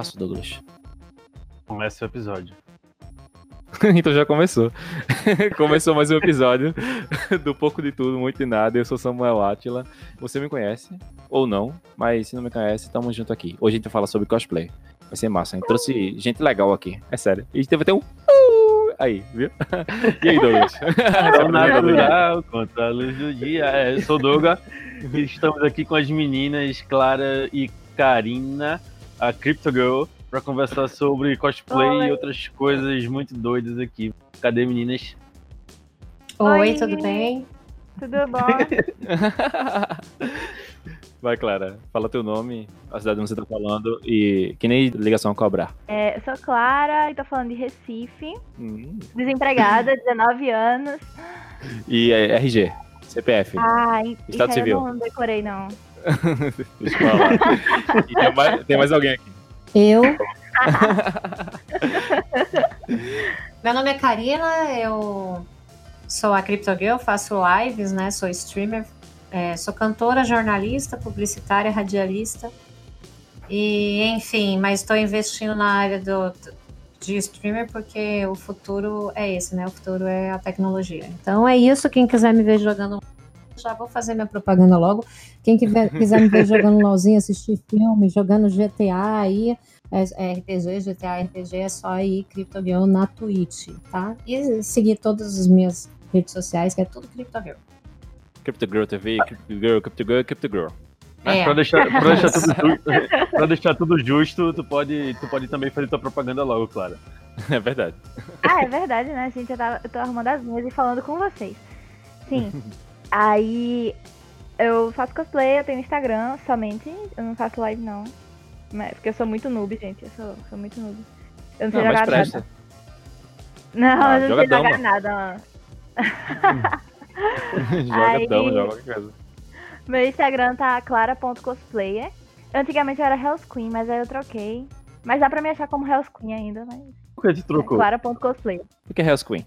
faço, Douglas? Começa o episódio. então já começou. começou mais um episódio do Pouco de Tudo, Muito de Nada. Eu sou Samuel Atila. Você me conhece, ou não, mas se não me conhece, tamo junto aqui. Hoje a gente vai falar sobre cosplay. Vai ser massa. A trouxe gente legal aqui, é sério. E a gente teve até um. Uh! Aí, viu? E aí, Douglas? Sou natural contra a luz do dia. É, eu sou o Douglas. e Estamos aqui com as meninas Clara e Karina, a Crypto Girl, para conversar sobre cosplay Oi. e outras coisas muito doidas aqui. Cadê, meninas? Oi, Oi. tudo bem? Tudo bom? Vai, Clara. Fala teu nome, a cidade onde você tá falando e que nem ligação a cobrar. É, eu sou Clara e tô falando de Recife. Hum. Desempregada, 19 anos. E é, RG, CPF. Ah, Estado isso aí civil. eu não decorei, não. Deixa eu falar. Tem, mais, tem mais alguém aqui. Eu. Meu nome é Karina, eu sou a Crypto Girl, faço lives, né? Sou streamer, é, sou cantora, jornalista, publicitária, radialista. E, enfim, mas estou investindo na área do, de streamer porque o futuro é esse, né? O futuro é a tecnologia. Então é isso, quem quiser me ver jogando já vou fazer minha propaganda logo. Quem quiser, quiser me ver jogando LOLzinho, assistir filme, jogando GTA aí, é, é RPG, GTA RPG, é só ir CryptoGirl na Twitch, tá? E seguir todas as minhas redes sociais, que é tudo CryptoGirl. Crypto Girl TV, Crypto Girl, Crypto Girl, Crypto Girl. É. Pra, deixar, pra, deixar tudo, pra deixar tudo justo, tu pode, tu pode também fazer tua propaganda logo, Clara. É verdade. Ah, é verdade, né, gente? Eu, tava, eu tô arrumando as minhas e falando com vocês. Sim. Aí eu faço cosplay, eu tenho Instagram somente. Eu não faço live, não. Mas, porque eu sou muito noob, gente. Eu sou, sou muito noob. Eu não sei Não, jogar nada. Não, Ah, eu não sei jogar nada. joga Aí- dama, joga qualquer coisa. Meu Instagram tá clara.cosplayer. Antigamente eu era Hell's Queen, mas aí eu troquei. Mas dá pra me achar como Hell's Queen ainda, mas. Por que tu trocou? É clara.cosplayer. O que é Hell's Queen?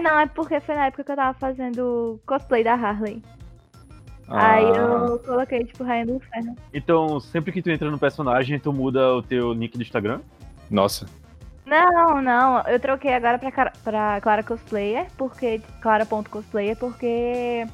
Não, é porque foi na época que eu tava fazendo cosplay da Harley. Ah, Aí eu coloquei, tipo, Rainha do Inferno. Então, sempre que tu entra no personagem, tu muda o teu nick do Instagram? Nossa. Não, não, eu troquei agora pra, pra Clara Cosplayer, porque. Clara.cosplayer, porque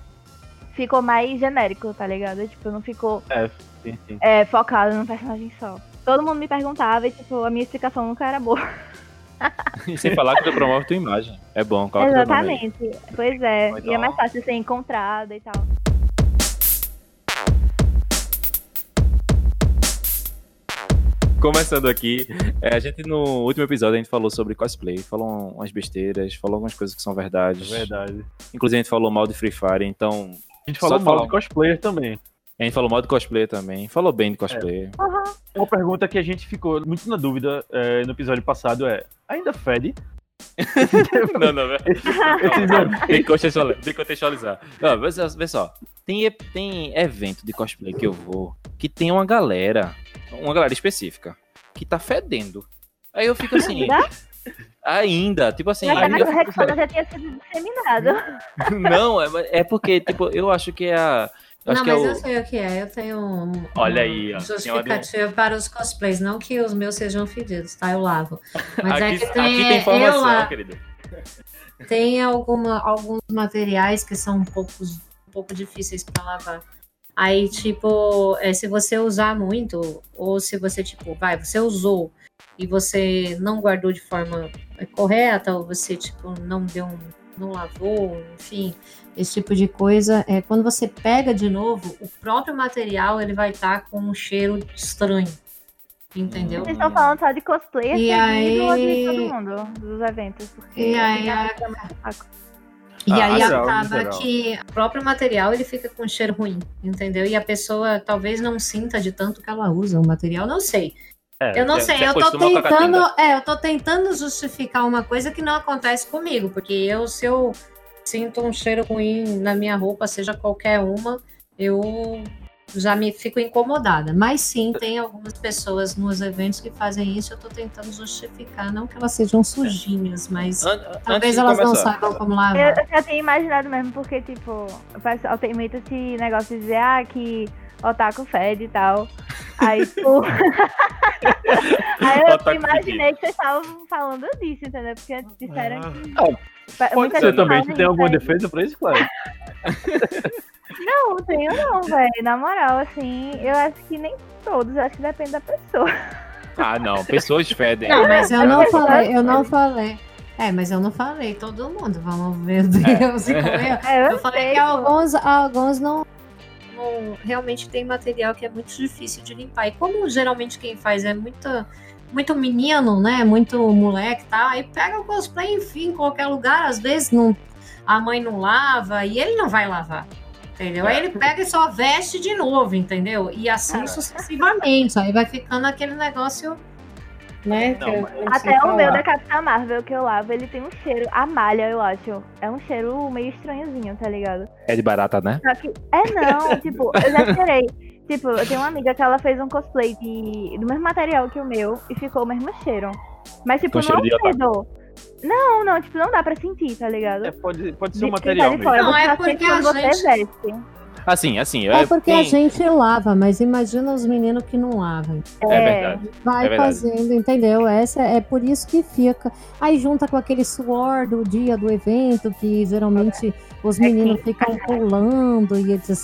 ficou mais genérico, tá ligado? Tipo, não ficou É, sim, sim. é, focado num personagem só. Todo mundo me perguntava e, tipo, a minha explicação nunca era boa. E sem falar que tu promove tua imagem. É bom, coloca teu nome aí. Exatamente. Pois é. Então- E é mais fácil ser encontrada e tal. Começando aqui, é, a gente no último episódio a gente falou sobre cosplay, falou umas besteiras, falou algumas coisas que são É verdades. verdade. Inclusive a gente falou mal de Free Fire, então A gente falou mal falar. de cosplayer também. A gente falou mal de cosplay também, falou bem de cosplay. Uma pergunta que a gente ficou muito na dúvida é, no episódio passado é: ainda fede? não, não, velho. Tem que contextualizar. Tem que contextualizar. Ó, vê só, vê só. Tem, tem evento de cosplay que eu vou que tem uma galera, uma galera específica, que tá fedendo. Aí eu fico assim. Ainda? Ainda, tipo assim. Mas aí eu a fico- já tinha sido disseminado. não, é, é porque, tipo, eu acho que é a. Acho não, é mas o. eu sei o que é. Eu tenho um, Olha uma aí, ó. justificativa para os cosplays. Não que os meus sejam fedidos, tá? Eu lavo. Mas é aqui, que tem, aqui tem informação, eu lá- querido. tem alguma, alguns materiais que são um pouco, um pouco difíceis para lavar. Aí, tipo, é, se você usar muito, ou se você, tipo, vai, você usou e você não guardou de forma é, correta, ou você, tipo, não deu um, não lavou, enfim, esse tipo de coisa, é quando você pega de novo, o próprio material ele vai estar com um cheiro estranho. Entendeu? Vocês estão falando só de cosplay, E assim, ou de aí- todo mundo, dos eventos. Porque E aí, a- é. E Ah, aí geral, acaba geral. que o próprio material ele fica com cheiro ruim, entendeu? E a pessoa talvez não sinta de tanto que ela usa o material, não sei. É, Eu não sei, eu tô tentando, é, eu tô tentando justificar uma coisa que não acontece comigo, porque eu se eu sinto um cheiro ruim na minha roupa, seja qualquer uma, eu já me fico incomodada. Mas sim, tem algumas pessoas nos eventos que fazem isso, eu tô tentando justificar, não que elas sejam sujinhas, mas An- talvez elas não começar, saibam como Eu, lavar. eu já tinha imaginado mesmo, porque, tipo, o pessoal tem muito esse negócio de dizer, ah, que otaku fede e tal. Aí, tipo. Aí eu Ataque imaginei que vocês estavam falando disso, entendeu? Porque disseram que. Ah, Fa- Pode ser também. Tu tem alguma aí. defesa pra isso, Clara? Não, tenho não, velho. Na moral, assim, eu acho que nem todos, eu acho que depende da pessoa. Ah, não. Pessoas fedem. Não, mas eu não É falei, eu não falei. É, mas eu não falei todo mundo, vamos ver Deus e como eu. É, Eu falei sei, que alguns, alguns não, realmente tem material que é muito difícil de limpar. E como geralmente quem faz é muito, muito menino, né? Muito moleque e tal, aí pega o cosplay, enfim, em qualquer lugar, às vezes não, a mãe não lava e ele não vai lavar. Entendeu? Aí ele pega e só veste de novo, entendeu? E assim sucessivamente. Aí vai ficando aquele negócio, né? Não, mas- Até o meu da Capitã Marvel que eu lavo, ele tem um cheiro, a malha, eu acho. É um cheiro meio estranhozinho, tá ligado? É de barata, né? Só que. É não, tipo, eu já cheirei. Tipo, eu tenho uma amiga que ela fez um cosplay de, do mesmo material que o meu e ficou o mesmo cheiro. Mas, tipo, não fedor. Não, não, tipo, não dá pra sentir, tá ligado? É, pode, pode ser um material tá fora, Não, você é porque a você gente- veste. Assim, assim. É porque a tem- gente lava, mas imagina os meninos que não lavam. É verdade. Vai É verdade. fazendo, entendeu? Essa é por isso que fica. Aí junta com aquele suor do dia do evento, que geralmente os meninos ficam pulando e etc.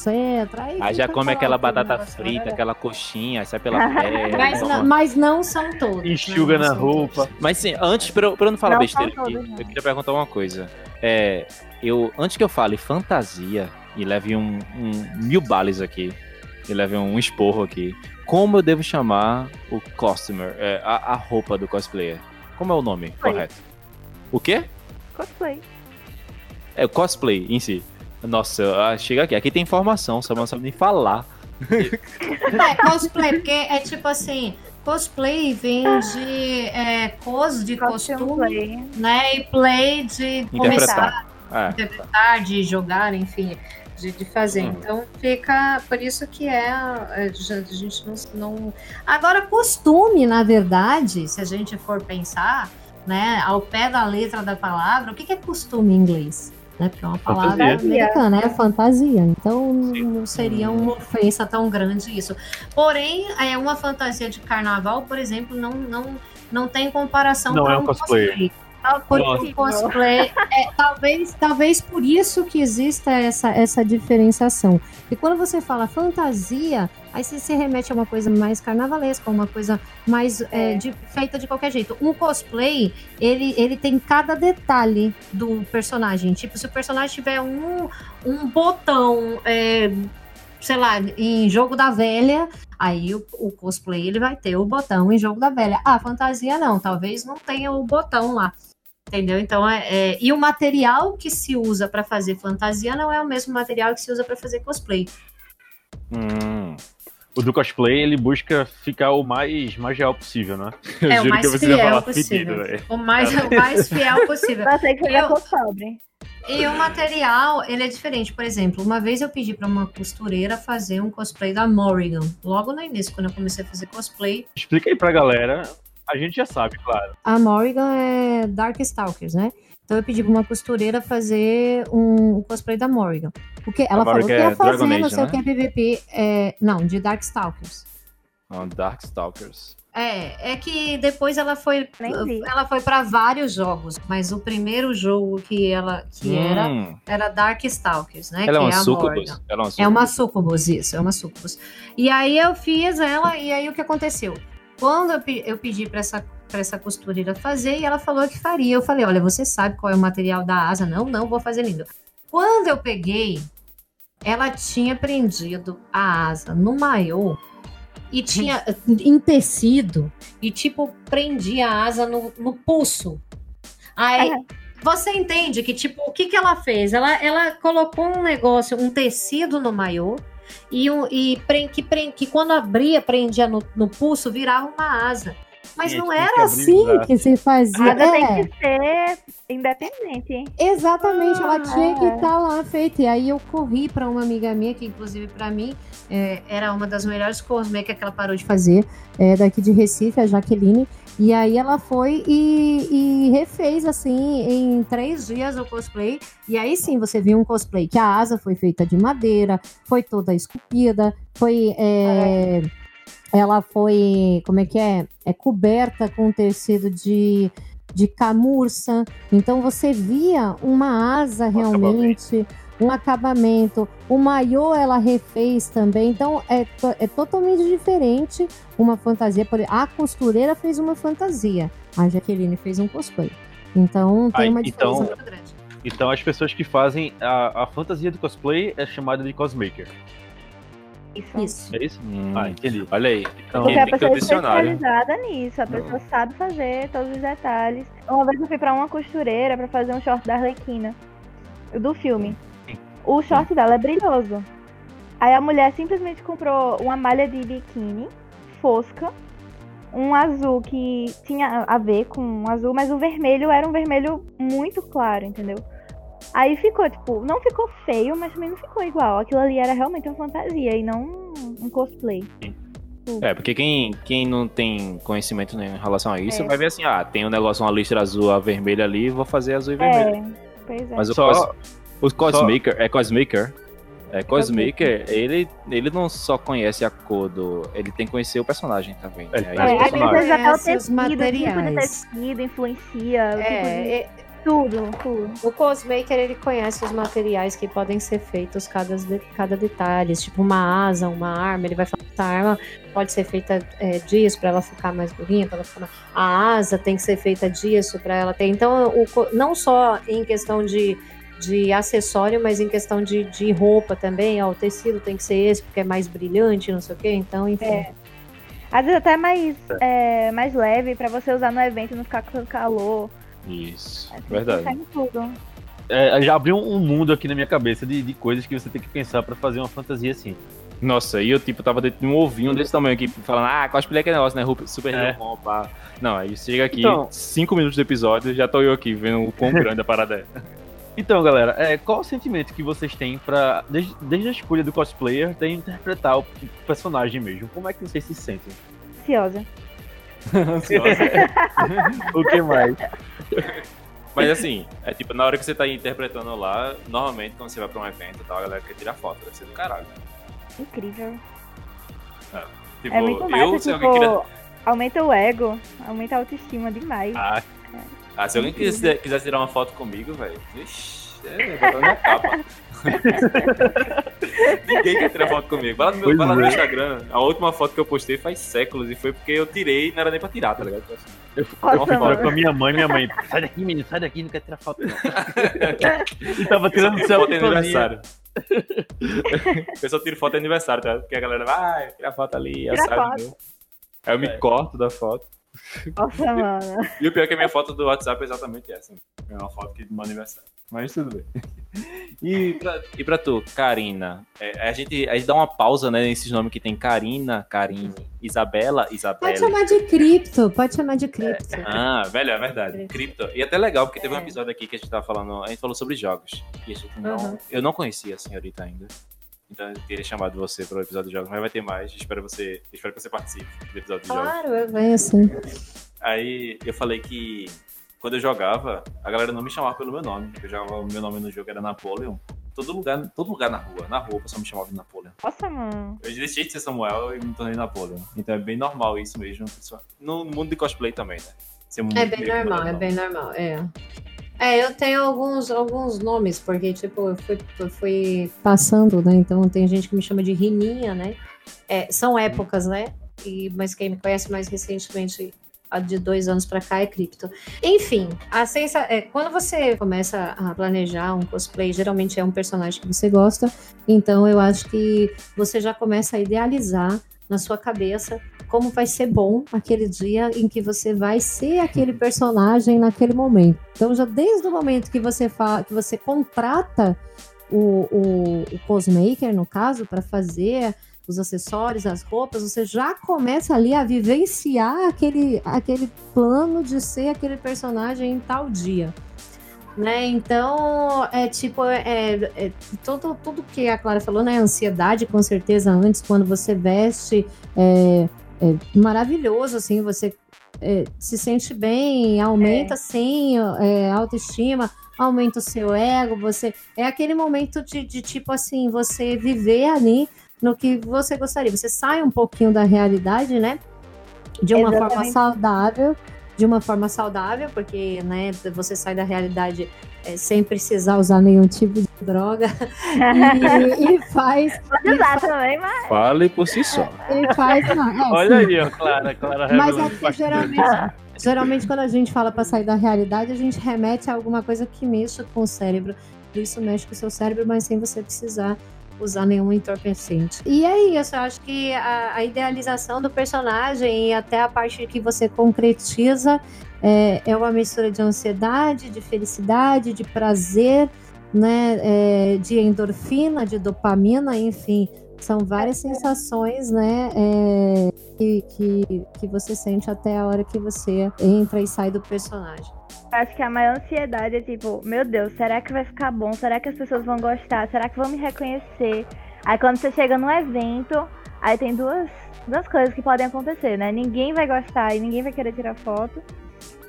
Aí, Aí já come aquela batata frita, né? aquela coxinha, sai pela pele. Mas mas não são todos. Enxuga não na roupa. todos. Mas sim, antes, pra eu, pra eu não falar Não besteira aqui, não. eu queria perguntar uma coisa. É, eu, antes que eu fale fantasia e leve um, um mil bales aqui, e leve um esporro aqui, como eu devo chamar o costumer, é, a, a roupa do cosplayer? Como é o nome Cosplay. correto? O quê? Cosplay. É o cosplay em si. Nossa, ah, chega aqui. Aqui tem informação, só não sabe nem falar. É, cosplay, porque é tipo assim, cosplay vem de é, cos de Costume né? E play de começar, É. interpretar, de jogar, enfim, de, de fazer. Hum. Então fica por isso que é, é, a gente não, não. Agora, costume, na verdade, se a gente for pensar, né, ao pé da letra da palavra, o que que é costume em inglês? Né? Porque é uma palavra Fantasia. americana, é fantasia. Então não seria uma ofensa tão grande isso. Porém, é uma fantasia de carnaval, por exemplo, não, não, não tem comparação Não com é um cosplay. Ah, Porque cosplay, é, talvez, talvez por isso que exista essa, essa diferenciação. E quando você fala fantasia, aí você se remete a uma coisa mais carnavalesca, uma coisa mais é, É. de- feita de qualquer jeito. Um cosplay, ele, ele tem cada detalhe do personagem. Tipo, se o personagem tiver um, um botão, é, sei lá, em jogo da velha, aí o, o cosplay ele vai ter o botão em jogo da velha. Ah, fantasia não, talvez não tenha o botão lá. Entendeu? Então, é, é- e o material que se usa para fazer fantasia não é o mesmo material que se usa para fazer cosplay. Hum. O do cosplay, ele busca ficar o mais, mais real possível, né? Eu é o juro mais eu fiel falar possível. fedido, velho. o, mais, o mais fiel possível. Você que já Eu- ficou pobre. E o material, ele é diferente. Por exemplo, uma vez eu pedi para uma costureira fazer um cosplay da Morrigan. Logo no início, quando eu comecei a fazer cosplay. Explica aí pra galera. A gente já sabe, claro. A Morrigan é Darkstalkers, né? Então eu pedi para uma costureira fazer um cosplay da Morrigan. Porque ela falou que Morrigan é ia fazer, Dragon não Age, sei o né? que, PVP. É, não, de Darkstalkers. Ah, Darkstalkers. É, é que depois ela foi, ela foi para vários jogos, mas o primeiro jogo que ela que era Hum. era Darkstalkers, né? Ela é que uma a sucubus? Ela é uma É uma sucubus. sucubus, isso, é uma sucubus. E aí eu fiz ela, e aí o que aconteceu? Quando eu, pe- eu pedi para essa, pra essa costureira fazer, e ela falou que faria. Eu falei, olha, você sabe qual é o material da asa? Não, não, vou fazer lindo. Quando eu peguei, ela tinha prendido a asa no maiô e tinha em tecido, e tipo, prendia a asa no, no pulso. Aí, Ah. você entende que, tipo, o que, que ela fez? Ela, ela colocou um negócio, um tecido no maiô, e, um, e pre- que, pre- que quando abria, prendia no, no pulso, virava uma asa. Mas não que era abrir assim braço. que se fazia. Mas É, tem que ser independente. exatamente, ela tinha que Ah. estar lá feita. E aí eu corri para uma amiga minha, que inclusive para mim é, era uma das melhores cosmakers que ela parou de fazer, é, daqui de Recife, a Jaqueline. E aí ela foi e, e refez assim em três dias o cosplay. E aí sim você viu um cosplay que a asa foi feita de madeira, foi toda esculpida, foi é, ela foi, como é que é? É coberta com tecido de, de camurça. Então você via uma asa realmente, um acabamento. O maiô ela refez também. Então é, é totalmente diferente uma fantasia. Por A costureira fez uma fantasia. A Jaqueline fez um cosplay. Então tem Ah, uma diferença então- muito grande. Então as pessoas que fazem a, a fantasia do cosplay é chamada de cosmaker. Isso. Isso. É isso? Hum, Ah, entendi. olha aí. Então, Porque a pessoa é dicionário. especializada nisso, a pessoa sabe fazer todos os detalhes. Uma vez eu fui pra uma costureira pra fazer um short da Arlequina, do filme. O short dela é brilhoso. Aí a mulher simplesmente comprou uma malha de biquíni fosca, um azul que tinha a ver com um azul, mas o vermelho era um vermelho muito claro, entendeu? Aí ficou, tipo, não ficou feio, mas também não ficou igual. Aquilo ali era realmente uma fantasia e não um cosplay. É, porque quem, quem não tem conhecimento nenhum em relação a isso É. vai ver assim, ah, tem um negócio, uma listra azul, a vermelha ali, vou fazer azul e vermelho. É, pois é. Mas o, Só- cos, o cosmaker, é cosmaker, é cosmaker, ele, ele não só conhece a cor do, ele tem que conhecer o personagem também. Ele né? É, às personagem- vezes até o Conhece os tecido, o tecido influencia, tipo de É, é, tudo, tudo. o cosmaker ele conhece os materiais que podem ser feitos cada, cada detalhe, tipo uma asa, uma arma, ele vai falar que essa arma pode ser feita é, disso para ela ficar mais durinha, para ela ficar mais... a asa tem que ser feita disso para ela ter. Então, o não só em questão de, de acessório, mas em questão de, de roupa também, ó, o tecido tem que ser esse porque é mais brilhante, não sei o quê. Então, enfim. É. Às vezes até mais, é, mais leve pra você usar no evento e não ficar com calor. Isso, Assim, verdade. Sai em tudo. É, já abriu um mundo aqui na minha cabeça de, de coisas que você tem que pensar pra fazer uma fantasia assim. Nossa, e eu tipo tava dentro de um ovinho desse tamanho aqui, falando, ah, cosplay é aquele negócio, né? Super É. pá. Não, aí chega aqui, Então- cinco minutos do episódio, já tô eu aqui vendo o quão grande a parada é. Então, galera, é, qual o sentimento que vocês têm pra. Desde, desde a escolha do cosplayer até interpretar o personagem mesmo? Como é que vocês se sentem? Ansiosa. o que mais? Mas assim, é tipo, na hora que você tá interpretando lá, normalmente quando você vai pra um evento e tal, a galera quer tirar foto, deve ser do caralho. né? Incrível. Tipo, É muito eu, massa, se tipo, aumenta o ego, aumenta a autoestima demais. Ah, Ah, se alguém quiser, quiser tirar uma foto comigo, velho, vixi, é, pra minha capa. Ninguém quer tirar foto comigo. Vai lá no, meu, vai lá no é. Instagram. A última foto que eu postei faz séculos e foi porque eu tirei e não era nem pra tirar, tá ligado? eu eu fui com a minha mãe, minha mãe, sai daqui, menino, sai daqui, não quer tirar foto. Não. e tava tirando Foto selfie de aniversário. A pessoa tira foto de aniversário, tá? Porque a galera vai, tira foto ali, Tira meu. Aí eu me É. corto da foto. Nossa, mano. E o pior é que a minha foto do WhatsApp é exatamente essa. É uma foto aqui do meu aniversário. Mas tudo bem. E pra, e pra tu, Karina? é, a, gente, a gente dá uma pausa, né, nesses nomes que tem Karina, Karine, Isabela, Pode Isabelle. chamar de cripto, pode chamar de cripto. Ah, velho, é verdade. Cripto. E até legal, porque teve um É. episódio aqui que a gente tava falando, a gente falou sobre jogos. E a gente não, Uhum. eu não conhecia a senhorita ainda. Então eu teria chamado você para o episódio de jogos, mas vai ter mais. Espero você, espero que você participe do episódio de jogos. Claro, eu venho assim. Aí eu falei que quando eu jogava, a galera não me chamava pelo meu nome. Eu jogava, o meu nome no jogo era Napoleon. Todo lugar, todo lugar na rua, na rua, o pessoal me chamava de Napoleon. Nossa, mano. Eu deixei de ser Samuel e me tornei Napoleon. Então é bem normal isso mesmo. pessoal. No mundo de cosplay também, né? Ser É bem que normal, é bem normal, é. É, eu tenho alguns, alguns nomes, porque, tipo, eu fui, eu fui passando, né? Então tem gente que me chama de Rininha, né? É, são épocas, né? E, mas quem me conhece mais recentemente, de dois anos pra cá, é cripto. Enfim, a sensa é, quando você começa a planejar um cosplay, geralmente é um personagem que você gosta, então eu acho que você já começa a idealizar na sua cabeça como vai ser bom aquele dia em que você vai ser aquele personagem naquele momento. Então, já desde o momento que você fala, que você contrata o, o, o cosmaker, no caso, para fazer os acessórios, as roupas, você já começa ali a vivenciar aquele, aquele plano de ser aquele personagem em tal dia. Né? Então, é tipo, é, é, tudo, tudo que a Clara falou, né? Ansiedade, com certeza, antes, quando você veste, é, é maravilhoso, assim, você é, se sente bem, aumenta, sim, é, autoestima, aumenta o seu ego, você... É aquele momento de, de, tipo assim, você viver ali no que você gostaria. Você sai um pouquinho da realidade, né? De uma forma Exatamente. saudável, de uma forma saudável, porque né, você sai da realidade é, sem precisar usar nenhum tipo de droga e, e faz Pode usar também, mas Fale por si só. e faz não, é, Olha sim. aí, ó, Clara, Clara Mas é que geralmente, geralmente quando a gente fala para sair da realidade, a gente remete a alguma coisa que mexa com o cérebro. Isso mexe com o seu cérebro, mas sem você precisar usar nenhum entorpecente. E é isso, eu acho que a, a idealização do personagem e até a parte que você concretiza é, é uma mistura de ansiedade, de felicidade, de prazer, né, é, de endorfina, de dopamina, enfim, são várias sensações, né, é, que, que, que você sente até a hora que você entra e sai do personagem. Acho que a maior ansiedade é tipo, meu Deus, será que vai ficar bom? Será que as pessoas vão gostar? Será que vão me reconhecer? Aí quando você chega num evento, aí tem duas, duas coisas que podem acontecer, né? Ninguém vai gostar e ninguém vai querer tirar foto.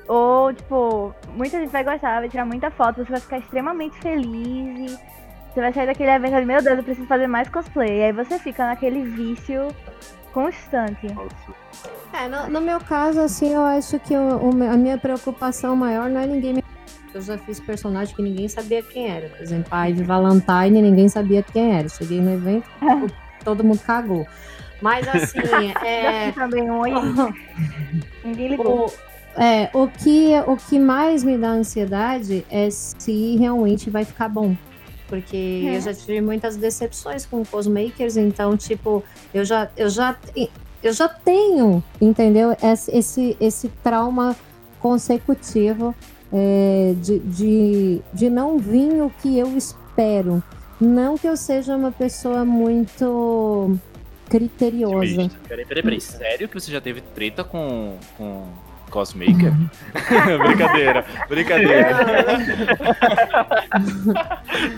Ou, tipo, muita gente vai gostar, vai tirar muita foto, você vai ficar extremamente feliz e você vai sair daquele evento e, meu Deus, eu preciso fazer mais cosplay. E aí você fica naquele vício constante. É, no, no meu caso, assim, eu acho que o- o a minha preocupação maior não é ninguém me. Eu já fiz personagem que ninguém sabia quem era. Por exemplo, a Ivy Valentine, ninguém sabia quem era. Cheguei no evento, todo mundo cagou. Mas assim, é. também e ninguém ligou. O, é, o, que, o que mais me dá ansiedade é se realmente vai ficar bom. Porque É. eu já tive muitas decepções com cosmakers, então, tipo, eu já, eu já, eu já tenho, entendeu? Esse, esse, esse trauma consecutivo é, de, de, de não vir o que eu espero. Não que eu seja uma pessoa muito criteriosa. Peraí, peraí, peraí. Sério que você já teve treta com, com Cosmaker? brincadeira, brincadeira.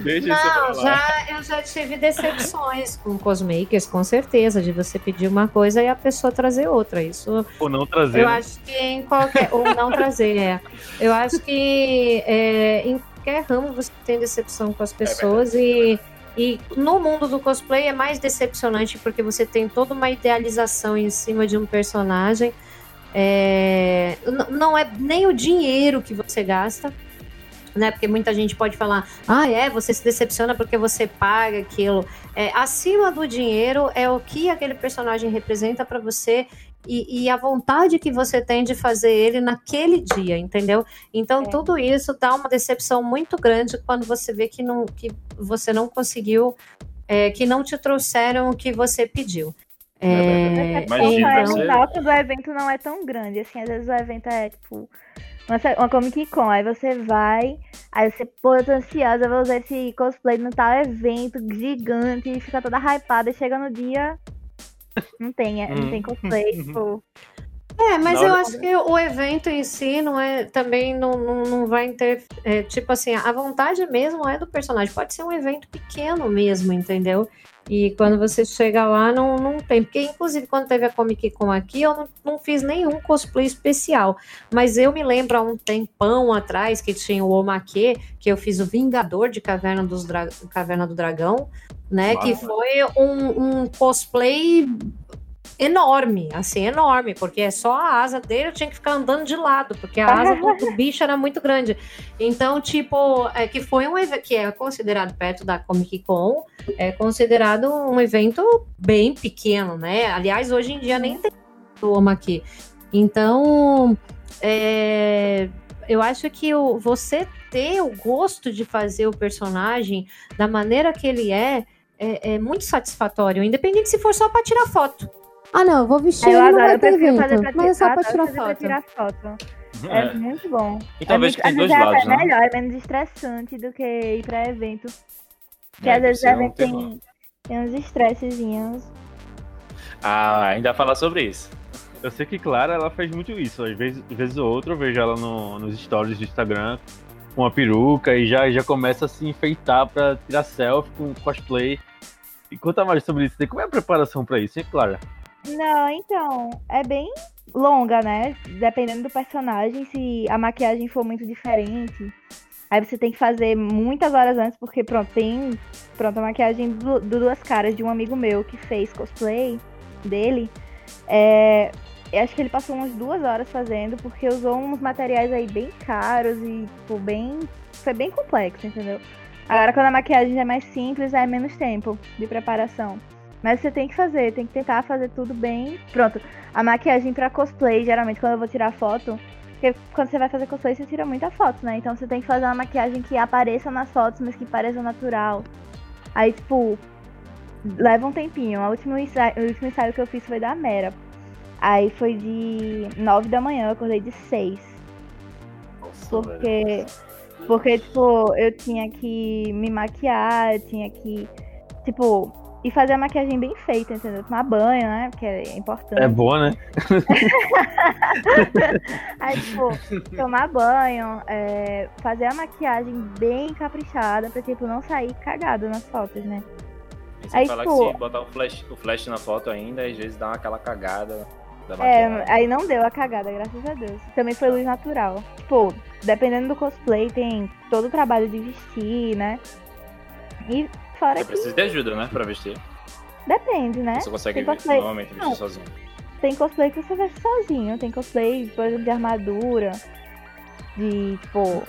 Deixa isso Não, lá. já, eu já tive decepções com cosmakers, com certeza, de você pedir uma coisa e a pessoa trazer outra. Isso Ou não trazer. eu né? acho que em qualquer. ou não trazer, é. Eu acho que é, em qualquer ramo você tem decepção com as pessoas e. E no mundo do cosplay é mais decepcionante porque você tem toda uma idealização em cima de um personagem. É, não é nem o dinheiro que você gasta, né? Porque muita gente pode falar, ah, é, você se decepciona porque você paga aquilo. É, acima do dinheiro é o que aquele personagem representa para você e, e a vontade que você tem de fazer ele naquele dia, entendeu? Então É. tudo isso dá uma decepção muito grande quando você vê que, não, que você não conseguiu, é, que não te trouxeram o que você pediu. É, Imagina, Então, você- o salto do evento não é tão grande, assim, às vezes o evento é, tipo, uma, uma Comic Con, aí você vai, aí você, pô, eu tô ansiosa, vou usar esse cosplay no tal evento gigante, e fica toda hypada, e chega no dia, não tem, é, não Hum. tem cosplay, tipo, É, mas eu acho que o evento em si não é também não, não, não vai ter. é, tipo assim, a vontade mesmo é do personagem. Pode ser um evento pequeno mesmo, entendeu? E quando você chega lá, não, não tem. Porque, inclusive, quando teve a Comic Con aqui, eu não, não fiz nenhum cosplay especial. Mas eu me lembro há um tempão atrás que tinha o Omake, que eu fiz o Vingador de Caverna, dos Dra- Caverna do Dragão, né? Que foi um, um cosplay enorme, assim, enorme, porque é só a asa dele, eu tinha que ficar andando de lado, porque a asa do, bicho era muito grande. Então, tipo, é que foi um evento que é considerado perto da Comic Con, é considerado um evento bem pequeno, né? Aliás, hoje em dia nem tem o Omaki. Então, é, eu acho que o, você ter o gosto de fazer o personagem da maneira que ele é, é, é muito satisfatório, independente se for só para tirar foto. Ah, não, eu vou vestir eu no adoro, eu vai ter evento, pra, mas é só tirar, pra tirar fazer pra foto. tirar foto. É, É. muito bom. E talvez é que tem muito, dois vezes lados, é né? melhor, é menos estressante do que ir pra evento. Porque É, às vezes não evento tem tem, uns estressezinhos. Ah, ainda falar sobre isso. Eu sei que Clara, ela faz muito isso. Às vezes, vezes ou outra, eu vejo ela no- nos stories do Instagram com uma peruca e já, já começa a se enfeitar pra tirar selfie com cosplay. E conta mais sobre isso. Como é a preparação pra isso, hein, Clara? Não, então, é bem longa, né? Dependendo do personagem, se a maquiagem for muito diferente. Aí você tem que fazer muitas horas antes, porque pronto, tem pronto, a maquiagem do, do Duas Caras de um amigo meu que fez cosplay dele. É, eu acho que ele passou umas duas horas fazendo, porque usou uns materiais aí bem caros e, tipo, bem. Foi bem complexo, entendeu? Agora, quando a maquiagem é mais simples, é menos tempo de preparação. Mas você tem que fazer, tem que tentar fazer tudo bem. Pronto, a maquiagem pra cosplay, geralmente, quando eu vou tirar foto, porque quando você vai fazer cosplay, você tira muita foto, né? Então você tem que fazer uma maquiagem que apareça nas fotos, mas que pareça natural. Aí, tipo, leva um tempinho. O último ensaio, o último ensaio que eu fiz foi da Mera. Aí foi de 9 da manhã, eu acordei de 6. Nossa, Porque, velho. porque, tipo, eu tinha que me maquiar, eu tinha que, tipo, e fazer a maquiagem bem feita, entendeu? Tomar banho, né? Porque é importante. É boa, né? Aí, tipo, tomar banho, é, fazer a maquiagem bem caprichada pra, tipo, não sair cagado nas fotos, né? E você Aí, fala tipo- que se botar o flash, o flash na foto ainda, às vezes dá aquela cagada da É, aí não deu a cagada, graças a Deus. Também foi luz natural. Tipo, dependendo do cosplay, tem todo o trabalho de vestir, né? E fora Você que precisa de ajuda, né? Pra vestir. depende, né? Você consegue Tem cosplay- normalmente vestir Não. sozinho. Tem cosplay que você veste sozinho. Tem cosplay, por exemplo, de armadura. De, tipo.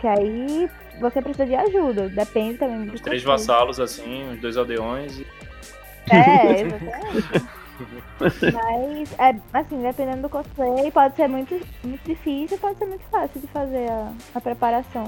Que aí você precisa de ajuda. Depende também do Os três cosplay. vassalos, assim, os dois aldeões e É, exatamente. Mas, é, assim, dependendo do cosplay, pode ser muito, muito difícil, pode ser muito fácil de fazer a, a preparação.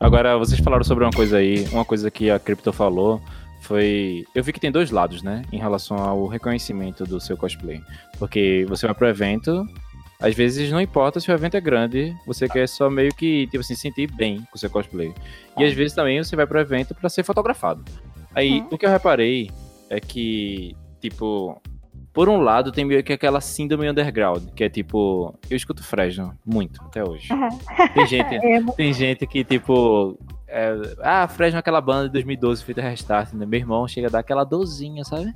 Agora, vocês falaram sobre uma coisa aí, uma coisa que a Crypto falou foi. Eu vi que tem dois lados, né? Em relação ao reconhecimento do seu cosplay. Porque você vai pro evento, às vezes não importa se o evento é grande, você quer só meio que, tipo assim, sentir bem com o seu cosplay. E às vezes também você vai pro evento pra ser fotografado. Aí, Uhum. o que eu reparei é que, tipo. Por um lado, tem meio que aquela síndrome underground, que é tipo, eu escuto Fresno muito até hoje. Tem gente, É, tem gente que, tipo. é, ah, Fresno é aquela banda de 2012 feita restart, né? Meu irmão chega a dar aquela dorzinha, sabe?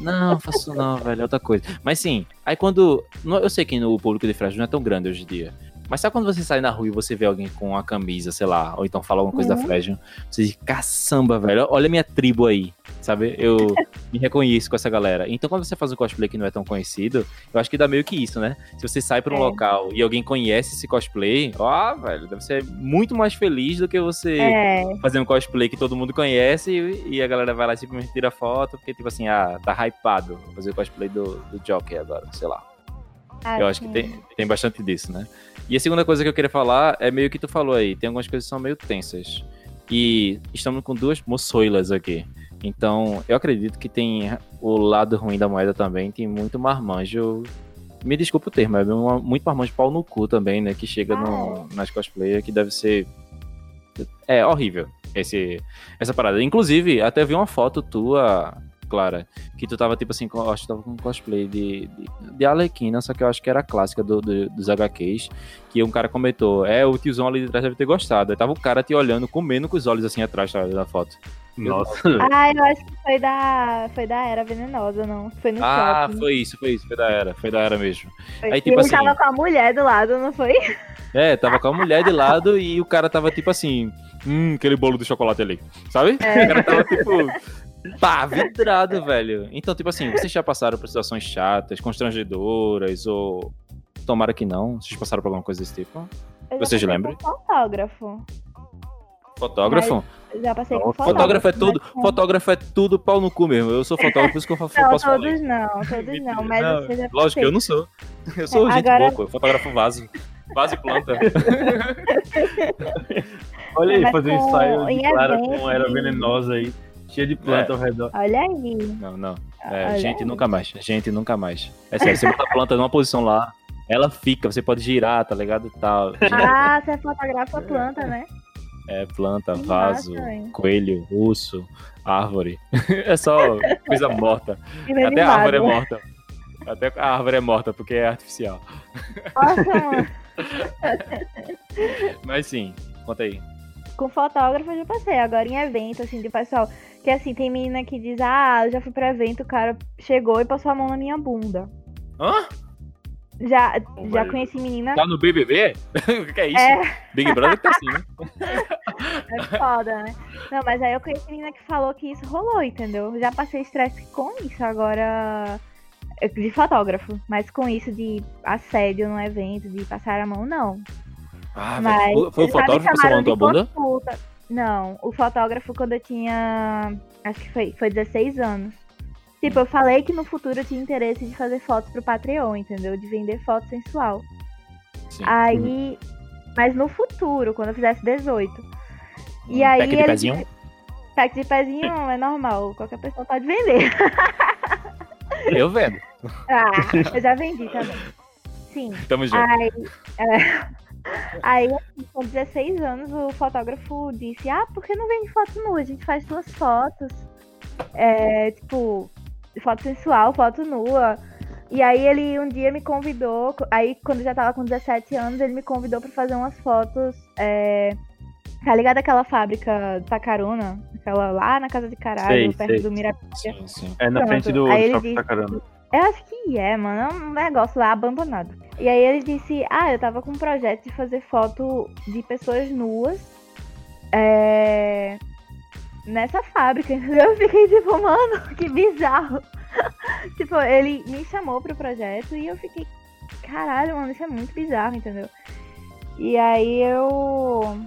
Não, faço não, velho, é outra coisa. Mas sim, aí quando. não- Eu sei que o público de Fresno não é tão grande hoje em dia. Mas sabe quando você sai na rua e você vê alguém com uma camisa, sei lá, ou então fala alguma coisa da Uhum. Fresno, você diz, caçamba, velho, olha a minha tribo aí, sabe? Eu me reconheço com essa galera. Então quando você faz um cosplay que não é tão conhecido, eu acho que dá meio que isso, né? Se você sai pra um É. local e alguém conhece esse cosplay, ó, velho, deve ser muito mais feliz do que você é, fazer um cosplay que todo mundo conhece e, e a galera vai lá e simplesmente tira foto, porque, tipo assim, ah, tá hypado. Vou fazer o cosplay do, do Joker agora, sei lá. Eu acho que assim, tem, tem bastante disso, né? E a segunda coisa que eu queria falar é meio que tu falou aí. Tem algumas coisas que são meio tensas. E estamos com duas moçoilas aqui. Então, eu acredito que tem o lado ruim da moeda também. Tem muito marmanjo. Me desculpa o termo, é muito marmanjo pau no cu também, né? Que chega no, nas cosplayers, que deve ser. É horrível esse, essa parada. Inclusive, até vi uma foto tua, Clara, que tu tava tipo assim, com, acho que tava com cosplay de, de, de Arlequina, só que eu acho que era a clássica do, do- dos HQs, que um cara comentou, é, o tiozão ali de trás deve ter gostado. Aí tava o cara te olhando, comendo com os olhos assim atrás tá, da foto. Nossa, Ah, eu acho que foi da, foi da Era Venenosa, não. Foi no Ah, shopping. foi isso, foi isso, foi da era, foi da era mesmo. Foi. aí, E tipo ele assim- tava com a mulher do lado, não foi? É, tava com a mulher de lado e o cara tava tipo assim, hum, aquele bolo de chocolate ali, sabe? É. O cara tava tipo, pá, vidrado, velho. Então, tipo assim, vocês já passaram por situações chatas, constrangedoras ou. Tomara que não, vocês passaram por alguma coisa desse tipo? Eu Vocês lembram? Fotógrafo. Fotógrafo? Eu já passei com fotógrafo. Fotógrafo é tudo, mas- fotógrafo é tudo pau no cu mesmo. Eu sou fotógrafo, por isso que eu fa- Não, posso falar. todos não, todos não, mas Não, você já Lógico que eu não sou. Eu sou É, gente agora- boa, pô. Eu fotografo vaso. Vaso e planta. olha aí, Mas fazer um ensaio de Clara evento- com era venenosa aí, cheia de planta ao redor. Olha aí. Não, não. É, gente, aí. nunca mais. Gente, nunca mais. É sério, você bota a planta numa posição lá, ela fica, você pode girar, tá ligado? Tal. Ah, você fotografa a planta, né? É planta, Que vaso, massa, coelho, urso, árvore. É só coisa morta. Até a árvore é morta. Até a árvore é morta, porque é artificial. Nossa, mano. Mas sim, conta aí. Com fotógrafo eu já passei. Agora em evento, assim, de pessoal. Que assim, tem menina que diz, ah, eu já fui pra evento, o cara chegou e passou a mão na minha bunda. Hã? Já, Pô, já mas- conheci menina. Tá no BBB? o que é isso? É, Big Brother tá assim, né? é foda, né? Não, mas aí eu conheci menina que falou que isso rolou, entendeu? Já passei estresse com isso, agora. é, De fotógrafo, mas com isso de assédio no evento, de passar a mão, não. Ah, Mas. Foi- o fotógrafo que passou a bunda? prostituta. Não, o fotógrafo quando eu tinha. Acho que foi, foi 16 anos. Tipo, eu falei que no futuro eu tinha interesse de fazer fotos pro Patreon, entendeu? De vender foto sensual. Sim. Aí. Mas no futuro, quando eu fizesse 18. E Um aí. pack de ele- pezinho? Pack de pezinho é normal, qualquer pessoa pode vender. Eu vendo. Ah, eu já vendi também. Sim. Tamo junto. Aí, é, aí, assim, com 16 anos, o fotógrafo disse: Ah, por que não vende foto nua? A gente faz duas fotos. É, tipo, foto sensual, foto nua. E aí ele um dia me convidou, aí quando eu já tava com 17 anos, ele me convidou pra fazer umas fotos. É, tá ligado aquela fábrica Tacaruna? Aquela lá na casa de caralho, Sei, perto sei. do Mirapica. Sim, sim. É na Pronto, frente do Shopping disse- Tacarana. Eu acho que é, mano. É um negócio lá abandonado. E aí ele disse, ah, eu tava com um projeto de fazer foto de pessoas nuas. É... Nessa fábrica? Eu fiquei tipo, mano, que bizarro. tipo, ele me chamou pro projeto e eu fiquei, caralho, mano, isso é muito bizarro, entendeu? E aí eu.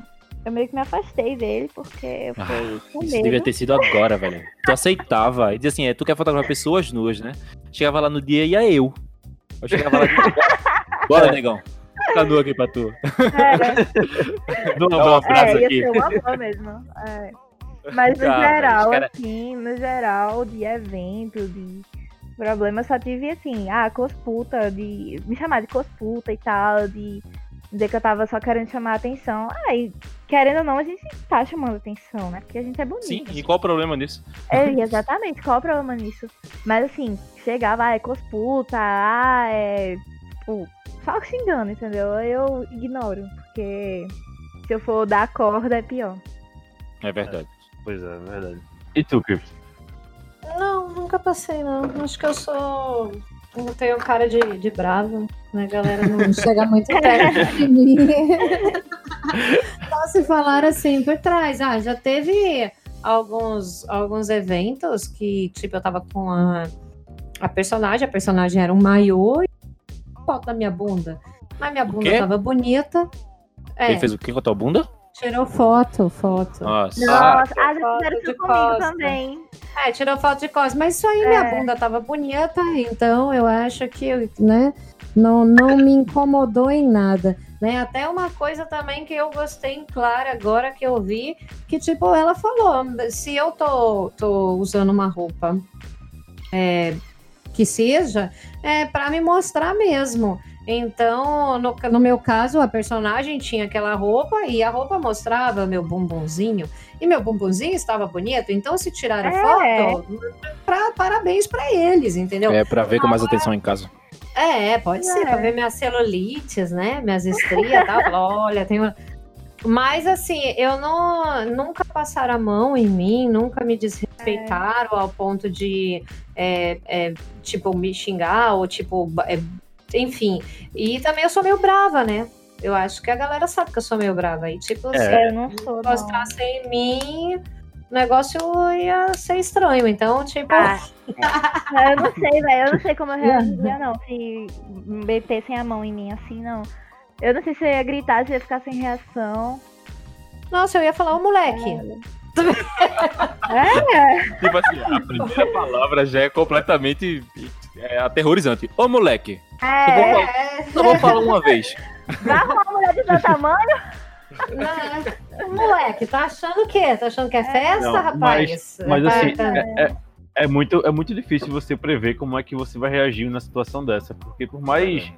Eu meio que me afastei dele, porque eu fiquei com Ah, Isso medo. devia ter sido agora, velho. Tu aceitava. E dizia assim, é, tu quer fotografar pessoas nuas, né? Chegava lá no dia e ia eu. Eu chegava lá e bora, negão. Fica nu aqui pra tu. É, Dou uma um boa abraço É, ia aqui. ser uma boa mesmo. É. Mas no Cara, geral, os cara- assim, no geral, de evento, de problema, eu só tive assim, ah, cosputa, de me chamar de cosputa e tal, de dizer que eu tava só querendo chamar a atenção. Ah, e querendo ou não, a gente tá chamando atenção, né? Porque a gente é bonito. Sim, e qual o problema nisso? É, exatamente, qual o problema nisso? Mas assim, chegava, ah, é cosputa, ah, é. Tipo, só xingando, entendeu? Eu ignoro, porque se eu for dar corda é pior. É verdade. Pois é, é verdade. E tu, Crypto? Não, nunca passei, não. Acho que eu sou. Eu tenho cara de, de brava, né, galera? Não chega muito perto de mim. Só se falar assim por trás. Ah, já teve alguns, alguns eventos que, tipo, eu tava com a, a personagem, a personagem era um maiô e foto da minha bunda. Mas minha bunda tava bonita. É, Ele fez o que com a tua bunda? Tirou foto, foto. Nossa. Nossa, Ah, ah, já fizeram isso comigo costa. também. É, tirou foto de costas, mas isso aí minha É. bunda tava bonita, então eu acho que, né, não, não me incomodou em nada, né? Até uma coisa também que eu gostei em Clara agora que eu vi, que tipo, ela falou, se eu tô, tô usando uma roupa é, que seja, é para me mostrar mesmo. Então, no, no meu caso, a personagem tinha aquela roupa e a roupa mostrava meu bumbumzinho. E meu bumbumzinho estava bonito, então se tiraram É. foto, pra, parabéns pra eles, entendeu? É pra ver com mais atenção em casa. É, pode ser, É. pra ver minhas celulites, né? Minhas estrias. Falar, Olha, tem uma. Mas assim, eu não nunca passaram a mão em mim, nunca me desrespeitaram ao ponto de é, é, tipo me xingar ou tipo, é, enfim. E também eu sou meio brava, né? Eu acho que a galera sabe que eu sou meio brava. E tipo, se É, eu não sou, em mim, o negócio ia ser estranho. Então, tipo, Ah, Eu não sei, velho. Eu não sei como eu reagiria, não. Se metessem a mão em mim assim, não. Eu não sei se eu ia gritar, se eu ia ficar sem reação. nossa, eu ia falar, ô moleque. É, Tipo assim, a primeira palavra já é completamente é, aterrorizante. Ô, moleque, é. É, só vou falar uma vez. Vai arrumar uma mulher de seu tamanho? Não, moleque, tá achando o quê? Tá achando que é festa, Não, rapaz? Mas Tá- assim, tá- é, é- é muito, é muito difícil você prever como é que você vai reagir na situação dessa. Porque por mais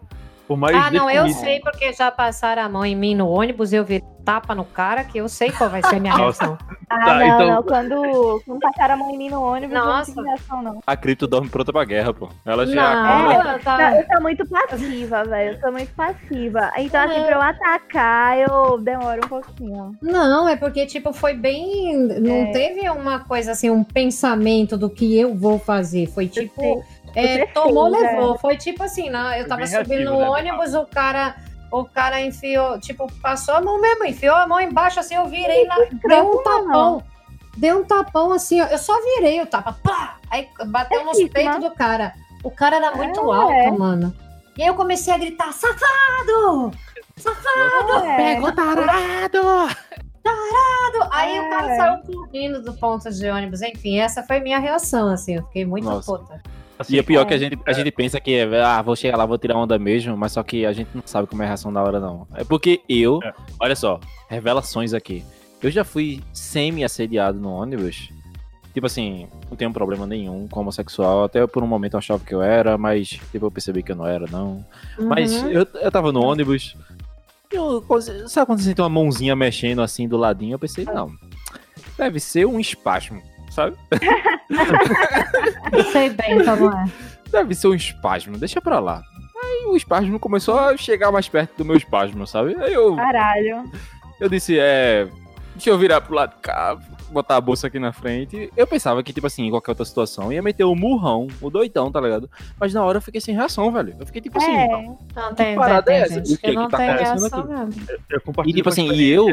Por mais Ah, não, eu sei porque já passaram a mão em mim no ônibus, eu vi tapa no cara, que eu sei qual vai ser a minha Nossa. reação. Ah, Tá, não, então- não. Quando, quando passaram a mão em mim no ônibus, eu não Nossa. tive reação, não. A cripto dorme pronta pra guerra, pô. Ela já Não, acorda. eu Não, tava... eu sou muito passiva, velho. Eu sou muito passiva. Então, assim, É. pra eu atacar, eu demoro um pouquinho. Não, é porque, tipo, foi bem. Não É. teve uma coisa assim, um pensamento do que eu vou fazer. Foi tipo. É, tomou, fez, levou. Foi tipo assim, né? Eu tava subindo reativo, no né, ônibus, o cara. O cara enfiou, tipo, passou a mão mesmo, enfiou a mão embaixo, assim, eu virei lá, deu um tapão. Deu um tapão assim, ó. Eu só virei o tapa, pá! Aí bateu nos Certíssima. peitos do cara. O cara era muito É. alto, mano. E aí eu comecei a gritar, safado! É. Pegou tarado! Aí o cara É. saiu correndo do ponto de ônibus. Enfim, essa foi minha reação, assim. Eu fiquei muito Nossa. puta. Assim, E é pior É. que a gente, a gente pensa que é, ah, vou chegar lá, vou tirar onda mesmo, mas só que a gente não sabe como é a reação da hora, não. É porque eu, É. olha só, revelações aqui. Eu já fui semi-assediado no ônibus. Tipo assim, não tenho problema nenhum com homossexual. Até por um momento eu achava que eu era, mas tipo, eu percebi que eu não era, não. Mas Uhum. eu, eu tava no ônibus. Eu, sabe quando você sente uma mãozinha mexendo assim do ladinho? Eu pensei, não. Deve ser um espasmo, sabe? Eu sei bem como é. Deve ser um espasmo, deixa pra lá. Aí o espasmo começou a chegar mais perto do meu espasmo, sabe? Aí eu, Caralho. eu disse, é. Deixa eu virar pro lado de cá, botar a bolsa aqui na frente. Eu pensava que, tipo assim, em qualquer outra situação, ia meter o murrão, o doidão, tá ligado? Mas na hora eu fiquei sem reação, velho. Eu fiquei tipo assim. É. Não tem, parada tem, é essa? gente O que que que não tá acontecendo reação aqui? mesmo. eu compartilho E tipo com assim, e eu.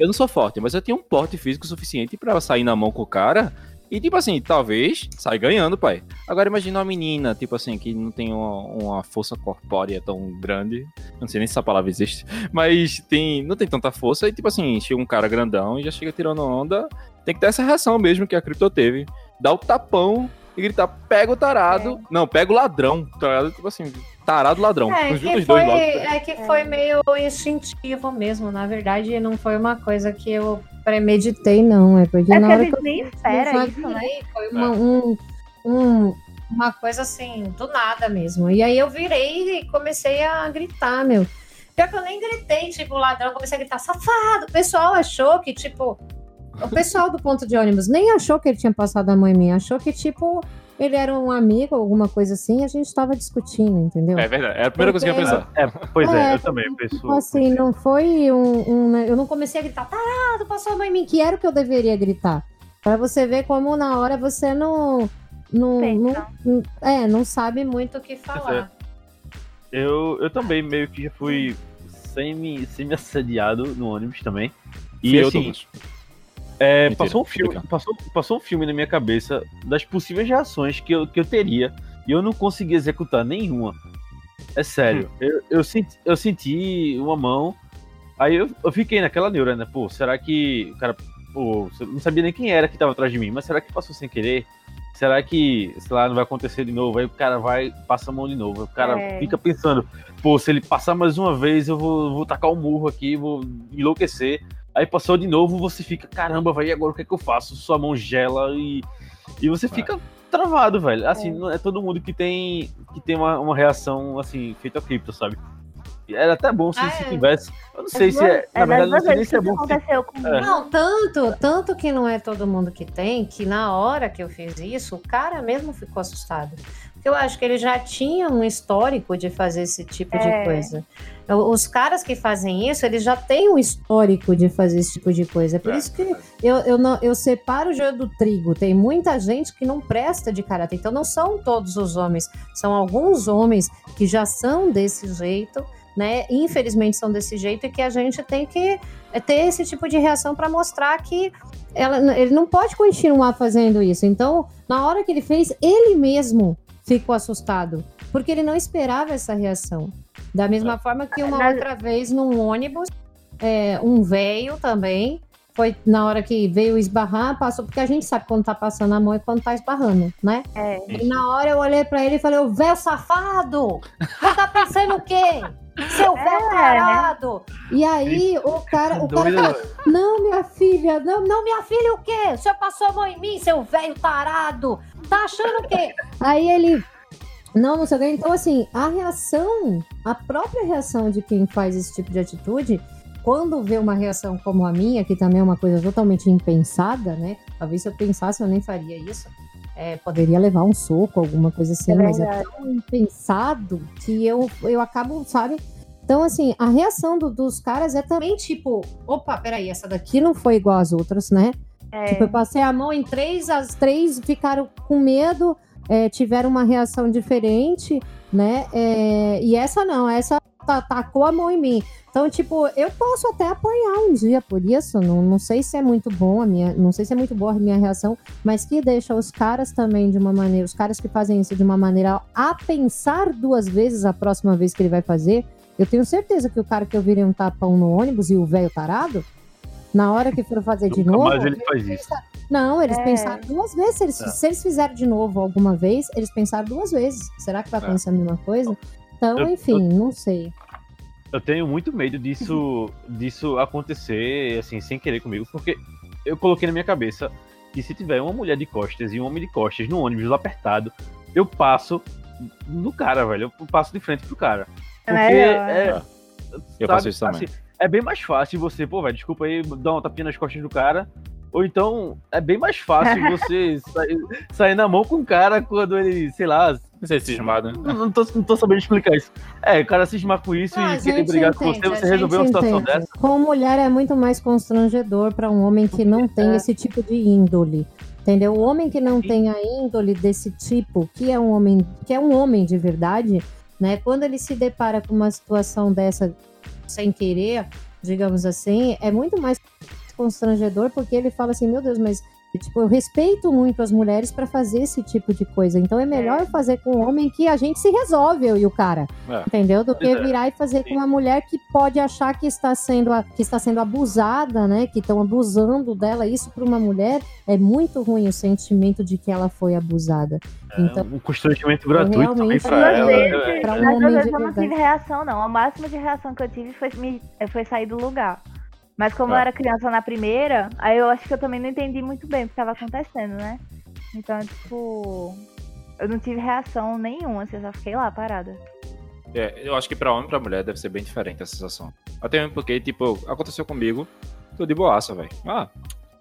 Eu não sou forte, mas eu tinha um porte físico suficiente pra sair na mão com o cara. E tipo assim, talvez sai ganhando, pai. Agora imagina uma menina, tipo assim, que não tem uma, uma força corpórea tão grande. Não sei nem se essa palavra existe. Mas tem, não tem tanta força. E tipo assim, chega um cara grandão e já chega tirando onda. Tem que ter essa reação mesmo que a Cripto teve. Dá o tapão e gritar, pega o tarado. Não, pega o ladrão. Tá? Tipo assim, tarado ladrão. É que, os foi, dois logo. é que foi meio instintivo mesmo. Na verdade, não foi uma coisa que eu premeditei, não. É porque É na hora que eu nem espera eu isso, né? Foi uma, um, um- uma coisa assim, do nada mesmo. E aí eu virei e comecei a gritar, meu. Pior que eu nem gritei, tipo, o ladrão, comecei a gritar, safado! O pessoal achou que, tipo. O pessoal do ponto de ônibus nem achou que ele tinha passado a mão em mim, achou que, tipo, ele era um amigo, alguma coisa assim, e a gente tava discutindo, entendeu? É verdade. É a primeira coisa que eu ia pensar. É, pois é, É, eu também Tipo penso. assim, não foi um, um- Eu não comecei a gritar, tarado, passou a mãe em mim, que era o que eu deveria gritar. Pra você ver como na hora você não. Não, não- é, não sabe muito o que falar. Eu, eu também meio que já fui semi, semi-assediado no ônibus também. E Fui eu, assim, Thomas. É, Mentira, passou, um filme, passou, passou um filme na minha cabeça das possíveis reações que eu, que eu teria e eu não consegui executar nenhuma. É sério. Hum. Eu, eu, senti, eu senti uma mão, aí eu, eu fiquei naquela neura, né? Pô, será que o cara. Pô, eu não sabia nem quem era que tava atrás de mim, mas será que passou sem querer? Será que, sei lá, não vai acontecer de novo? Aí o cara vai, passa a mão de novo. O cara É. fica pensando, pô, se ele passar mais uma vez, eu vou, vou tacar um murro aqui, vou enlouquecer. Aí passou de novo, você fica, caramba, vai, e agora o que é que eu faço? Sua mão gela e, e você fica travado, velho. Assim, não é todo mundo que tem, que tem uma, uma reação, assim, feita a cripto, sabe? Era até bom se, Ah, se é. tivesse. Eu não sei se é. É Na das verdade, não sei nem se é bom se aconteceu. É. Não, tanto, tanto que não é todo mundo que tem, que na hora que eu fiz isso, o cara mesmo ficou assustado. Porque eu acho que ele já tinha um histórico de fazer esse tipo de É. coisa. Eu- Os caras que fazem isso, eles já têm um histórico de fazer esse tipo de coisa. É por É. isso que eu, eu, não, eu separo o joio do trigo. Tem muita gente que não presta de caráter. Então não são todos os homens, são alguns homens que já são desse jeito, né? Infelizmente são desse jeito e que a gente tem que é, ter esse tipo de reação para mostrar que ela- ele não pode continuar fazendo isso. Então, na hora que ele fez, ele mesmo ficou assustado, porque ele não esperava essa reação. Da mesma forma que uma outra vez num ônibus, é, um velho também, foi na hora que veio esbarrar, passou, porque a gente sabe quando tá passando a mão e quando tá esbarrando, né? É. E na hora eu olhei pra ele e falei, ô véu safado! Você tá pensando o quê? Seu É. tarado! E aí o cara, o cara falou, não, minha filha, não, não, minha filha, o quê? O senhor passou a mão em mim, seu velho tarado! Tá achando o quê? Aí ele Não, não sei o quê. Então, assim, a reação, a própria reação de quem faz esse tipo de atitude, quando vê uma reação como a minha, que também é uma coisa totalmente impensada, né? Talvez se eu pensasse, eu nem faria isso. É, poderia levar um soco, alguma coisa assim, É mas é tão impensado que eu, eu acabo, sabe? Então, assim, a reação do- dos caras é também tipo: opa, peraí, essa daqui não foi igual às outras, né? É, Tipo, eu passei a mão em três, as três ficaram com medo, é, tiveram uma reação diferente, né? É, e essa não, essa tacou a mão em mim. Então, tipo, eu posso até apanhar um dia por isso. Não, não sei se é muito bom a minha. Não sei se é muito boa a minha reação, mas que deixa os caras também de uma maneira, os caras que fazem isso de uma maneira a pensar duas vezes a próxima vez que ele vai fazer. Eu tenho certeza que o cara que eu virei um tapão no ônibus e o velho tarado, na hora que for fazer de novo. mais ele faz isso. Não, eles É. pensaram duas vezes. Se eles, É. se eles fizeram de novo alguma vez, eles pensaram duas vezes. Será que vai É. acontecer a mesma coisa? Então, Eu- enfim, não sei. Eu tenho muito medo disso, disso acontecer, assim, sem querer comigo, porque eu coloquei na minha cabeça que se tiver uma mulher de costas e um homem de costas no ônibus apertado, eu passo no cara, velho. Eu passo de frente pro cara. É Porque melhor. é. Eu faço isso também. é bem mais fácil você, pô, velho, desculpa aí, dar uma tapinha nas costas do cara. Ou então, é bem mais fácil você sair, sair na mão com o cara quando ele, sei lá, Não sei se cismado, né? não, não tô, não tô sabendo explicar isso. É, o cara cismar com isso Ah, e querer brigar com entende, você, você a resolveu uma situação entende. dessa. Com mulher é muito mais constrangedor para um homem que não tem É. esse tipo de índole. Entendeu? O homem que não Sim. tem a índole desse tipo, que é um homem, que é um homem de verdade, né? Quando ele se depara com uma situação dessa sem querer, digamos assim, é muito mais constrangedor porque ele fala assim, meu Deus, mas tipo, eu respeito muito as mulheres para fazer esse tipo de coisa. Então é melhor fazer com um homem que a gente se resolve, eu e o cara. É. Entendeu? Do que é. virar e fazer com uma mulher que pode achar que está sendo, a- que está sendo abusada, né? Que estão abusando dela. Isso para uma mulher é muito ruim o sentimento de que ela foi abusada. Então, um constrangimento gratuito também realmente pra Duas ela. vezes, É, pra um mas homem eu não tive reação, não. A máxima de reação que eu tive foi, me, foi sair do lugar. Mas como eu Ah. era criança na primeira, aí eu acho que eu também não entendi muito bem o que estava acontecendo, né? Então, tipo, eu não tive reação nenhuma, assim, eu só fiquei lá parada. É, eu acho que pra homem e pra mulher deve ser bem diferente a sensação. Até mesmo porque, tipo, aconteceu comigo, tô de boaça, velho. Ah,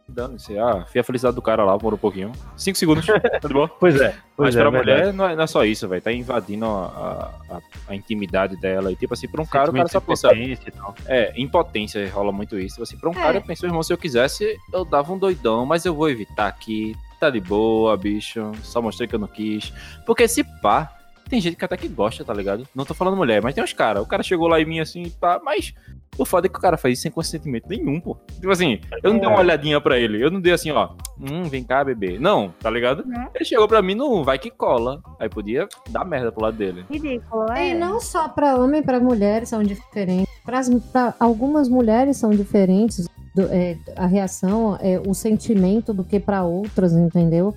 dane-se. Ah, fui a felicidade do cara lá por um pouquinho. Cinco segundos, tá de boa. Pois é, Mas pois é, pra verdade. mulher não é, não é só isso, velho. Tá invadindo a, a, a intimidade dela. E tipo assim, pra um cara, o cara só pensa. E. É, impotência rola muito isso. Assim, pra um É. cara, eu penso, irmão, se eu quisesse, eu dava um doidão, mas eu vou evitar aqui. Tá de boa, bicho. Só mostrei que eu não quis. Porque se pá, tem gente que até que gosta, tá ligado? Não tô falando mulher, mas tem uns caras. O cara chegou lá em mim assim, pá, mas o foda é que o cara faz isso sem consentimento nenhum, pô. Tipo assim, eu não dei uma É. olhadinha pra ele. Eu não dei assim, ó. Hum, vem cá, bebê. Não, tá ligado? Uhum. Ele chegou pra mim, não vai que cola. Aí podia dar merda pro lado dele. Ridículo, é. E não só para homem, para mulher são diferentes. Para algumas mulheres são diferentes do- é, a reação, é, o sentimento do que para outras, entendeu?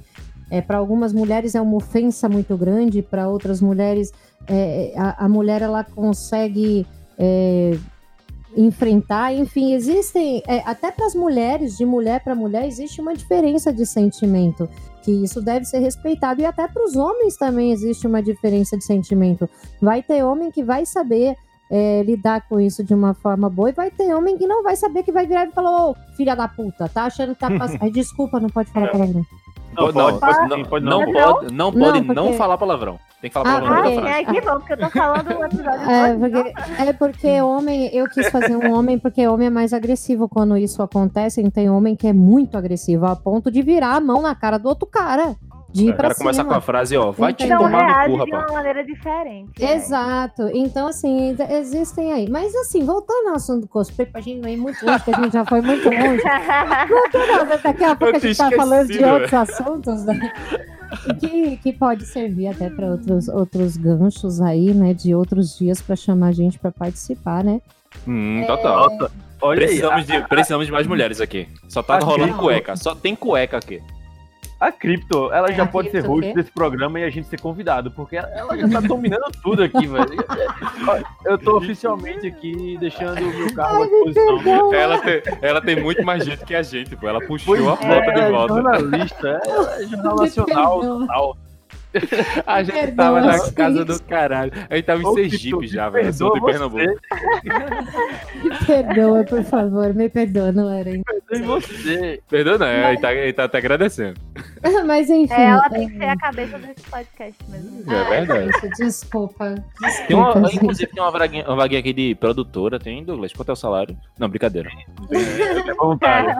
É, para algumas mulheres é uma ofensa muito grande, para outras mulheres é, a, a mulher ela consegue é, enfrentar. Enfim, existem é, até para as mulheres, de mulher para mulher, existe uma diferença de sentimento que isso deve ser respeitado e até para os homens também existe uma diferença de sentimento. Vai ter homem que vai saber é, lidar com isso de uma forma boa e vai ter homem que não vai saber que vai virar e falar, ô, filha da puta, tá achando que tá passando. Desculpa, não pode falar palavrão. Não, Pode- pode, não, pode não não. pode, não pode Não, não porque- falar palavrão. Tem que falar Ah, palavrão Ah, é, que bom, porque eu tô falando do episódio É porque, é porque homem, eu quis fazer um homem porque homem é mais agressivo quando isso acontece. E tem homem que é muito agressivo, a ponto de virar a mão na cara do outro cara. De ir O pra cara começa com a frase, ó, vai te Então, Então tomar no reage cu, de rapaz. uma maneira diferente. é. Exato. Então, assim, existem aí. Mas, assim, voltando ao assunto do cosplay, pra gente não ir muito longe, que a gente já foi muito longe. Voltando, daqui a pouco a gente tá falando de outros assuntos, né? Que, que pode servir até para outros, outros ganchos aí, né? De outros dias para chamar a gente para participar, né? Hum, total. Nossa, olha aí, Precisamos de, precisamos de mais mulheres aqui. Só tá Aqui. rolando cueca. Só tem cueca aqui. A Cripto, ela já A pode ser host desse programa e a gente ser convidado, porque ela já tá dominando tudo aqui, velho. Eu tô oficialmente aqui deixando o meu cargo à disposição. Ela tem, ela tem muito mais gente que a gente, pô. Ela puxou Pois a é, flota de volta. jornalista, é, é jornal nacional. A gente Perdoa, tava na casa do caralho. A gente tava em Ô, Sergipe já, velho. Sou de perdoa Pernambuco. Me perdoa, por favor, me perdoa, não era você? Perdoa, não. Ele tá, ele tá até agradecendo. Mas enfim. É, ela tem é- que ser a cabeça desse podcast mesmo. É verdade. Gente, desculpa. desculpa Tem uma, gente. inclusive, tem uma vaguinha, uma vaguinha aqui de produtora, tem, Douglas? Quanto é o salário? Não, brincadeira. É voluntário.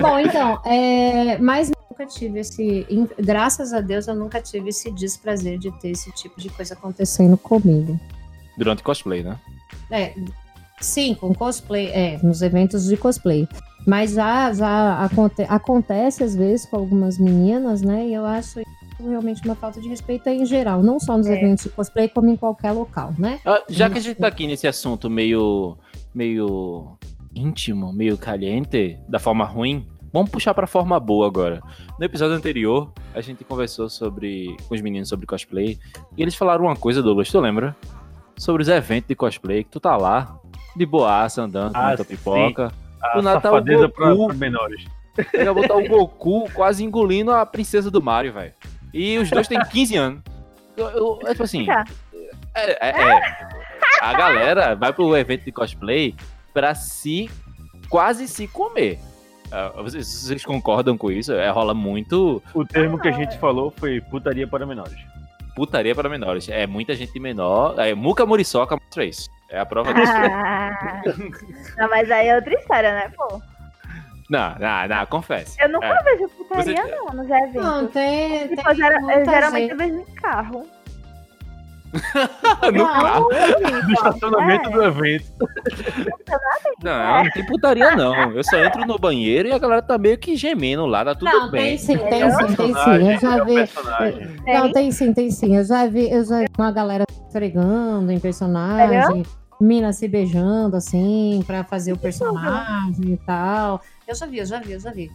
Bom, então, é, mas nunca tive esse. Graças a Deus, eu nunca tive esse desprazer de ter esse tipo de coisa acontecendo comigo. Durante cosplay, né? É, sim, com cosplay, é, nos eventos de cosplay. Mas já, já aconte- acontece às vezes com algumas meninas, né? E eu acho isso realmente uma falta de respeito em geral, não só nos É. eventos de cosplay, como em qualquer local, né? Ah, já que a gente tá aqui nesse assunto meio, meio íntimo, meio caliente, da forma ruim, vamos puxar pra forma boa agora. No episódio anterior, a gente conversou sobre com os meninos sobre cosplay e eles falaram uma coisa, Douglas, tu lembra? Sobre os eventos de cosplay, que tu tá lá, de boaça, andando, Ah, sim. pipoca. A Do Natal, pra, Goku. pra menores. Eu ia botar o Goku quase engolindo a princesa do Mario, velho. E os dois têm 15 anos. Eu, eu- é tipo assim. Já. É, é- é. A galera vai pro evento de cosplay pra se quase se comer. Ah, Vocês, vocês concordam com isso? É, rola muito O termo que a gente falou foi putaria para menores. putaria para menores. É muita gente menor. É, Muca Muriçoca mostra isso. É a prova disso. Ah. Não, mas aí é outra história, né, pô? não, não, não, confesse. Eu nunca É. vejo putaria, Você- não, nos eventos. Não, tem. Tipo, tem eu, gera- eu geralmente gente. vejo em carro. no carro. No estacionamento É. do evento. Não, não tem putaria, não. Eu só entro no banheiro e a galera tá meio que gemendo lá, tá tudo Não, bem. tem sim, tem É sim, tem sim. Eu já é um vi. personagem. Não, tem sim, tem sim. Eu já vi, eu já vi uma galera esfregando em personagem, mina se beijando assim, pra fazer o personagem e tal. Eu já vi, eu já vi, eu já vi.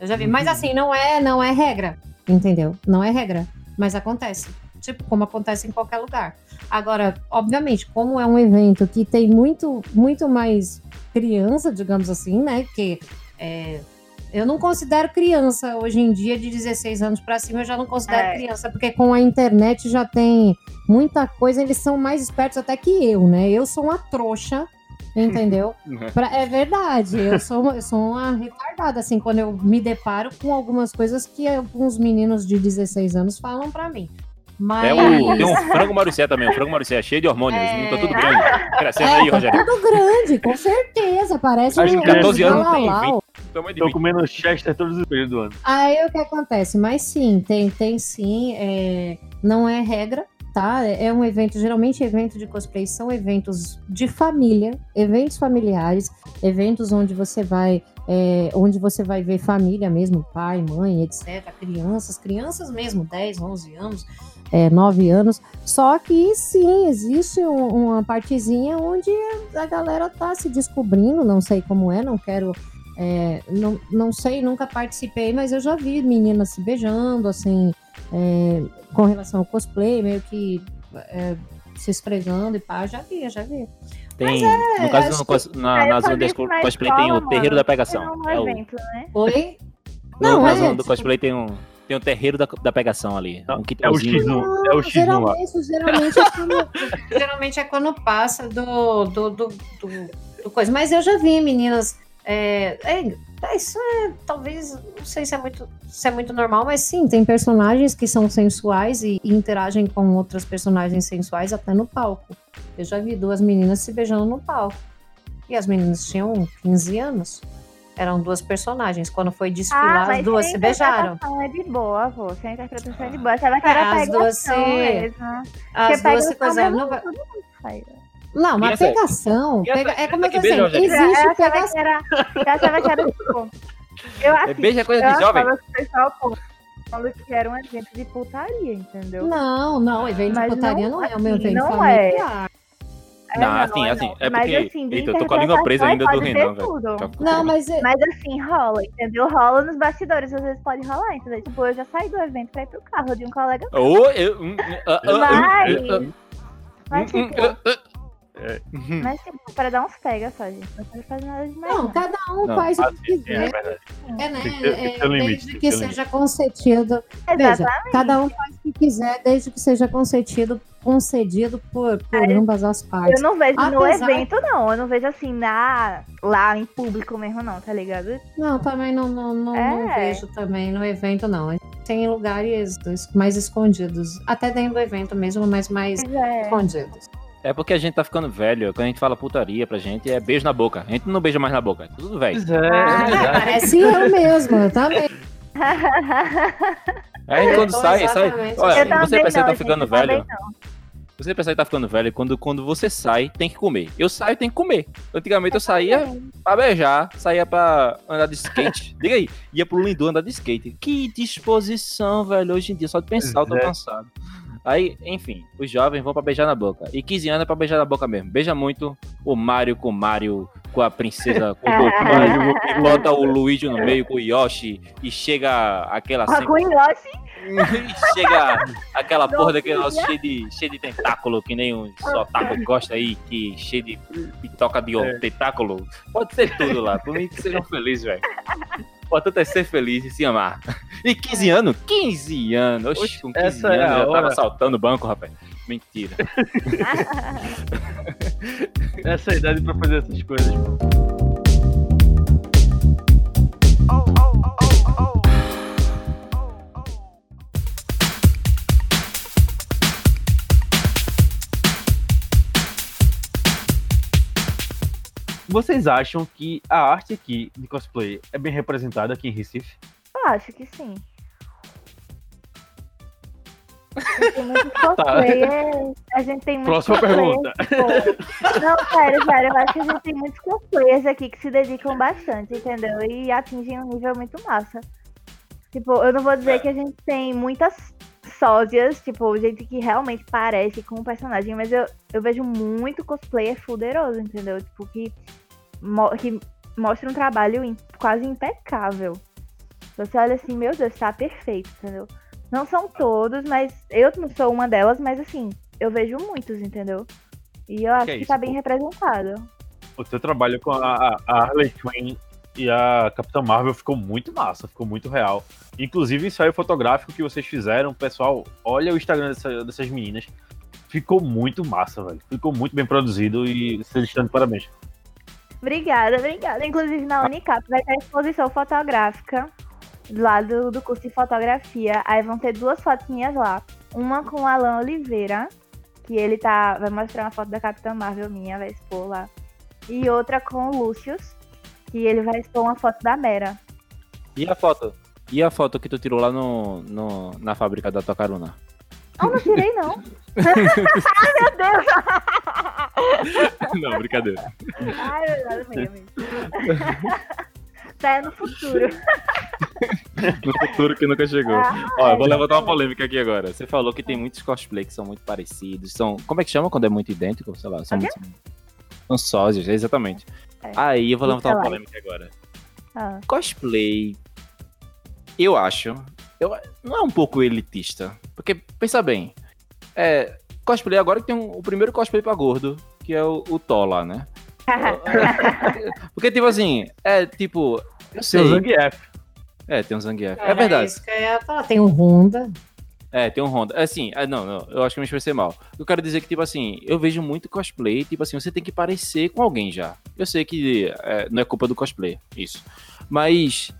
Eu já vi. Mas assim, não é, não é regra, entendeu? Não é regra, mas acontece. Tipo, como acontece em qualquer lugar. Agora, obviamente, como é um evento que tem muito, muito mais criança, digamos assim, né? Que é, eu não considero criança hoje em dia de 16 anos pra cima, eu já não considero É. criança, porque com a internet já tem muita coisa, eles são mais espertos até que eu, né? Eu sou uma trouxa, entendeu? Pra- é verdade, eu sou, eu sou uma retardada, assim, quando eu me deparo com algumas coisas que alguns meninos de 16 anos falam pra mim. Mas... É o, tem um frango Mauricé também. O frango Mauricé é cheio de hormônios. É. Tá tudo grande. Crescendo aí, É, tá Rogério. tudo grande, com certeza. Parece Acho um que 14 anos tem Lalau. Tamanho de Tô mim. comendo Chester todos os períodos do ano. Aí o que acontece? Mas sim, tem, tem sim. é, não é regra, tá? É um evento, geralmente evento de cosplay são eventos de família, eventos familiares, eventos onde você vai. é, onde você vai ver família mesmo, pai, mãe, etc. Crianças, crianças mesmo, 10, 11 anos, é, 9 anos. Só que sim, existe um- uma partezinha onde a galera tá se descobrindo, não sei como é, não quero é, não, não sei, nunca participei, mas eu já vi meninas se beijando, assim, é, com relação ao cosplay, meio que é, se esfregando e pá, já vi, já vi. Tem, no caso, no na, na zona do cosplay tem o escola, terreiro mano, da pegação. Era um É o, evento, né? Oi? no, Não, na é, zona do tipo- cosplay tem um, tem um terreiro da, da pegação ali. Não, um É o quitãozinho. X1. É o X1 lá. geralmente, geralmente, é quando, geralmente é quando passa do, do, do, do- do coisa. Mas eu já vi meninas. É, é, é, isso é talvez, não sei se é, muito, se é muito normal, mas sim, tem personagens que são sensuais e, e interagem com outras personagens sensuais até no palco. Eu já vi duas meninas se beijando no palco. E as meninas tinham 15 anos. Eram duas personagens. Quando foi desfilar, as duas se beijaram. interpretação é de boa, pô. Sem interpretação é de boa. Achava que era É, as duas pegação se- mesmo. As Porque duas se coisaram. mesmo, Não, vai- faz. Não, mas Criança- pegação. pega- é como eu tô que dizendo, beija, Eu existe achava pegação. que era. Eu achava que era tipo. Eu, É beijo é coisa eu de jovem. que o pessoal pô, falando que era um evento de putaria, entendeu? Não, não, evento Mas de putaria não, não- é o meu assim, evento não é. É, Não, assim, assim, é Mas, porque- assim, Eita, eu tô com a língua presa ainda do Renan, velho. Tá- Não, mas é- Mas assim, rola, entendeu? Rola nos bastidores, às vezes pode rolar, entendeu? Tipo, eu já saí do evento pra ir pro carro de um colega. Ô, eu- hum, ah, ah, Mas, mas, tipo. Hum. mas, tipo, para dar uns pega só, gente. Não pode fazer nada demais. não, não. cada um Não, faz o Assim, que é quiser. verdade. É, né? Tem que ter- tem é, limite, desde tem que seja consentido. Veja, Exatamente. cada um faz que quiser, desde que seja concedido, concedido por, por ambas as partes. Eu não vejo no Apesar- evento, não. Eu não vejo assim na... lá em público mesmo, não, tá ligado? Não, também não, não, não, não É. vejo também no evento, não. Tem lugares mais escondidos. Até dentro do evento mesmo, mas mais é. escondidos. É porque a gente tá ficando velho. Quando a gente fala putaria pra gente, é beijo na boca. A gente não beija mais na boca. É tudo velho. É, Ah, é. Parece eu mesmo, eu também. Aí quando sai, sai. Olha, também você pensa que não, tá gente, ficando velho. Você pensa que tá ficando velho quando, quando você sai, tem que comer. Eu saio, tem que comer. Antigamente eu saía pra beijar, saía pra andar de skate. Diga aí, ia pro Lindu andar de skate. Que disposição, velho. Hoje em dia, só de pensar, eu tô é. cansado. Aí, enfim, os jovens vão pra beijar na boca. E 15 anos é pra beijar na boca mesmo. Beija muito o Mario com o Mario, com a princesa, com o Goku, e bota o Luigi no meio com o Yoshi, e chega aquela com o Yoshi, chega aquela porra daquele Nossa, negócio cheio de, cheio de tentáculo, que nem o otaku gosta aí, que cheio de pitoca de É. tentáculo. Pode ser tudo lá, por mim que sejam felizes, velho. O importante é ser feliz e se amar. E 15 anos? 15 anos! Oxi, Oxe, com 15 essa é anos eu já tava hora. assaltando o banco, rapaz. Mentira. Essa é a idade pra fazer essas coisas. Vocês acham que a arte aqui de cosplay é bem representada aqui em Recife? eu acho que sim. Tem muito cosplayer, a gente tem muito Próxima cosplayer, pergunta. tipo, Não, sério, sério, eu acho que a gente tem muitos cosplayers aqui que se dedicam bastante, entendeu? E atingem um nível muito massa. Tipo, eu não vou dizer que a gente tem muitas sósias, tipo, gente que realmente parece com o personagem, mas eu, eu vejo muito cosplayer fuderoso, entendeu? Tipo, que, mo- que mostra um trabalho im- quase impecável. Você olha assim, meu Deus, tá perfeito, entendeu? Não são todos, mas eu não sou uma delas, mas assim, eu vejo muitos, entendeu? E eu acho que, é isso, tá bem representado. O seu trabalho com a, a- a Harley Quinn e a Capitã Marvel ficou muito massa, ficou muito real. Inclusive, ensaio fotográfico que vocês fizeram, pessoal, olha o Instagram dessa- dessas meninas. Ficou muito massa, velho. Ficou muito bem produzido e vocês estão de parabéns. Obrigada, obrigada. Inclusive na Unicap vai ter exposição fotográfica lá do, do curso de fotografia. Aí vão ter duas fotos minhas lá. Uma com o Alan Oliveira, que ele tá. Vai mostrar uma foto da Capitã Marvel minha, vai expor lá. E outra com o Lúcius, que ele vai expor uma foto da Mera. E a foto? E a foto que tu tirou lá no, no- na fábrica da tua carona? Não, não tirei, não. Ai, meu Deus! Não, brincadeira. Ai, meu Deus, amiga. Tá é no futuro. No futuro que nunca chegou. Ah, Ó, eu vou é, levantar uma polêmica aqui agora. Você falou que tem muitos cosplays que são muito parecidos. São. Como é que chama quando é muito idêntico? Sei lá. São, quê? muito... são sósias, exatamente. É. Aí eu vou levantar uma lá. polêmica agora. Ah, Cosplay. Eu acho. Eu, não é um pouco elitista. Porque, pensa bem. É, cosplay agora que tem um- o primeiro cosplay pra gordo, que é o, o Thor lá, né? Porque, tipo assim, é tipo. Eu sei. Seu Zangief. É, tem um Zangief. É verdade. isso que eu ia falar. Tem um Honda. É, tem um Honda. É assim, é, não, não, eu acho que me expressei mal. Eu quero dizer que, tipo assim, eu vejo muito cosplay, tipo assim, você tem que parecer com alguém já. Eu sei que é, não é culpa do cosplay, isso. Mas,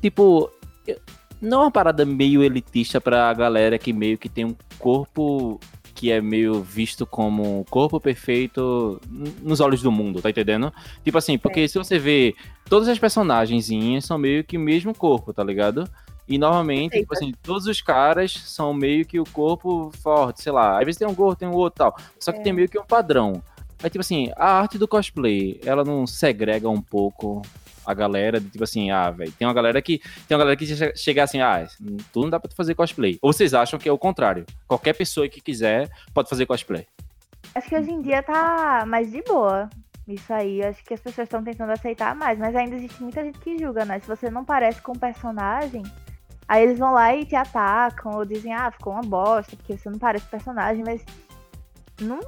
tipo, eu- não é uma parada meio elitista pra galera que meio que tem um corpo que é meio visto como um corpo perfeito nos olhos do mundo, tá entendendo? Tipo assim, porque se você vê, todas as personagenzinhas são meio que o mesmo corpo, tá ligado? E normalmente, tipo assim, todos os caras são meio que o corpo forte, sei lá. Às vezes tem um gordo, tem um outro tal. Só que É. tem meio que um padrão. Aí, tipo assim, a arte do cosplay, ela não segrega um pouco a galera, de, tipo assim, ah, velho, tem uma galera que tem uma galera que che- chega assim, ah, tu não dá pra fazer cosplay. Ou vocês acham que é o contrário? Qualquer pessoa que quiser pode fazer cosplay. Acho que hoje em dia tá mais de boa. Isso aí, acho que as pessoas estão tentando aceitar mais, mas ainda existe muita gente que julga, né? Se você não parece com o personagem, aí eles vão lá e te atacam, ou dizem, ah, ficou uma bosta, porque você não parece personagem, mas não,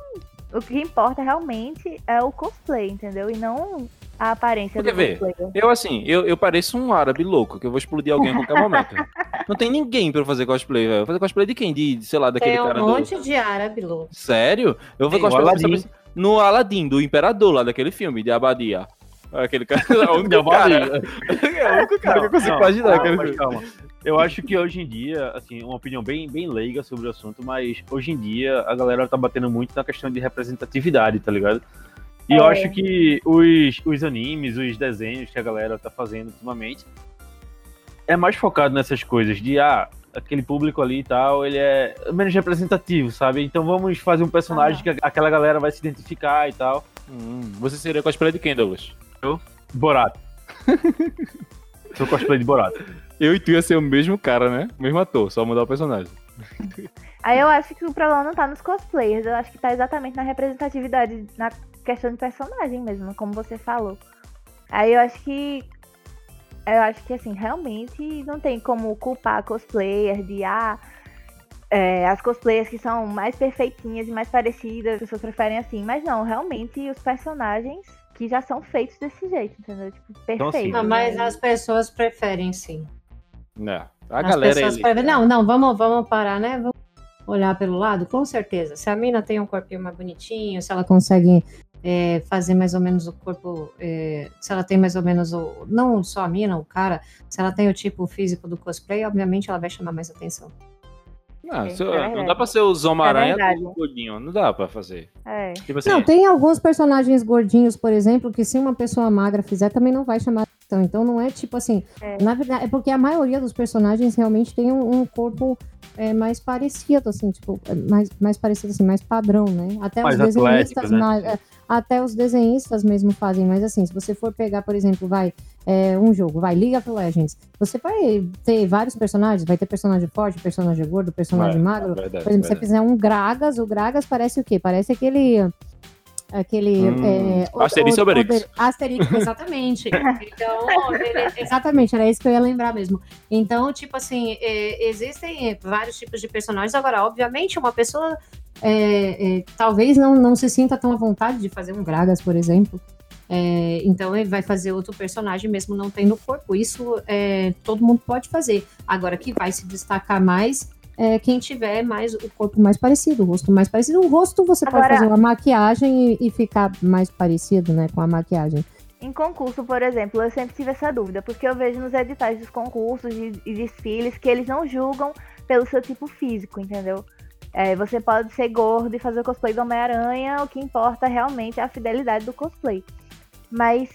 o que importa realmente é o cosplay, entendeu? E não a aparência Porque do vê, cosplayer. Eu, assim, eu, eu pareço um árabe louco, que eu vou explodir alguém a qualquer momento. Não tem ninguém pra eu fazer cosplay, velho. Fazer cosplay de quem? De, sei lá, daquele Tem um cara do... monte de árabe, Lu. Sério? Eu vou o cosplay Aladdin. no Aladdin, do Imperador lá, daquele filme, de Abadia. Aquele cara, é o único cara, é o único cara que eu consigo imaginar. calma. Eu acho que hoje em dia, assim, uma opinião bem, bem leiga sobre o assunto, mas hoje em dia a galera tá batendo muito na questão de representatividade, tá ligado? E eu É. acho que os, os animes, os desenhos que a galera tá fazendo ultimamente é mais focado nessas coisas de, ah, aquele público ali e tal, ele é menos representativo, sabe? Então vamos fazer um personagem que aquela galera vai se identificar e tal. Hum, você seria cosplay de quem, Douglas? Borat. Sou cosplay de Borat. Eu e tu ia ser o mesmo cara, né? O mesmo ator, só mudar o personagem. Aí eu acho que o problema não tá nos cosplayers, eu acho que tá exatamente na representatividade, na questão de personagem mesmo, como você falou. Aí eu acho que. Eu acho que assim, realmente não tem como culpar cosplayer de ah. é, as cosplayers que são mais perfeitinhas e mais parecidas, as pessoas preferem assim. Mas não, realmente os personagens que já são feitos desse jeito, entendeu? Tipo, Então, assim. Não, mas né? as pessoas preferem sim. Não. A As galera pessoas preferem. Não, não, vamos, vamos parar, né? Vamos olhar pelo lado, com certeza. Se a mina tem um corpinho mais bonitinho, se ela consegue é, fazer mais ou menos o corpo, é, se ela tem mais ou menos o. Não só a mina, o cara, se ela tem o tipo físico do cosplay, obviamente ela vai chamar mais atenção. Não, É, se- é não dá pra ser o Zomaranha É gordinho. Não dá pra fazer. É. Tipo assim, Não, tem alguns personagens gordinhos, por exemplo, que se uma pessoa magra fizer, também não vai chamar atenção. Então não é tipo assim. É. Na verdade, é porque a maioria dos personagens realmente tem um, um corpo é, mais parecido, assim, tipo, é, mais, mais parecido, assim, mais padrão, né? Até Mais os desenhistas, né? é, até os desenhistas mesmo fazem, mas assim, se você for pegar, por exemplo, vai, é, um jogo, vai, League of Legends, você vai ter vários personagens, vai ter personagem forte, personagem gordo, personagem Vai, magro, verdade, por exemplo, se você verdade. fizer um Gragas, o Gragas parece o quê? Parece aquele. Aquele. Hum, é, o- Asterix o- Obelix. Asterix, exatamente. então, ele- exatamente, era isso que eu ia lembrar mesmo. Então, tipo assim, é, existem vários tipos de personagens. Agora, obviamente, uma pessoa é, é, talvez não, não se sinta tão à vontade de fazer um Gragas, por exemplo. É, então ele vai fazer outro personagem mesmo não tendo corpo. Isso é, todo mundo pode fazer. Agora que vai se destacar mais é quem tiver mais o corpo mais parecido, o rosto mais parecido. O rosto você pode Agora- fazer uma maquiagem e, e ficar mais parecido, né, com a maquiagem. Em concurso, por exemplo, eu sempre tive essa dúvida, porque eu vejo nos editais dos concursos e e desfiles que eles não julgam pelo seu tipo físico, entendeu? É, você pode ser gordo e fazer o cosplay do Homem-Aranha, o que importa realmente é a fidelidade do cosplay. Mas,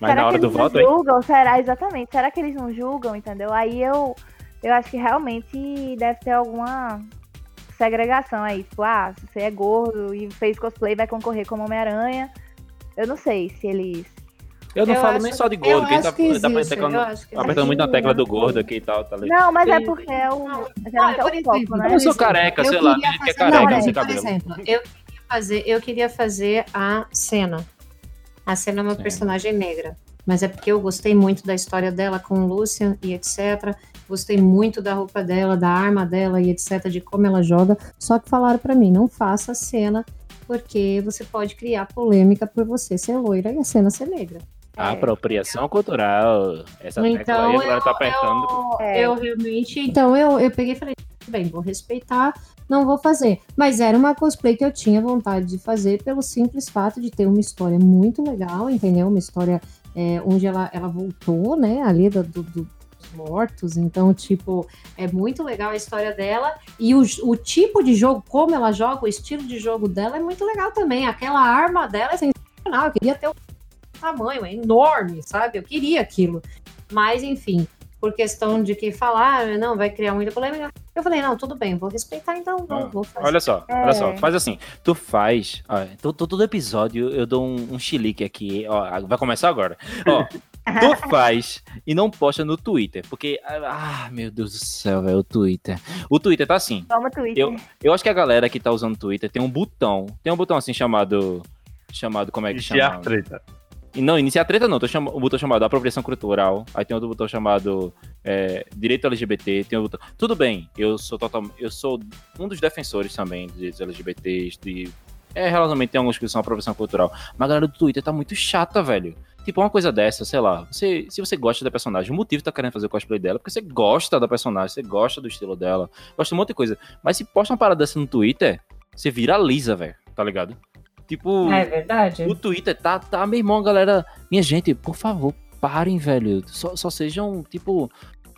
Mas será na hora que do eles voto, não hein? julgam? Será, exatamente, será que eles não julgam, entendeu? Aí eu, eu acho que realmente deve ter alguma segregação aí. Tipo, ah, se você é gordo e fez cosplay, vai concorrer como Homem-Aranha. Eu não sei se eles Eu não Eu falo acho- nem só de gordo, quem tá, que tá que apertando muito na tecla do gordo aqui e tal, tá ligado? Não, mas é porque é o. Não, Geralmente é por o exemplo, foco, né? Eu sou careca, eu sei lá, gente que é fazer- careca, não, não por cabelo. exemplo, eu queria fazer, eu queria fazer a Cena. A Cena é uma Sim. personagem negra, mas é porque eu gostei muito da história dela com o Lucian e etc. Gostei muito da roupa dela, da arma dela e etc, de como ela joga. Só que falaram pra mim, não faça a Cena porque você pode criar polêmica por você ser loira e a Cena ser negra. A É. apropriação cultural. Essa tecla Então, aí, a galera tá eu- apertando. Eu, É. eu realmente. Então eu, eu peguei e falei, "Tudo bem, vou respeitar, não vou fazer. Mas era uma cosplay que eu tinha vontade de fazer pelo simples fato de ter uma história muito legal, entendeu? Uma história é, onde ela, ela voltou, né, ali do, do- do- dos mortos. Então, tipo, é muito legal a história dela. E o, o tipo de jogo, como ela joga, o estilo de jogo dela é muito legal também. Aquela arma dela é sensacional. Eu queria ter o tamanho, é enorme, sabe? Eu queria aquilo. Mas, enfim, por questão de que falar, não, vai criar muita polêmica. Eu falei, não, tudo bem, vou respeitar, então vou, Ah, vou fazer. Olha só, É. olha só, faz assim. Tu faz. Ó, to- todo episódio eu dou um, um chilique aqui. Ó, vai começar agora. Ó, tu faz e não posta no Twitter. Porque. Ah, meu Deus do céu, velho, o Twitter. O Twitter tá assim. Toma Twitter. Eu, eu acho que a galera que tá usando o Twitter tem um botão. Tem um botão assim chamado. Chamado. Como é que Iniciar chama? treta. Não, iniciar treta não. Tô chama... O botão chamado apropriação cultural. Aí tem outro botão chamado é, direito LGBT. Tem outro botão... Tudo bem, eu sou total... eu sou um dos defensores também dos direitos LGBTs. De... É, relacionamento tem alguns que são apropriação cultural. Mas a galera do Twitter tá muito chata, velho. Tipo, uma coisa dessa, sei lá, você, se você gosta da personagem, o motivo tá querendo fazer o cosplay dela, porque você gosta da personagem, você gosta do estilo dela, gosta de um monte de coisa. Mas se posta uma parada dessa no Twitter, você viraliza, velho, tá ligado? Tipo, É verdade. o Twitter tá, tá, meu irmão, galera. Minha gente, por favor, parem, velho. Só, só sejam, tipo.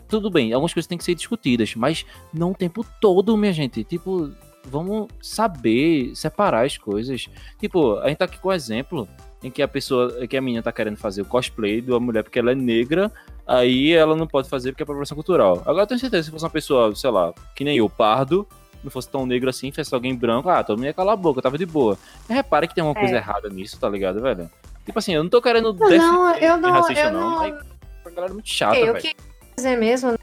Tudo bem, algumas coisas têm que ser discutidas, mas não o tempo todo, minha gente. Tipo, vamos saber separar as coisas. Tipo, a gente tá aqui com um exemplo em que a pessoa, que a menina tá querendo fazer o cosplay de uma mulher porque ela é negra, aí ela não pode fazer porque é apropriação cultural. Agora eu tenho certeza se fosse uma pessoa, sei lá, que nem eu, pardo, não fosse tão negro assim, fosse alguém branco, ah, todo mundo ia calar a boca, tava de boa. Mas repara que tem uma coisa É. errada nisso, tá ligado, velho? Tipo assim, eu não tô querendo Não, defender eu não- racista, eu não, não- a galera é muito chata, Ok, eu velho. queria dizer mesmo, né,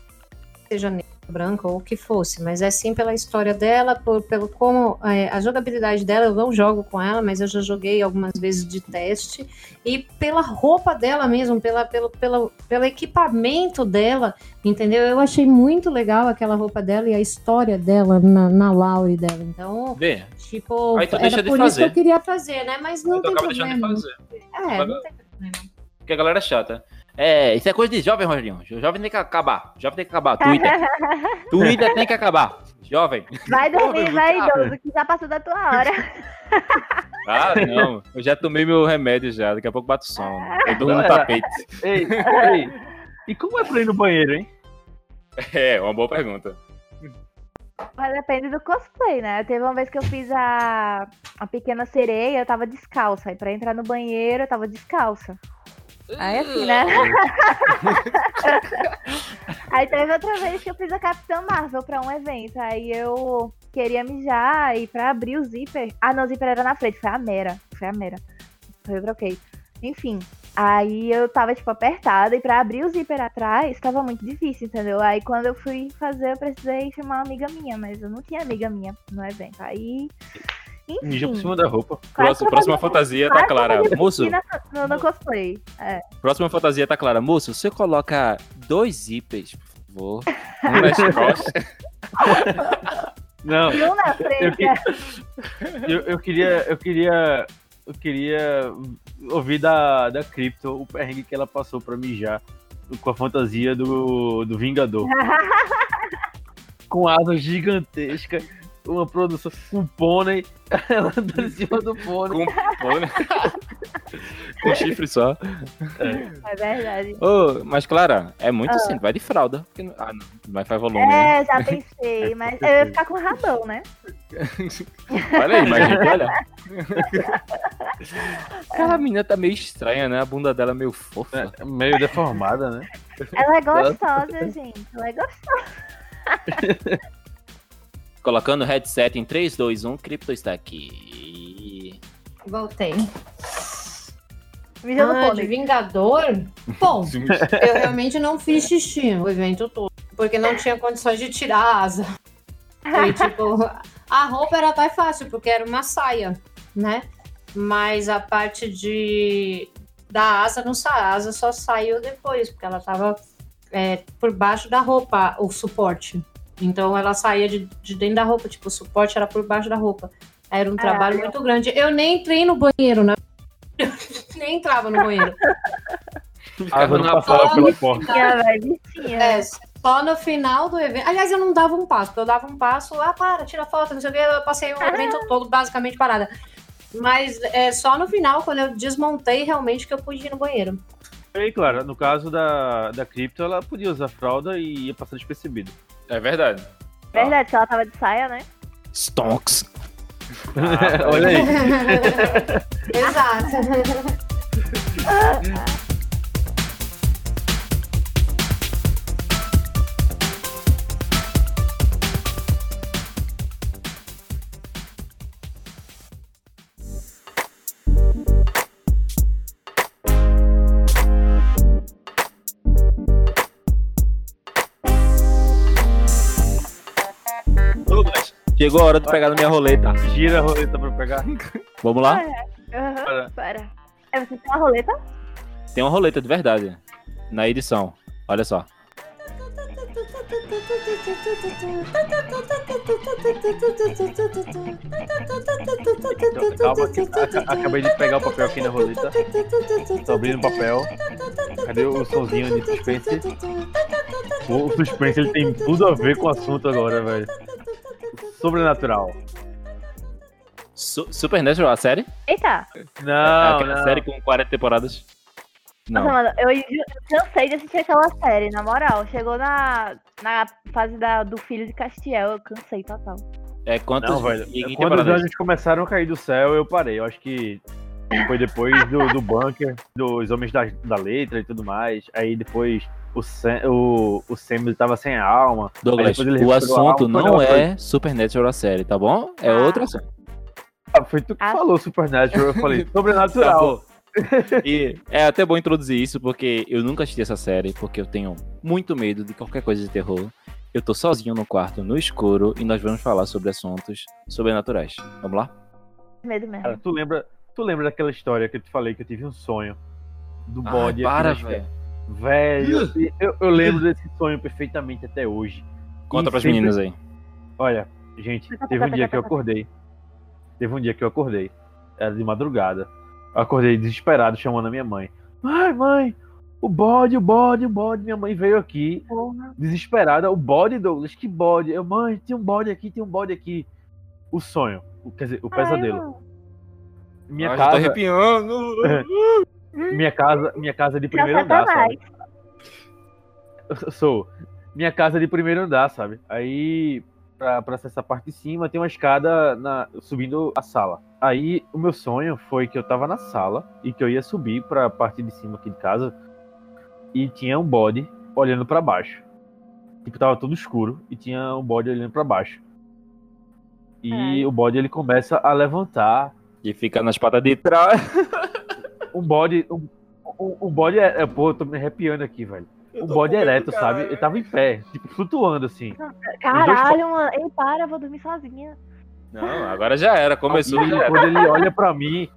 seja negro, branco ou o que fosse, mas é sim pela história dela, por, pelo como é, a jogabilidade dela, eu não jogo com ela, mas eu já joguei algumas vezes de teste, e pela roupa dela mesmo, pela, pelo, pelo, pelo equipamento dela, entendeu? Eu achei muito legal aquela roupa dela e a história dela na, na Laure dela, então, tipo, Aí tu era deixa de por isso que fazer. eu queria fazer, né, mas não tem deixando de problema. fazer. É, não tem problema. Porque a galera é chata. É, isso é coisa de jovem, Rogerinho. O jovem tem que acabar. Jovem tem que acabar. Twitter. Twitter tem que acabar. Jovem. Vai dormir, Porra, vai, idoso, que já passou da tua hora. Ah, não. Eu já tomei meu remédio já. Daqui a pouco bato o som. Eu durmo no tapete. Ei, ei. E como é pra ir no banheiro, hein? É, uma boa pergunta. Mas depende do cosplay, né? Teve uma vez que eu fiz a, a pequena sereia, eu tava descalça. Aí pra entrar no banheiro, eu tava descalça. Aí assim, né? Aí teve outra vez que eu fiz a Capitã Marvel pra um evento. Aí eu queria mijar e pra abrir o zíper. Ah, não, o zíper era na frente, foi a Mera. Foi a Mera. Foi eu troquei. Enfim. Aí eu tava, tipo, apertada, e pra abrir o zíper atrás tava muito difícil, entendeu? Aí quando eu fui fazer, eu precisei chamar uma amiga minha, mas eu não tinha amiga minha no evento. Aí. Mija por Enfim. cima da roupa. Próxima, próxima fantasia tá clara. eu Moço, No, no, cosplay. É. próxima fantasia tá clara. Moço, você coloca dois zíperes, por favor. Um nas costas. Não, E um na eu, frente. que- eu, eu queria. Eu queria. Eu queria ouvir da, da Crypto o perrengue que ela passou pra mijar com a fantasia do, do Vingador. com asas gigantescas, uma produção com pônei, ela andando em cima do pônei. Com, né? com chifre só. É verdade. Ô, mas, Clara, é muito Ah. assim. Vai de fralda. porque não- Ah, não. Vai faz volume, né? É, já pensei, mas eu ia ficar com rabão, né? Olha aí, mas olha. Aquela menina tá meio estranha, né? A bunda dela é meio fofa. É, meio deformada, né? Ela é gostosa, gente. Ela é gostosa. Colocando o headset em 3, 2, 1, Crypto está aqui. Voltei. No Ah, de. Vingador? Bom, eu realmente não fiz xixi o evento todo, porque não tinha condições de tirar a asa. Foi tipo, a roupa era até fácil, porque era uma saia, né? Mas a parte de da asa não saiu, a asa só saiu depois, porque ela tava é, por baixo da roupa, o suporte. Então ela saía de, de dentro da roupa, tipo, o suporte era por baixo da roupa. Era um trabalho muito grande. Eu nem entrei no banheiro, né? nem entrava no banheiro. A água não na porta. pela porta. Tinha. É, só no final do evento. Aliás, eu não dava um passo, porque eu dava um passo, ah, para, tira foto, não sei o quê. Eu passei o evento todo basicamente parada. Mas é só no final, quando eu desmontei, realmente que eu pude ir no banheiro. E aí, Clara, no caso da, da Crypto, ela podia usar fralda e ia passar despercebido. É verdade. Verdade, que ela tava de saia, né? Stonks. Olha aí. Exato. chegou a hora de pegar na minha roleta. Gira a roleta pra pegar. Vamos lá? Aham, Para. para. É, você tem uma roleta? Tem uma roleta de verdade. Na edição. Olha só. Calma, acabei de pegar o papel aqui na roleta. Tô abrindo o papel. Cadê o sonzinho de suspense? O, o suspense ele tem tudo a ver com o assunto agora, velho. Sobrenatural. Su Supernatural, a série? Eita! Não, Aquela não. série com 40 temporadas? Não. Nossa, mano, eu eu cansei de assistir aquela série, na moral. Chegou na, na fase da, do filho de Castiel, eu cansei total. É quantas Não, velho. Quando os anjos começaram a cair do céu, eu parei. Eu acho que foi depois do, do bunker, dos homens da, da letra e tudo mais. Aí depois o Sam, o, o Sam ele tava sem alma. Douglas, o assunto alma, não foi é Supernatural a série, tá bom? É Ah. outro assunto. Ah, Foi tu que Ah. falou Supernatural. Eu falei Tá sobrenatural. bom. E é até bom introduzir isso, porque eu nunca assisti essa série, porque eu tenho muito medo de qualquer coisa de terror. Eu tô sozinho no quarto, no escuro, e nós vamos falar sobre assuntos sobrenaturais. Vamos lá? Medo mesmo. Cara, tu lembra, tu lembra daquela história que eu te falei que eu tive um sonho do bode aqui para, na velho. Velho, eu, eu lembro desse sonho perfeitamente até hoje. Conta E pras sempre- meninas aí. Olha, gente, teve um dia que eu acordei. Teve um dia que eu acordei. Era de madrugada. Eu acordei desesperado chamando a minha mãe. Ai, mãe, o bode, o bode, o bode. Minha mãe veio aqui, Porra. desesperada. O bode, Douglas, que bode? Eu, mãe, tem um bode aqui, tem um bode aqui. O sonho, o, quer dizer, o pesadelo. Minha Ah, casa, arrepiando. minha casa, minha casa de é primeiro andar, Satanás. sabe? Sou minha casa de primeiro andar, sabe? Aí, pra, pra acessar a parte de cima, tem uma escada na, subindo a sala. Aí, o meu sonho foi que eu tava na sala e que eu ia subir pra parte de cima aqui de casa e tinha um bode olhando pra baixo. Tipo, tava tudo escuro e tinha um bode olhando pra baixo. E Caralho. o bode, ele começa a levantar E fica nas patas de trás. um bode. Um, um, um bode é, é. Pô, eu tô me arrepiando aqui, velho. Um bode ereto, sabe? Ele tava em pé, tipo, flutuando assim. Caralho, mano. Ei, para, eu vou dormir sozinha. Não, agora já era. Começou, e já era. quando ele olha pra mim,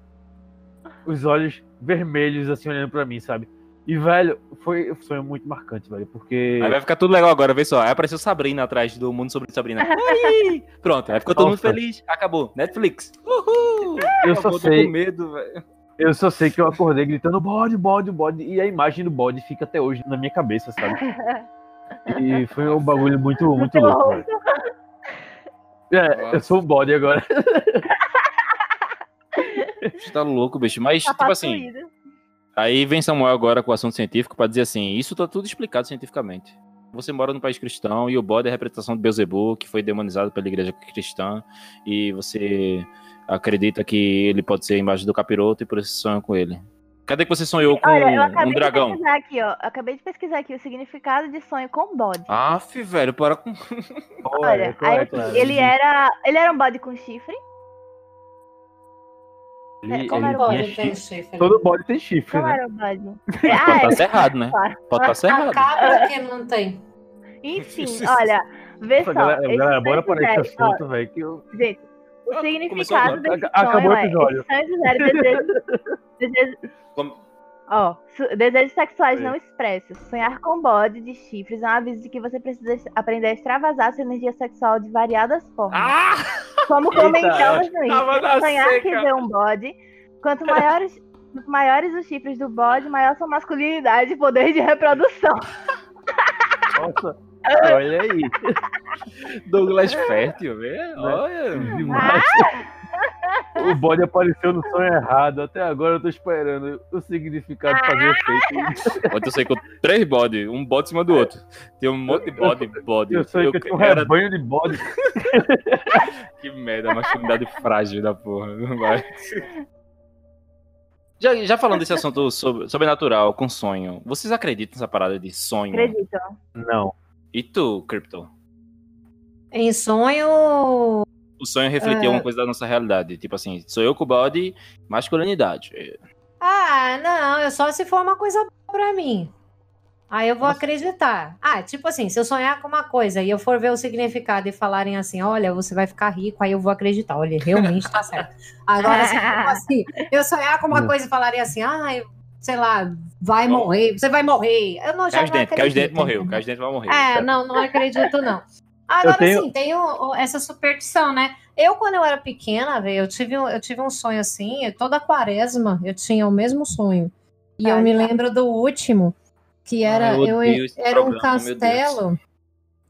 os olhos vermelhos, assim, olhando pra mim, sabe? E, velho, foi um sonho muito marcante, velho, porque. Aí vai ficar tudo legal agora, vê só. Aí apareceu Sabrina atrás do Mundo sobre Sabrina. Ai! Pronto, aí ficou todo mundo Nossa. feliz. Acabou. Netflix. Uhul! Eu só Acabou, tô sei. com medo, velho. Eu só sei que eu acordei gritando bode, bode, bode. E a imagem do bode fica até hoje na minha cabeça, sabe? E foi um bagulho muito, muito louco, velho. É, eu sou um bode agora. Você tá louco, bicho. Mas, Tá tipo assim, aí vem Samuel agora com o assunto científico pra dizer assim: isso tá tudo explicado cientificamente. Você mora num país cristão e o bode é a representação de Beelzebub, que foi demonizado pela igreja cristã, e você acredita que ele pode ser a imagem do capiroto e por isso sonha com ele. Cadê que você sonhou com Olha, eu um acabei dragão? de pesquisar aqui, ó. Eu acabei de pesquisar aqui o significado de sonho com bode. Aff, velho, para com. Olha, qual aí é, ele era. Ele era um bode com chifre. Ele, Como ele era o Pode ter chifre. chifre. Todo bode tem chifre, Não né? era um bode. Pode Ah, estar é. cerrado, né? claro. Pode estar A cerrado. cabra que não tem. Enfim, olha, vê só. Galera, galera, bora sonho parar esse assunto, velho. Eu... Gente, o Ah, começou significado acabou o sonho é desejo, desejo, ó, desejos sexuais não expressos. Sonhar com bode de chifres é um aviso de que você precisa aprender a extravasar sua energia sexual de variadas formas. Ah! Como comentamos no Insta, sonhar que seca. vê um bode, quanto maiores, quanto maiores os chifres do bode, maior sua masculinidade e poder de reprodução. Nossa, olha aí. Douglas Fértil, velho. Olha. Demais. O bode apareceu no sonho errado. Até agora eu tô esperando o significado fazer efeito. Ontem eu sei com três bodes, um bode em cima do outro. Tem um monte de bode, bode. Eu sei que eu tinha um era... rebanho de bode. Que merda, masculinidade frágil da porra. Não vai. Já, já falando desse assunto sobre, sobrenatural, com sonho, vocês acreditam nessa parada de sonho? Acredito. Não. E tu, Crypto? Em sonho. O sonho refletir É. alguma coisa da nossa realidade. Tipo assim, sou eu com o bode, masculinidade. Ah, não, é só se for uma coisa boa pra mim. Aí eu vou Nossa. acreditar. Ah, tipo assim, se eu sonhar com uma coisa e eu for ver o significado e falarem assim, olha, você vai ficar rico, aí eu vou acreditar. Olha, realmente tá certo. Agora, se for assim, eu sonhar com uma Hum. coisa e falarem assim, ah, sei lá, vai Bom. morrer, você vai morrer. Eu não, já não os acredito, dentes, morreu. os dentes, vai morrer. É, não, não acredito, não. Agora, tenho- assim, tem essa superstição, né? Eu, quando eu era pequena, eu tive, um- eu tive um sonho assim, toda quaresma eu tinha o mesmo sonho. E eu me tá. lembro do último, que era, Ai, eu eu, era um programa, castelo,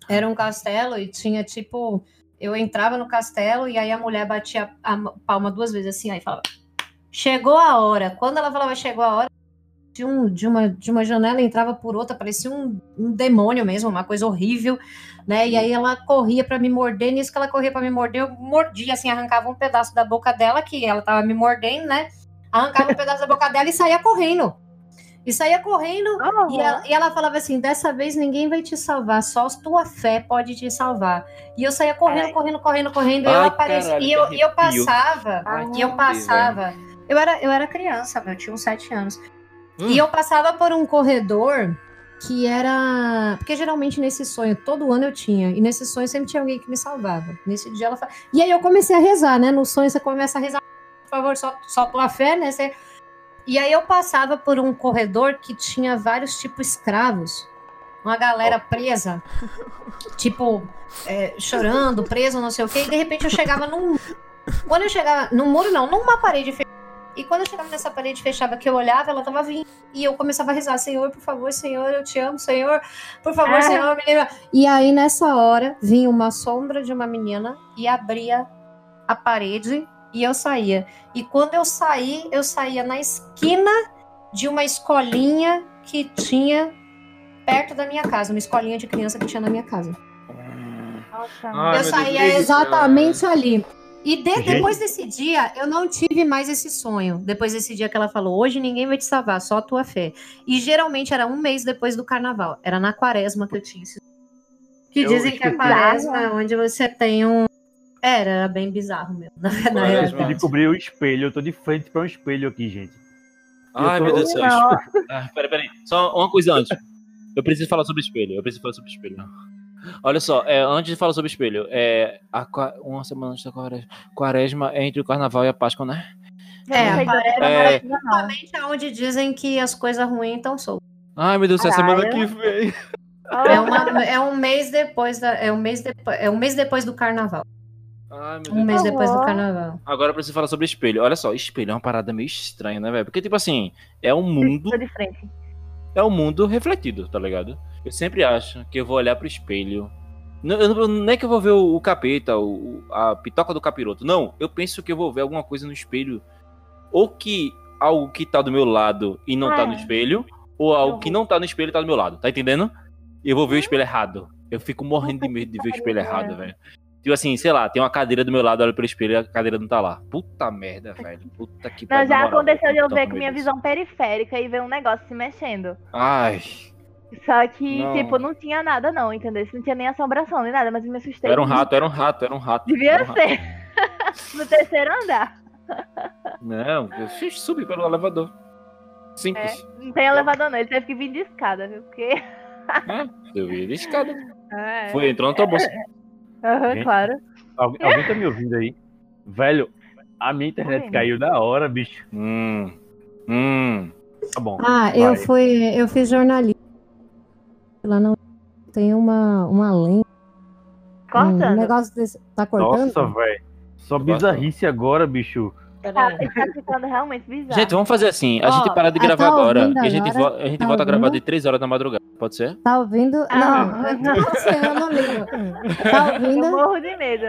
era um castelo e tinha, tipo, eu entrava no castelo e aí a mulher batia a palma duas vezes assim, aí falava, chegou a hora. Quando ela falava chegou a hora, de, um, de, uma, de uma janela entrava por outra, parecia um, um demônio mesmo, uma coisa horrível, né? E aí ela corria para me morder, nisso que ela corria para me morder, eu mordia, assim, arrancava um pedaço da boca dela, que ela tava me mordendo, né? Arrancava um pedaço da boca dela e saía correndo. E saía correndo, Oh, e ela, e ela falava assim: dessa vez ninguém vai te salvar, só tua fé pode te salvar. E eu saía correndo, Ai. correndo, correndo, correndo, e eu Ai, aparecia, caralho, e eu, e eu passava, Ai, e eu que passava. Eu era, eu era criança, eu tinha uns sete anos. Hum. E eu passava por um corredor que era. Porque geralmente nesse sonho, todo ano eu tinha. E nesse sonho sempre tinha alguém que me salvava. Nesse dia ela fa... E aí eu comecei a rezar, né? No sonho você começa a rezar, por favor, só, só tua fé, né? Você... E aí eu passava por um corredor que tinha vários tipos escravos. Uma galera presa, tipo, é, chorando, preso, não sei o quê. E de repente eu chegava num. Quando eu chegava. Num muro, não, numa parede fechada. E quando eu chegava nessa parede fechada que eu olhava, ela tava vindo. E eu começava a rezar: Senhor, por favor, Senhor, eu te amo, Senhor, por favor, Ah. Senhor, me livra. E aí nessa hora vinha uma sombra de uma menina e abria a parede e eu saía. E quando eu saí, eu saía na esquina de uma escolinha que tinha perto da minha casa, uma escolinha de criança que tinha na minha casa. nossa. Ai, eu meu Deus, saía que isso, exatamente ali. E de- depois desse dia, eu não tive mais esse sonho. Depois desse dia que ela falou, hoje ninguém vai te salvar, só a tua fé. E geralmente era um mês depois do carnaval. Era na quaresma que eu tinha esse Que Eu dizem que a quaresma é onde você tem um. Era, era bem bizarro mesmo. Na verdade. Eu de cobrir o espelho, eu tô de frente pra um espelho aqui, gente. Ai, tô- meu Deus do céu. Ah, peraí, peraí. Só uma coisa antes. Eu preciso falar sobre espelho. Eu preciso falar sobre espelho. Olha só, é, antes de falar sobre espelho, é, a uma semana antes da quaresma, quaresma é entre o carnaval e a Páscoa, né? É, sei a quaresma É. Principalmente é onde dizem que as coisas ruins estão soltas. Ai, meu Deus do céu, semana que vem. É, uma- é um mês depois da, é um mês depois, é um mês depois do carnaval. Ai, meu Um mês depois do carnaval. Agora eu preciso falar sobre espelho. Olha só, espelho é uma parada meio estranha, né, velho? Porque, tipo assim, é um mundo, Tô de frente. é um mundo refletido, tá ligado? Eu sempre acho que eu vou olhar pro espelho. Não, eu não, é que eu vou ver o, o capeta, o, a pitoca do capiroto. Não, eu penso que eu vou ver alguma coisa no espelho. Ou que algo que tá do meu lado e não tá É. no espelho, ou algo que não tá no espelho e tá do meu lado, tá entendendo? E eu vou ver o espelho errado. Eu fico morrendo de medo de ver o espelho errado, velho. Tipo assim, sei lá, tem uma cadeira do meu lado, olho pro espelho e a cadeira não tá lá. Puta merda, velho. Puta que Não, pariu, já moral, aconteceu de eu ver com minha visão periférica e ver um negócio se mexendo. Ai, Só que, Não. tipo, não tinha nada não, entendeu? Não tinha nem assombração, nem nada, mas eu me assustei. era um rato, era um rato, era um rato. Devia era um rato. ser. no terceiro andar. Não, eu subi pelo elevador. Simples. Não tem elevador não, ele teve que vir de escada, viu? Porque... É, eu vi de escada. É. Foi, entrou na tua bolsa. Aham, Gente. claro. Algu- alguém tá me ouvindo aí? Velho, a minha internet Oi. caiu da hora, bicho. Hum. Hum. Tá bom. Ah, eu vai. fui, eu fiz jornalismo. Lá não tem uma, uma lenda. Um Cortando. negócio desse. Tá cortando? Nossa, velho. Só bizarrice agora, bicho. Tá, tá ficando realmente bizarro. Gente, vamos fazer assim. A Ó, gente para de ah, gravar tá agora. E a gente, agora? vo- a gente Tá volta a gravar de 3 horas da madrugada. Pode ser? Tá ouvindo? Ah. Não, eu não sei, eu não ligo. Tá Eu ouvindo? morro de medo.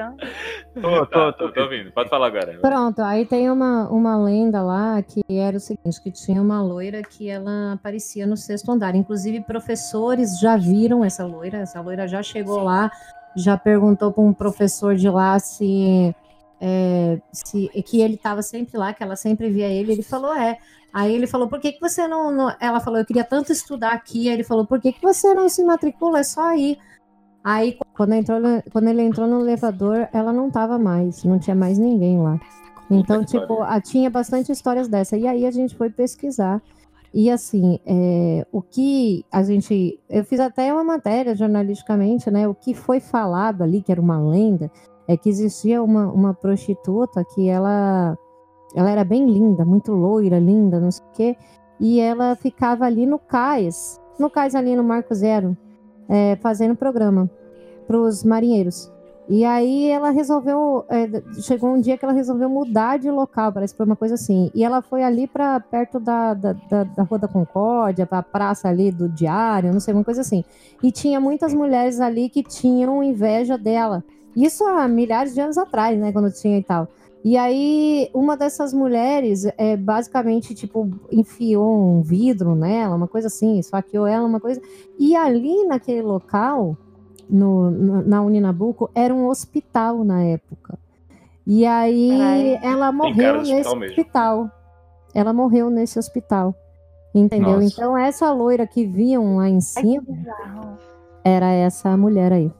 Tô, tô, tô. Tá, ouvindo. Pode falar agora. Pronto, aí tem uma, uma lenda lá que era o seguinte, que tinha uma loira que ela aparecia no sexto andar. Inclusive, professores já viram essa loira, essa loira já chegou lá, já perguntou para um professor de lá se, é, se que ele estava sempre lá, que ela sempre via ele, ele falou, é. Aí ele falou, por que, que você não, não- Ela falou, eu queria tanto estudar aqui. Aí ele falou, por que, que você não se matricula? É só ir. Aí, quando, entrou, quando ele entrou no elevador, ela não tava mais, não tinha mais ninguém lá. Então, tipo, a- tinha bastante histórias dessa. E aí a gente foi pesquisar. E assim, é, o que a gente. Eu fiz até uma matéria jornalisticamente, né? O que foi falado ali, que era uma lenda, é que existia uma, uma prostituta que ela, ela era bem linda, muito loira, linda, não sei o quê. e ela ficava ali no cais, no cais ali no Marco Zero, é, fazendo programa para os marinheiros. E aí ela resolveu, é, chegou um dia que ela resolveu mudar de local, parece que foi uma coisa assim. E ela foi ali para perto da, da, da, da Rua da Concórdia, para a praça ali do Diário, não sei, uma coisa assim. E tinha muitas mulheres ali que tinham inveja dela. Isso há milhares de anos atrás, né, quando tinha e tal. E aí, uma dessas mulheres, é, basicamente, tipo, enfiou um vidro nela, uma coisa assim, esfaqueou ela, uma coisa. E ali naquele local, no, no, na Uninabuco, era um hospital na época. E aí Ai. ela morreu nesse hospital mesmo. hospital. Ela morreu nesse hospital. Entendeu? Nossa. Então, essa loira que viam lá em Ai, cima bizarro. era essa mulher aí.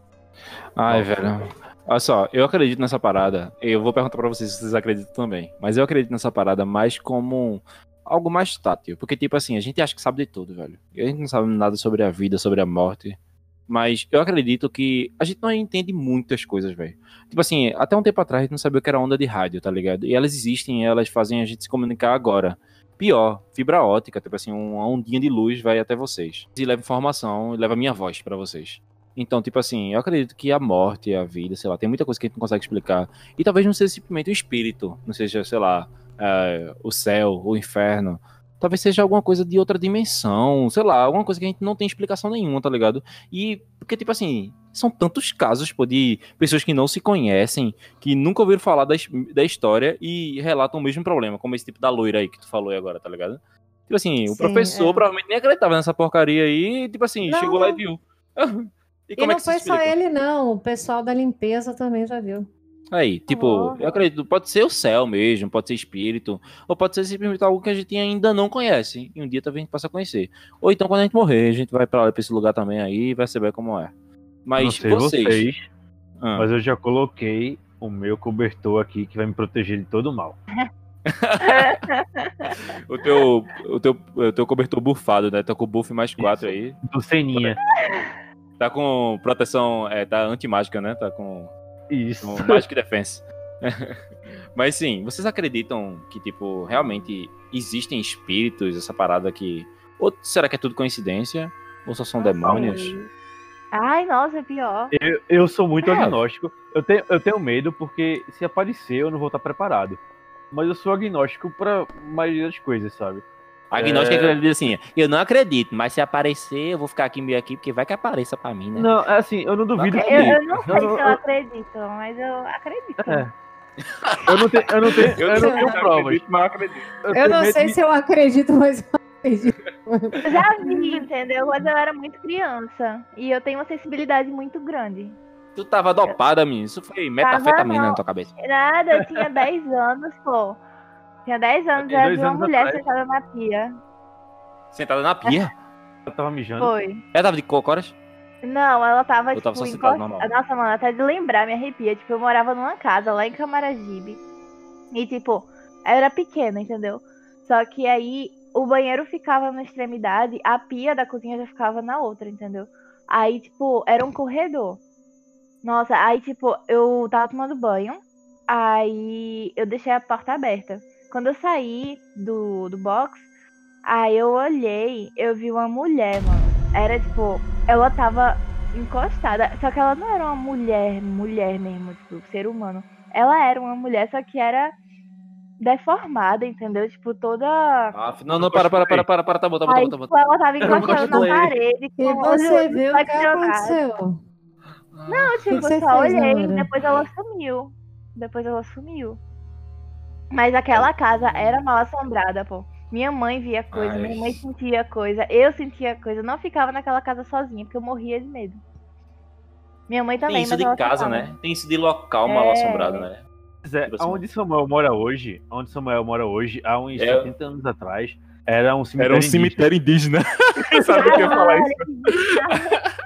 Ai, velho. Olha só, eu acredito nessa parada. Eu vou perguntar pra vocês se vocês acreditam também. Mas eu acredito nessa parada mais como algo mais tátil. Porque, tipo assim, a gente acha que sabe de tudo, velho. A gente não sabe nada sobre a vida, sobre a morte. Mas eu acredito que a gente não entende muitas coisas, velho. Tipo assim, até um tempo atrás a gente não sabia o que era onda de rádio, tá ligado? E elas existem, elas fazem a gente se comunicar agora. Pior, fibra ótica, tipo assim, uma ondinha de luz vai até vocês. E leva informação, e leva minha voz pra vocês. Então, tipo assim, eu acredito que a morte, a vida, sei lá, tem muita coisa que a gente não consegue explicar. E talvez não seja simplesmente o espírito, não seja, sei lá, é, o céu, o inferno. Talvez seja alguma coisa de outra dimensão, sei lá, alguma coisa que a gente não tem explicação nenhuma, tá ligado? E, porque, tipo assim, são tantos casos, pô, de pessoas que não se conhecem, que nunca ouviram falar da, da história e relatam o mesmo problema, como esse tipo da loira aí que tu falou aí agora, tá ligado? Tipo assim, o Sim, professor é. provavelmente nem acreditava nessa porcaria aí, tipo assim, Não. chegou lá e viu. e E é não que se foi só ele, não. O pessoal da limpeza também já viu. Aí, tipo, Oh. eu acredito, pode ser o céu mesmo, pode ser espírito, ou pode ser simplesmente algo que a gente ainda não conhece, e um dia talvez a gente possa conhecer. Ou então quando a gente morrer, a gente vai pra, lá, pra esse lugar também aí e vai saber como é. Mas não sei vocês. vocês, Ah, mas eu já coloquei o meu cobertor aqui que vai me proteger de todo mal. o, teu, o, teu, o teu cobertor bufado, né? Tá com o buff mais 4 aí. Do Seninha. Tá com proteção, é, tá anti-mágica, né? Tá com, Isso. com Magic Defense. Mas sim, vocês acreditam que, tipo, realmente existem espíritos, essa parada que. Ou será que é tudo coincidência? Ou só são demônios? Ai, nossa, é pior. Eu, eu sou muito É. agnóstico. Eu tenho, eu tenho medo porque se aparecer eu não vou estar preparado. Mas eu sou agnóstico pra maioria das coisas, sabe? Agnóstico é É. que ele diz assim: eu não acredito, mas se aparecer, eu vou ficar aqui meio aqui, porque vai que apareça pra mim, né? Não, é assim, eu não duvido Não que. Eu, eu não sei Eu se não- eu eu- acredito, mas eu acredito. É. Eu não tenho, eu não tenho, eu não sei, tenho provas. mas acredito. Eu tenho não sei de- se eu acredito, mas eu acredito. Eu já vi, entendeu? Quando eu era muito criança. E eu tenho uma sensibilidade muito grande. Tu tava dopada, menino. Isso foi metafetamina não. na tua cabeça. Nada, eu tinha 10 anos, pô. Tinha 10 anos, eu vi uma mulher atrás. sentada na pia. Sentada na pia. Eu tava mijando. Foi. Ela tava de cocoras? Não, ela tava, Eu tipo, tava só sentada encost- normal. Nossa, mano, até de lembrar, me arrepia. Tipo, eu morava numa casa lá em Camaragibe. E, tipo, eu era pequena, entendeu? Só que aí o banheiro ficava na extremidade, a pia da cozinha já ficava na outra, entendeu? Aí, tipo, era um corredor. Nossa, aí, tipo, eu tava tomando banho, aí eu deixei a porta aberta. Quando eu saí do, do box, aí eu olhei, eu vi uma mulher, mano. Era, tipo, ela tava encostada. Só que ela não era uma mulher, mulher mesmo, tipo, ser humano. Ela era uma mulher, só que era deformada, entendeu? Tipo, toda. Ah, não, não, para, para, para, para, para, tá bom, tá bom, tá Aí, bom, tá bom. tipo, ela tava encostada na parede. E você viu o que aconteceu? Não, tipo, eu só na olhei, depois ela sumiu. Depois ela sumiu. Mas aquela casa era mal assombrada, pô. Minha mãe via coisa, Ai. minha mãe sentia coisa, eu sentia coisa. Eu não ficava naquela casa sozinha, porque eu morria de medo. Minha mãe também, Tem isso mas de ela casa, ficava. né? Tem isso de local mal É. assombrado, né? Pois é, Tipo assim. onde Samuel mora hoje, onde Samuel mora hoje, há uns É. 70 anos atrás, era um cemitério. Era um indígena. cemitério indígena. Sabe o que eu ia falar isso?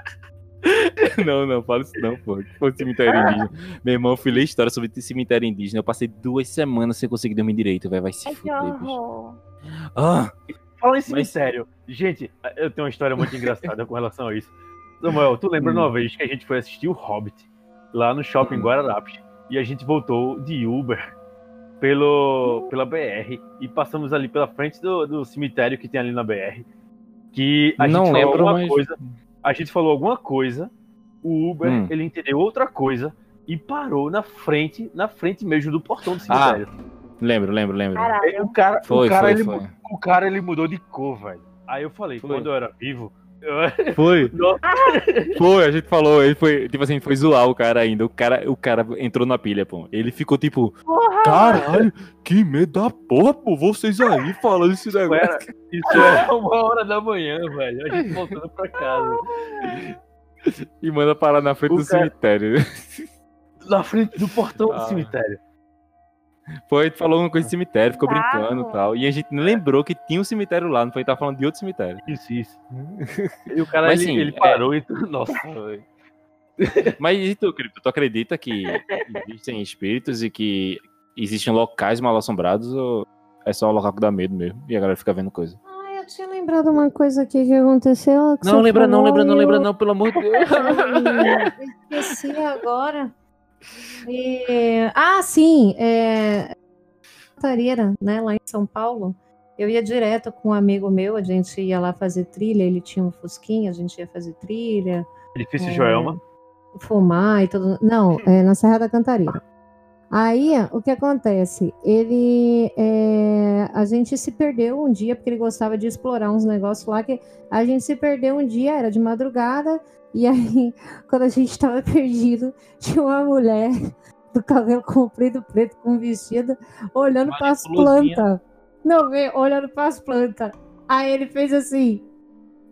Não, não, fala isso não, pô. Que foi um cemitério indígena. Meu irmão, eu fui ler história sobre esse cemitério indígena. Eu passei duas semanas sem conseguir dormir direito, velho. Vai se Ai, fuder, bicho. Ah, Fala em Mas- cemitério. Gente, eu tenho uma história muito engraçada com relação a isso. Samuel, tu lembra Hum. uma vez que a gente foi assistir o Hobbit lá no shopping Hum. Guararapes e a gente voltou de Uber pelo, pela BR e passamos ali pela frente do, do cemitério que tem ali na BR. Que a Não gente lembro, mas- coisa. A gente falou alguma coisa, o Uber, Hum. ele entendeu outra coisa e parou na frente, na frente mesmo do portão do cemitério. Lembro, lembro, lembro. Caralho. O cara, Foi, o cara, foi, ele, foi. o cara ele mudou de cor, velho. Aí eu falei, Foi. quando eu era vivo, Foi. Foi, a gente falou, ele foi, tipo assim, foi zoar o cara ainda. O cara, o cara entrou na pilha, pô. Ele ficou tipo, Porra! caralho, que medo da porra, pô, vocês aí falando esse negócio. era, isso era uma hora da manhã, velho. A gente voltando pra casa. E manda parar na frente O do cara- cemitério. Na frente do portão do Ah. cemitério. Foi, falou uma coisa de cemitério, ficou Bravo. brincando e tal. E a gente não lembrou que tinha um cemitério lá, não foi? Tava falando de outro cemitério. Isso, isso. E o cara, Mas, ele, sim, ele é- parou e... Nossa, velho. Mas e tu, Cripto, tu acredita que existem espíritos e que existem locais mal assombrados ou é só um local que dá medo mesmo e a galera fica vendo coisa? Ah, eu tinha lembrado uma coisa aqui que aconteceu. que Não, lembra não, falou lembra não, lembra eu- não, pelo amor de Deus. Eu esqueci agora. E- Ah, sim. É... Cantareira, né? Lá em São Paulo. Eu ia direto com um amigo meu, a gente ia lá fazer trilha, ele tinha um fusquinha, a gente ia fazer trilha, Edifício É. Joelma. fumar e tudo. Não, é na Serra da Cantareira. Aí, o que acontece? Ele. é, A gente se perdeu um dia, porque ele gostava de explorar uns negócios lá, que a gente se perdeu um dia, era de madrugada, e aí, quando a gente tava perdido, tinha uma mulher do cabelo comprido, preto, com vestido, olhando para as plantas. Não, vê, olhando para as plantas. Aí ele fez assim: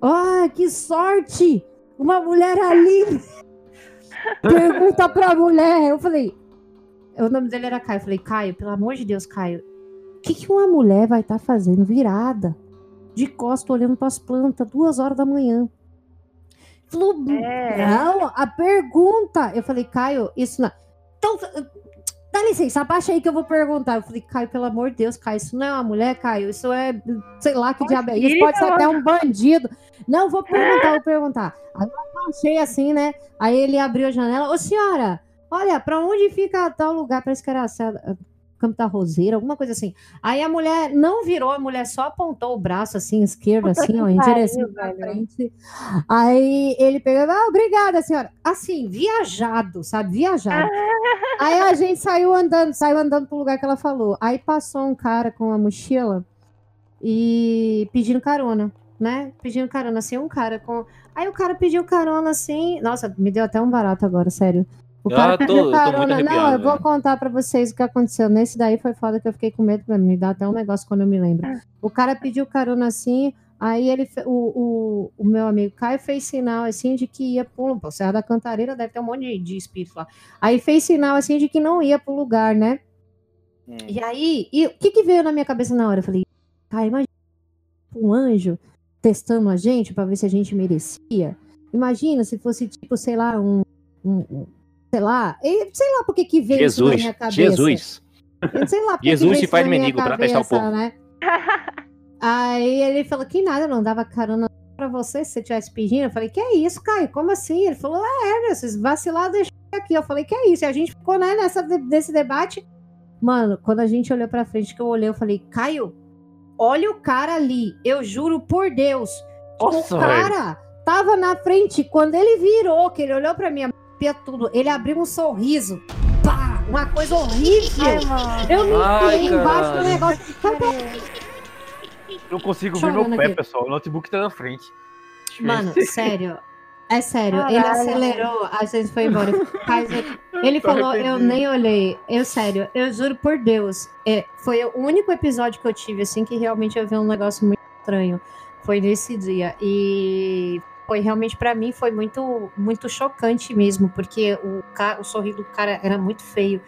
Ah, que sorte! Uma mulher ali! Pergunta pra mulher. Eu falei. O nome dele era Caio. Eu falei, Caio, pelo amor de Deus, Caio, o que, que uma mulher vai estar fazendo virada? De costa, olhando pras plantas, duas horas da manhã. Falou, É. não, a pergunta. Eu falei, Caio, isso não. Então, dá licença, abaixa aí que eu vou perguntar. Eu falei, Caio, pelo amor de Deus, Caio, isso não é uma mulher, Caio, isso é, sei lá que diabo é isso, pode ser até um bandido. Não, vou perguntar, vou perguntar. Aí eu achei assim, né? Aí ele abriu a janela, ô senhora, olha, pra onde fica tal lugar? Parece que era a- Campo da Roseira, alguma coisa assim. Aí a mulher não virou, a mulher só apontou o braço assim, esquerdo, assim, ó, em direção pra frente. Aí ele pegou, ah, obrigada, senhora. Assim, viajado, sabe? Viajado. Aí a gente saiu andando, saiu andando pro lugar que ela falou. Aí passou um cara com uma mochila e pedindo carona, né? Pedindo carona, assim, um cara com. Aí o cara pediu carona assim. Nossa, me deu até um barato agora, sério. O Ah, cara tô- pediu tô muito carona. Não, arrepiado, eu vou velho. contar pra vocês o que aconteceu. Nesse daí foi foda que eu fiquei com medo, me dá até um negócio quando eu me lembro. O cara pediu carona assim, aí ele, o, o, o meu amigo Caio fez sinal assim de que ia pro pô, Serra da Cantareira, deve ter um monte de, de espírito lá. Aí fez sinal assim de que não ia pro lugar, né? E aí, e o que que veio na minha cabeça na hora? Eu falei, Caio, imagina um anjo testando a gente pra ver se a gente merecia. Imagina se fosse tipo, sei lá, um, um- um- sei lá, e sei lá por que veio isso na Jesus, minha cabeça. Jesus. Eu Sei lá, por que Jesus que se veio isso faz minha mendigo pra testar o povo. Né? Aí ele falou que nada, não dava carona pra você se você tivesse pedindo. Eu falei, que é isso, Caio? Como assim? Ele falou, é, meu, vocês vacilaram, deixa aqui. Eu falei, que é isso? E a gente ficou, né, nessa, nesse debate. Mano, quando a gente olhou pra frente, que eu olhei, eu falei, Caio, olha o cara ali. Eu juro por Deus. Nossa, o cara tava na frente, quando ele virou, que ele olhou pra mim, pia tudo, ele abriu um sorriso. Pá! Uma coisa horrível. Ai. Eu me enfiei embaixo do negócio. Eu consigo ver meu pé, aqui. pessoal. O notebook tá na frente. Mano, sério. É sério, ele Caralho. acelerou, a gente foi embora. Mas Ele Tô falou, eu nem olhei. Eu, sério, eu juro por Deus. É, foi o único episódio que eu tive, assim, que realmente eu vi um negócio muito estranho. Foi nesse dia. E foi realmente, pra mim, foi muito, muito chocante mesmo, porque o, o sorriso do cara era muito feio.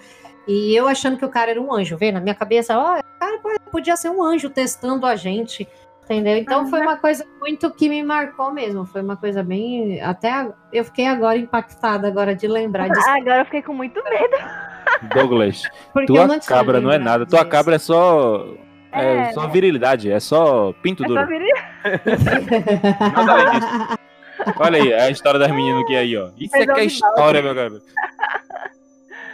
E eu achando que o cara era um anjo, vê? Na minha cabeça, ó, o cara podia ser um anjo testando a gente. Entendeu? Então foi uma coisa muito que me marcou mesmo. Foi uma coisa bem. Até a- eu fiquei agora impactada agora de lembrar disso. Agora eu fiquei com muito medo. Douglas, Porque tua não cabra não é nada. Tua disso. cabra é só. É, É, só virilidade, é só pinto É duro. só virir. Nada além disso. Olha aí, a história das meninas que é aí, ó. Isso é que é é história, meu cara.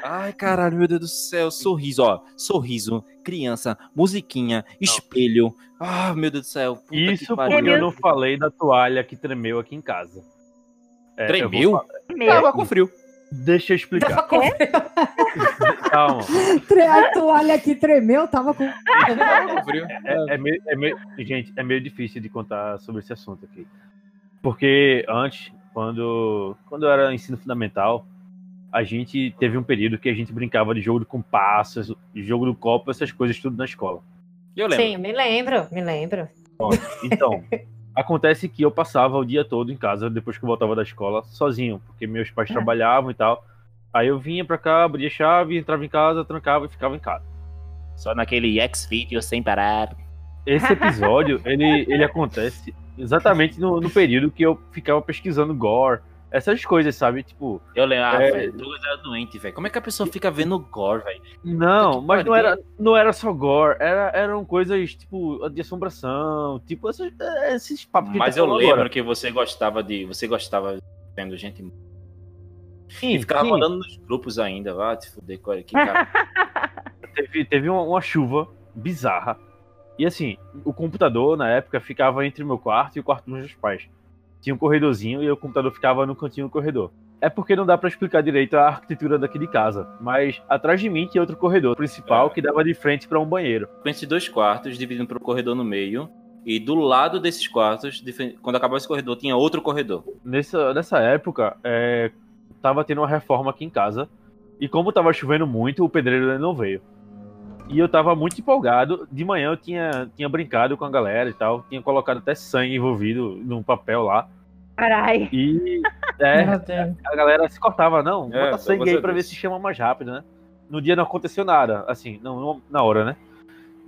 Ai, caralho, meu Deus do céu. Sorriso, ó. Sorriso, criança, musiquinha, espelho. Ah, meu Deus do céu. Puta que Isso pariu. porque eu não falei da toalha que tremeu aqui em casa. É, Tremeu? Tava com frio. Deixa eu explicar. Tava com Calma. Tre- A toalha aqui tremeu, tava com. Tava com frio. É, é meio, é meio- gente, é meio difícil de contar sobre esse assunto aqui. Porque antes, quando, quando eu era ensino fundamental, a gente teve um período que a gente brincava de jogo de compassas, de jogo do copo, essas coisas tudo na escola. E eu lembro. Sim, me lembro, me lembro. Então, acontece que eu passava o dia todo em casa depois que eu voltava da escola sozinho, porque meus pais trabalhavam e tal. Aí eu vinha pra cá, abria a chave, entrava em casa, trancava e ficava em casa. Só naquele X-Video sem parar. Esse episódio, ele, ele acontece exatamente no, no período que eu ficava pesquisando gore, essas coisas, sabe? Tipo, Eu lembro, ah, É. velho, Douglas era doente, velho. Como é que a pessoa fica vendo gore, velho? não, mas não era, não era só gore, era, eram coisas tipo de assombração, tipo essas, esses papos Mas eu lembro agora. que você gostava de. Você gostava vendo gente. Sim, E ficava sim. mandando nos grupos ainda. Ah, te fuder, qual é cara. teve, teve uma, uma chuva bizarra. E assim, o computador na época ficava entre o meu quarto e o quarto dos meus pais. Tinha um corredorzinho e o computador ficava no cantinho do corredor. É porque não dá pra explicar direito a arquitetura daqui de casa, mas atrás de mim tinha outro corredor principal É. que dava de frente pra um banheiro. Pense dois quartos, dividindo para corredor no meio. E do lado desses quartos, quando acabava esse corredor, tinha outro corredor. Nessa, nessa época, é, tava tendo uma reforma aqui em casa. E como tava chovendo muito, o pedreiro não veio. E eu tava muito empolgado. De manhã eu tinha, tinha brincado com a galera e tal. Tinha colocado até sangue envolvido num papel lá. Carai. E é, a galera se cortava, não, É, bota sangue aí pra ver se chama mais rápido, né? No dia não aconteceu nada, assim, não, não- na hora, né?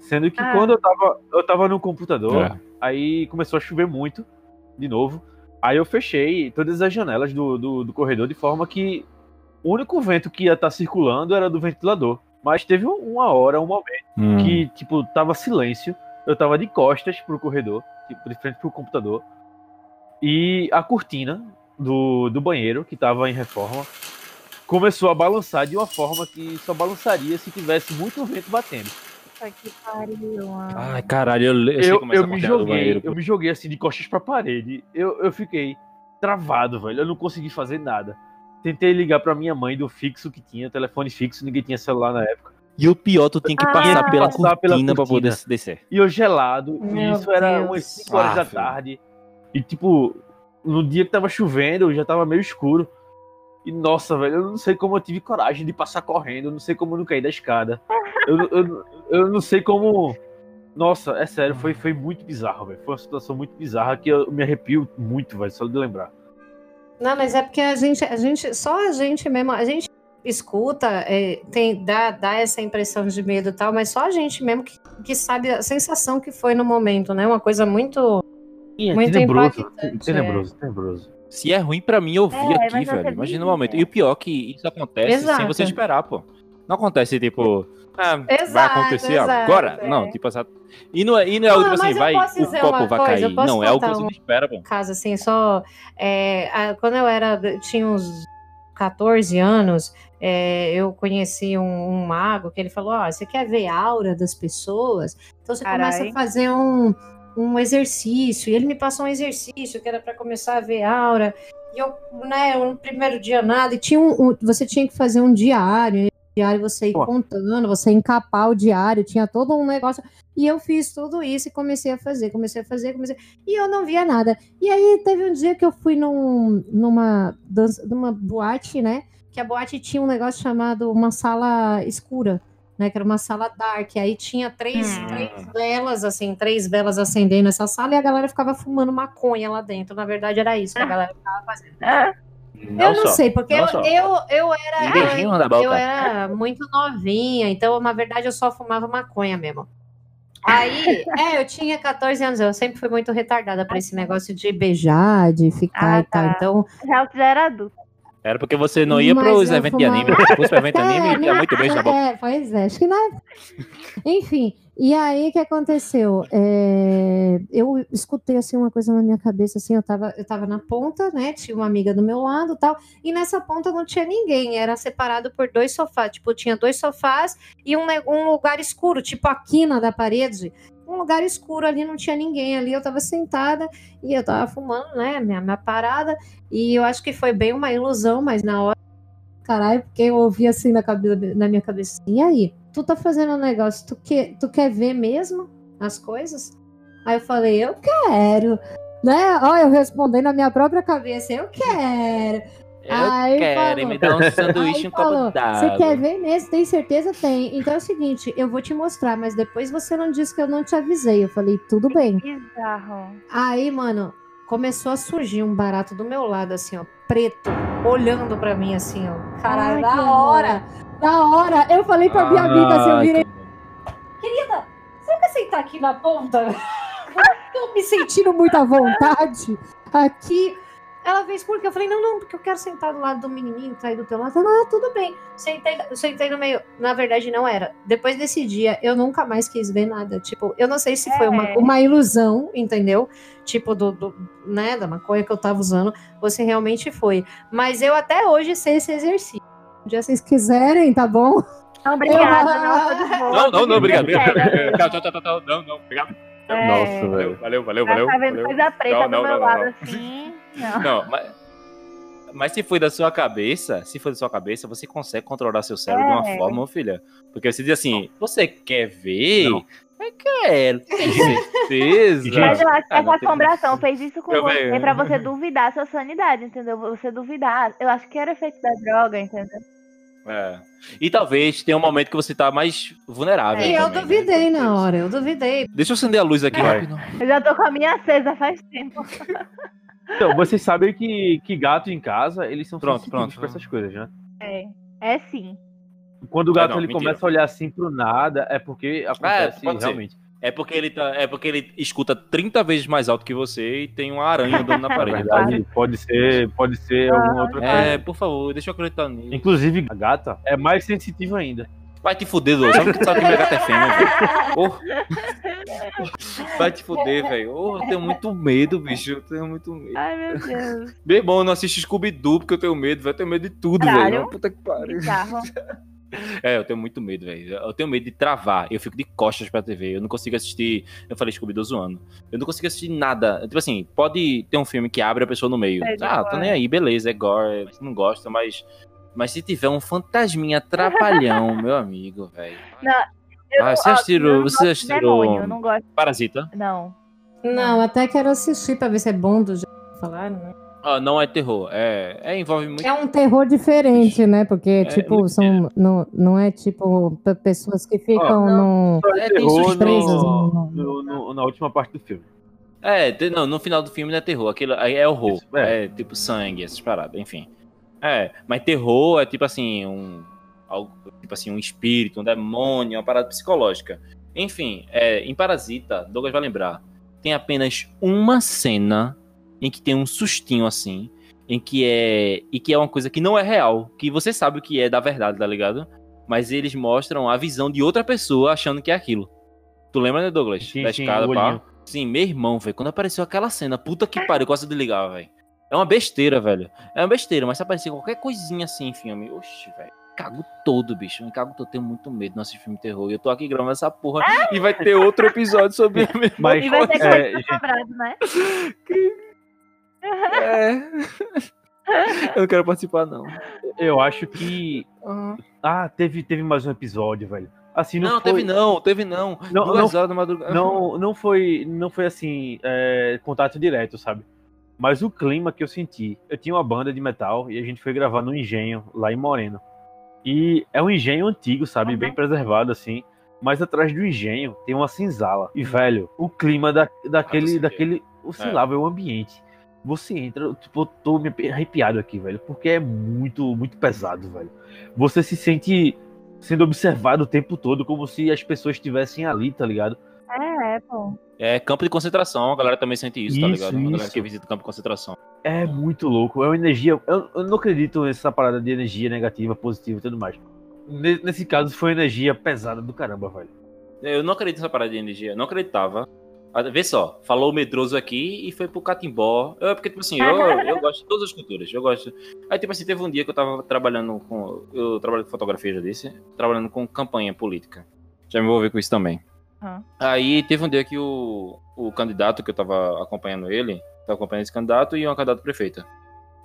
Sendo que Ah. quando eu tava, eu tava no computador, É. aí começou a chover muito, de novo. Aí eu fechei todas as janelas do, do, do corredor de forma que o único vento que ia estar circulando era do ventilador. Mas teve um- uma hora, um momento Hum. que, tipo, tava silêncio. Eu tava de costas pro corredor, tipo, de frente pro computador. E a cortina do, do banheiro, que tava em reforma, começou a balançar de uma forma que só balançaria se tivesse muito vento batendo. Puta que pariu, mano. Ai, caralho, eu, eu, Eu, como é eu me joguei, banheiro, eu me joguei assim de costas pra parede. Eu, eu fiquei travado, velho. Eu não consegui fazer nada. Tentei ligar pra minha mãe do fixo que tinha, telefone fixo, ninguém tinha celular na época. E o pior, tu tem que Ah. passar pela Passar pela cortina pra cortina. poder descer. E eu gelado, e Meu isso era Deus. umas 5 horas Ah, da filho. tarde. E tipo, no dia que tava chovendo, já tava meio escuro. E nossa, velho, eu não sei como eu tive coragem de passar correndo, eu não sei como eu não caí da escada. Eu, eu, eu não sei como. Nossa, é sério, foi, foi muito bizarro, velho. Foi uma situação muito bizarra que eu me arrepio muito, velho, só de lembrar. Não, mas é porque a gente, a gente, só a gente mesmo, a gente escuta, é, tem, dá, dá essa impressão de medo e tal, mas só a gente mesmo que, que sabe a sensação que foi no momento, né? Uma coisa muito. É Muito tenebroso, tenebroso, tenebroso. Se é ruim pra mim ouvir É, aqui, velho, imagina o momento. é. E o pior é que isso acontece sem Exato. você esperar, pô. Não acontece, tipo, ah, vai Exato, acontecer exato, agora. é. Não, tipo, essa... E não é, e não é tipo assim, vai, o copo vai coisa, cair. Não, é algo que você não espera, pô. Caso assim, só. é, a- quando eu era. Tinha uns 14 anos, é, eu conheci um, um mago que ele falou: Ó, você quer ver a aura das pessoas? Então você começa Carai. a fazer um, um exercício. E ele me passou um exercício que era para começar a ver a aura. E eu, né, no primeiro dia nada, e tinha um, um- você tinha que fazer um diário. Diário você ir Pô. contando, você encapar o diário, tinha todo um negócio. E eu fiz tudo isso e comecei a fazer, comecei a fazer, comecei. E eu não via nada. E aí teve um dia que eu fui num, numa, dança, numa boate, né? Que a boate tinha um negócio chamado uma sala escura, né? Que era uma sala dark. Aí tinha três, Hum. três velas, assim, três velas acendendo nessa sala e a galera ficava fumando maconha lá dentro. Na verdade, era isso que a galera ficava fazendo. Ah, eu não só, sei, porque não eu, eu, eu era. Eu era muito novinha, então, na verdade, eu só fumava maconha mesmo. Aí, é, eu tinha 14 anos, eu sempre fui muito retardada pra esse negócio de beijar, de ficar Ah, e tal. tá. Então, já, era adulto. Era porque você não ia pros eu eventos de anime. Se fosse pro evento de É, anime, ia muito beijo na boca. É, pois é, acho que não. Enfim, e aí o que aconteceu? É, eu escutei assim uma coisa na minha cabeça, assim, eu tava, eu tava na ponta, né? Tinha uma amiga do meu lado tal, e nessa ponta não tinha ninguém, era separado por dois sofás. Tipo, tinha dois sofás e um, um lugar escuro, tipo a quina da parede. Um lugar escuro ali, não tinha ninguém ali. Eu tava sentada e eu tava fumando, né? Minha, minha parada. E eu acho que foi bem uma ilusão, mas na hora caralho, porque eu ouvi assim na, cabeça, na minha cabeça. E aí? Tu tá fazendo um negócio, tu, que, tu quer ver mesmo as coisas? Aí eu falei, eu quero. Né? Ó, eu respondi na minha própria cabeça, eu quero. Eu Aí quero me dar um sanduíche e um copo d'água. Você quer ver mesmo? Tem certeza? Tem. Então é o seguinte, eu vou te mostrar, mas depois você não disse que eu não te avisei. Eu falei, tudo bem. Bizarro. Aí, mano, começou a surgir um barato do meu lado, assim, ó, preto, olhando pra mim, assim, ó. Caralho, Ai, que hora, na hora, eu falei pra minha amiga, assim, eu virei, querida, você quer sentar aqui na ponta? Tô me sentindo muito à vontade aqui. Ela fez porque eu falei, não, não, porque eu quero sentar do lado do menininho que tá aí do teu lado. Ela, ah, tudo bem. Sentei, sentei no meio. Na verdade, não era. Depois desse dia, eu nunca mais quis ver nada. Tipo, eu não sei se foi uma, É. uma ilusão, entendeu? Tipo, do, do, né, da maconha que eu tava usando. Você realmente foi. Mas eu até hoje sei esse exercício. Um dia vocês quiserem, tá bom? Não, obrigada. Eu- Não. Não, não, não, obrigado. Tchau, tchau, tchau, tchau. Não, não, obrigado. É, Nossa, Valeu, velho. valeu, valeu, já valeu. tá vendo valeu. coisa preta Não, do não, meu não, lado não. assim. Não. Não, mas. Mas se foi da sua cabeça, se foi da sua cabeça, você consegue controlar seu cérebro de uma É. forma, filha. Porque você diz assim, você quer ver? Não. Eu quero, tem certeza. Gente, Mas eu acho que Ah, essa não tem- assombração fez isso com Eu você vejo. pra você duvidar da sua sanidade, entendeu? Você duvidar. Eu acho que era efeito da droga, entendeu? É. E talvez tenha um momento que você tá mais vulnerável. E eu também, né? duvidei na hora, eu duvidei. Deixa eu acender a luz aqui Vai. rápido. Eu já tô com a minha acesa faz tempo. Então, vocês sabem que, que gato em casa, eles são Pronto, pronto. pra essas coisas, né? É. É sim. Quando o gato não, ele mentira. começa a olhar assim pro nada, é porque acontece ser. realmente. É porque ele tá, é porque ele escuta 30 vezes mais alto que você e tem uma aranha andando na Na parede. verdade, pode ser, pode ser alguma outra coisa. É, por favor, deixa eu acreditar nisso. Inclusive, a gata é mais sensitiva ainda. Vai te fuder, Douglas. Sabe que sabe que minha gata é fêmea, velho? Vai te fuder, velho. Oh, eu tenho muito medo, bicho. Eu tenho muito medo. Ai, meu Deus. Bem bom, eu não assisto Scooby-Doo porque eu tenho medo, velho. Eu tenho medo de tudo, velho. Puta que pariu. Bizarro. É, eu tenho muito medo, velho. Eu tenho medo de travar. Eu fico de costas pra TV. Eu não consigo assistir. Eu falei Scooby-Doo zoando. Eu não consigo assistir nada. Tipo assim, pode ter um filme que abre a pessoa no meio. É ah, tô nem aí, beleza, é gore. Você não gosta, mas. Mas se tiver um fantasminha trapalhão, meu amigo, velho. Ah, você assistiu- não você assistiu- não Parasita. não. Não, até quero assistir pra ver se é bom do jeito que falaram, né? Ah, não é terror. É, é envolve muito. É um terror diferente, né? Porque, tipo, muito são, não, não é tipo pessoas que ficam no. Só É, é, tem terror surpresas, no, não. no- no- na última parte do filme. É, não, no final do filme não é terror. Aquilo aí é horror. Isso, é. é. tipo sangue, essas paradas, enfim. É, mas terror é tipo assim, um. Algo, tipo assim, um espírito, um demônio, uma parada psicológica. Enfim, é, em Parasita, Douglas vai lembrar, tem apenas uma cena em que tem um sustinho assim, em que é. E que é uma coisa que não é real, que você sabe o que é da verdade, tá ligado? Mas eles mostram a visão de outra pessoa achando que é aquilo. Tu lembra, né, Douglas? Sim, da sim, escada, o pá. Sim, meu irmão, velho. Quando apareceu aquela cena, puta que pariu, eu quase desligar, velho. É uma besteira, velho. É uma besteira, mas se aparecer qualquer coisinha assim em filme, oxi, velho. Cago todo, bicho. Me cago todo. Tenho muito medo de assistir filme de terror. E eu tô aqui gravando essa porra. E vai ter outro episódio sobre a mesma Mas, E vai ter é, coisa gente, sobrado, né? É. Eu não quero participar, não. eu acho que. Ah, teve, teve mais um episódio, velho. Assim, não, Não, foi, teve não, teve não. Não, Duas não- horas da madrugada. Não, não foi, não foi assim, é, contato direto, sabe? Mas o clima que eu senti, eu tinha uma banda de metal e a gente foi gravar no engenho lá em Moreno. E é um engenho antigo, sabe, Uhum. bem preservado assim. Mas atrás do engenho tem uma cinzala. E velho, o clima da, daquele, vê. daquele, o sei lá, velho, o ambiente. Você entra, eu, tipo, eu tô me arrepiado aqui, velho, porque é muito, muito pesado, velho. Você se sente sendo observado o tempo todo, como se as pessoas estivessem ali, tá ligado? É, é, pô. É campo de concentração, a galera também sente isso, tá Isso, ligado? A galera isso. que visita campo de concentração. É muito louco. É uma energia. Eu, eu não acredito nessa parada de energia negativa, positiva e tudo mais. Ne- Nesse caso, foi energia pesada do caramba, velho. Eu não acredito nessa parada de energia. Não acreditava. Ah, Vê só, falou o medroso aqui e foi pro catimbó. Eu, porque, tipo assim, eu, eu gosto de todas as culturas. Eu gosto. Aí, tipo assim, teve um dia que eu tava trabalhando com. Eu trabalho com fotografia, já disse. Trabalhando com campanha política. Já me envolvi com isso também. Aham. Aí teve um dia que o, o candidato que eu tava acompanhando ele, tava acompanhando esse candidato e uma candidata prefeita.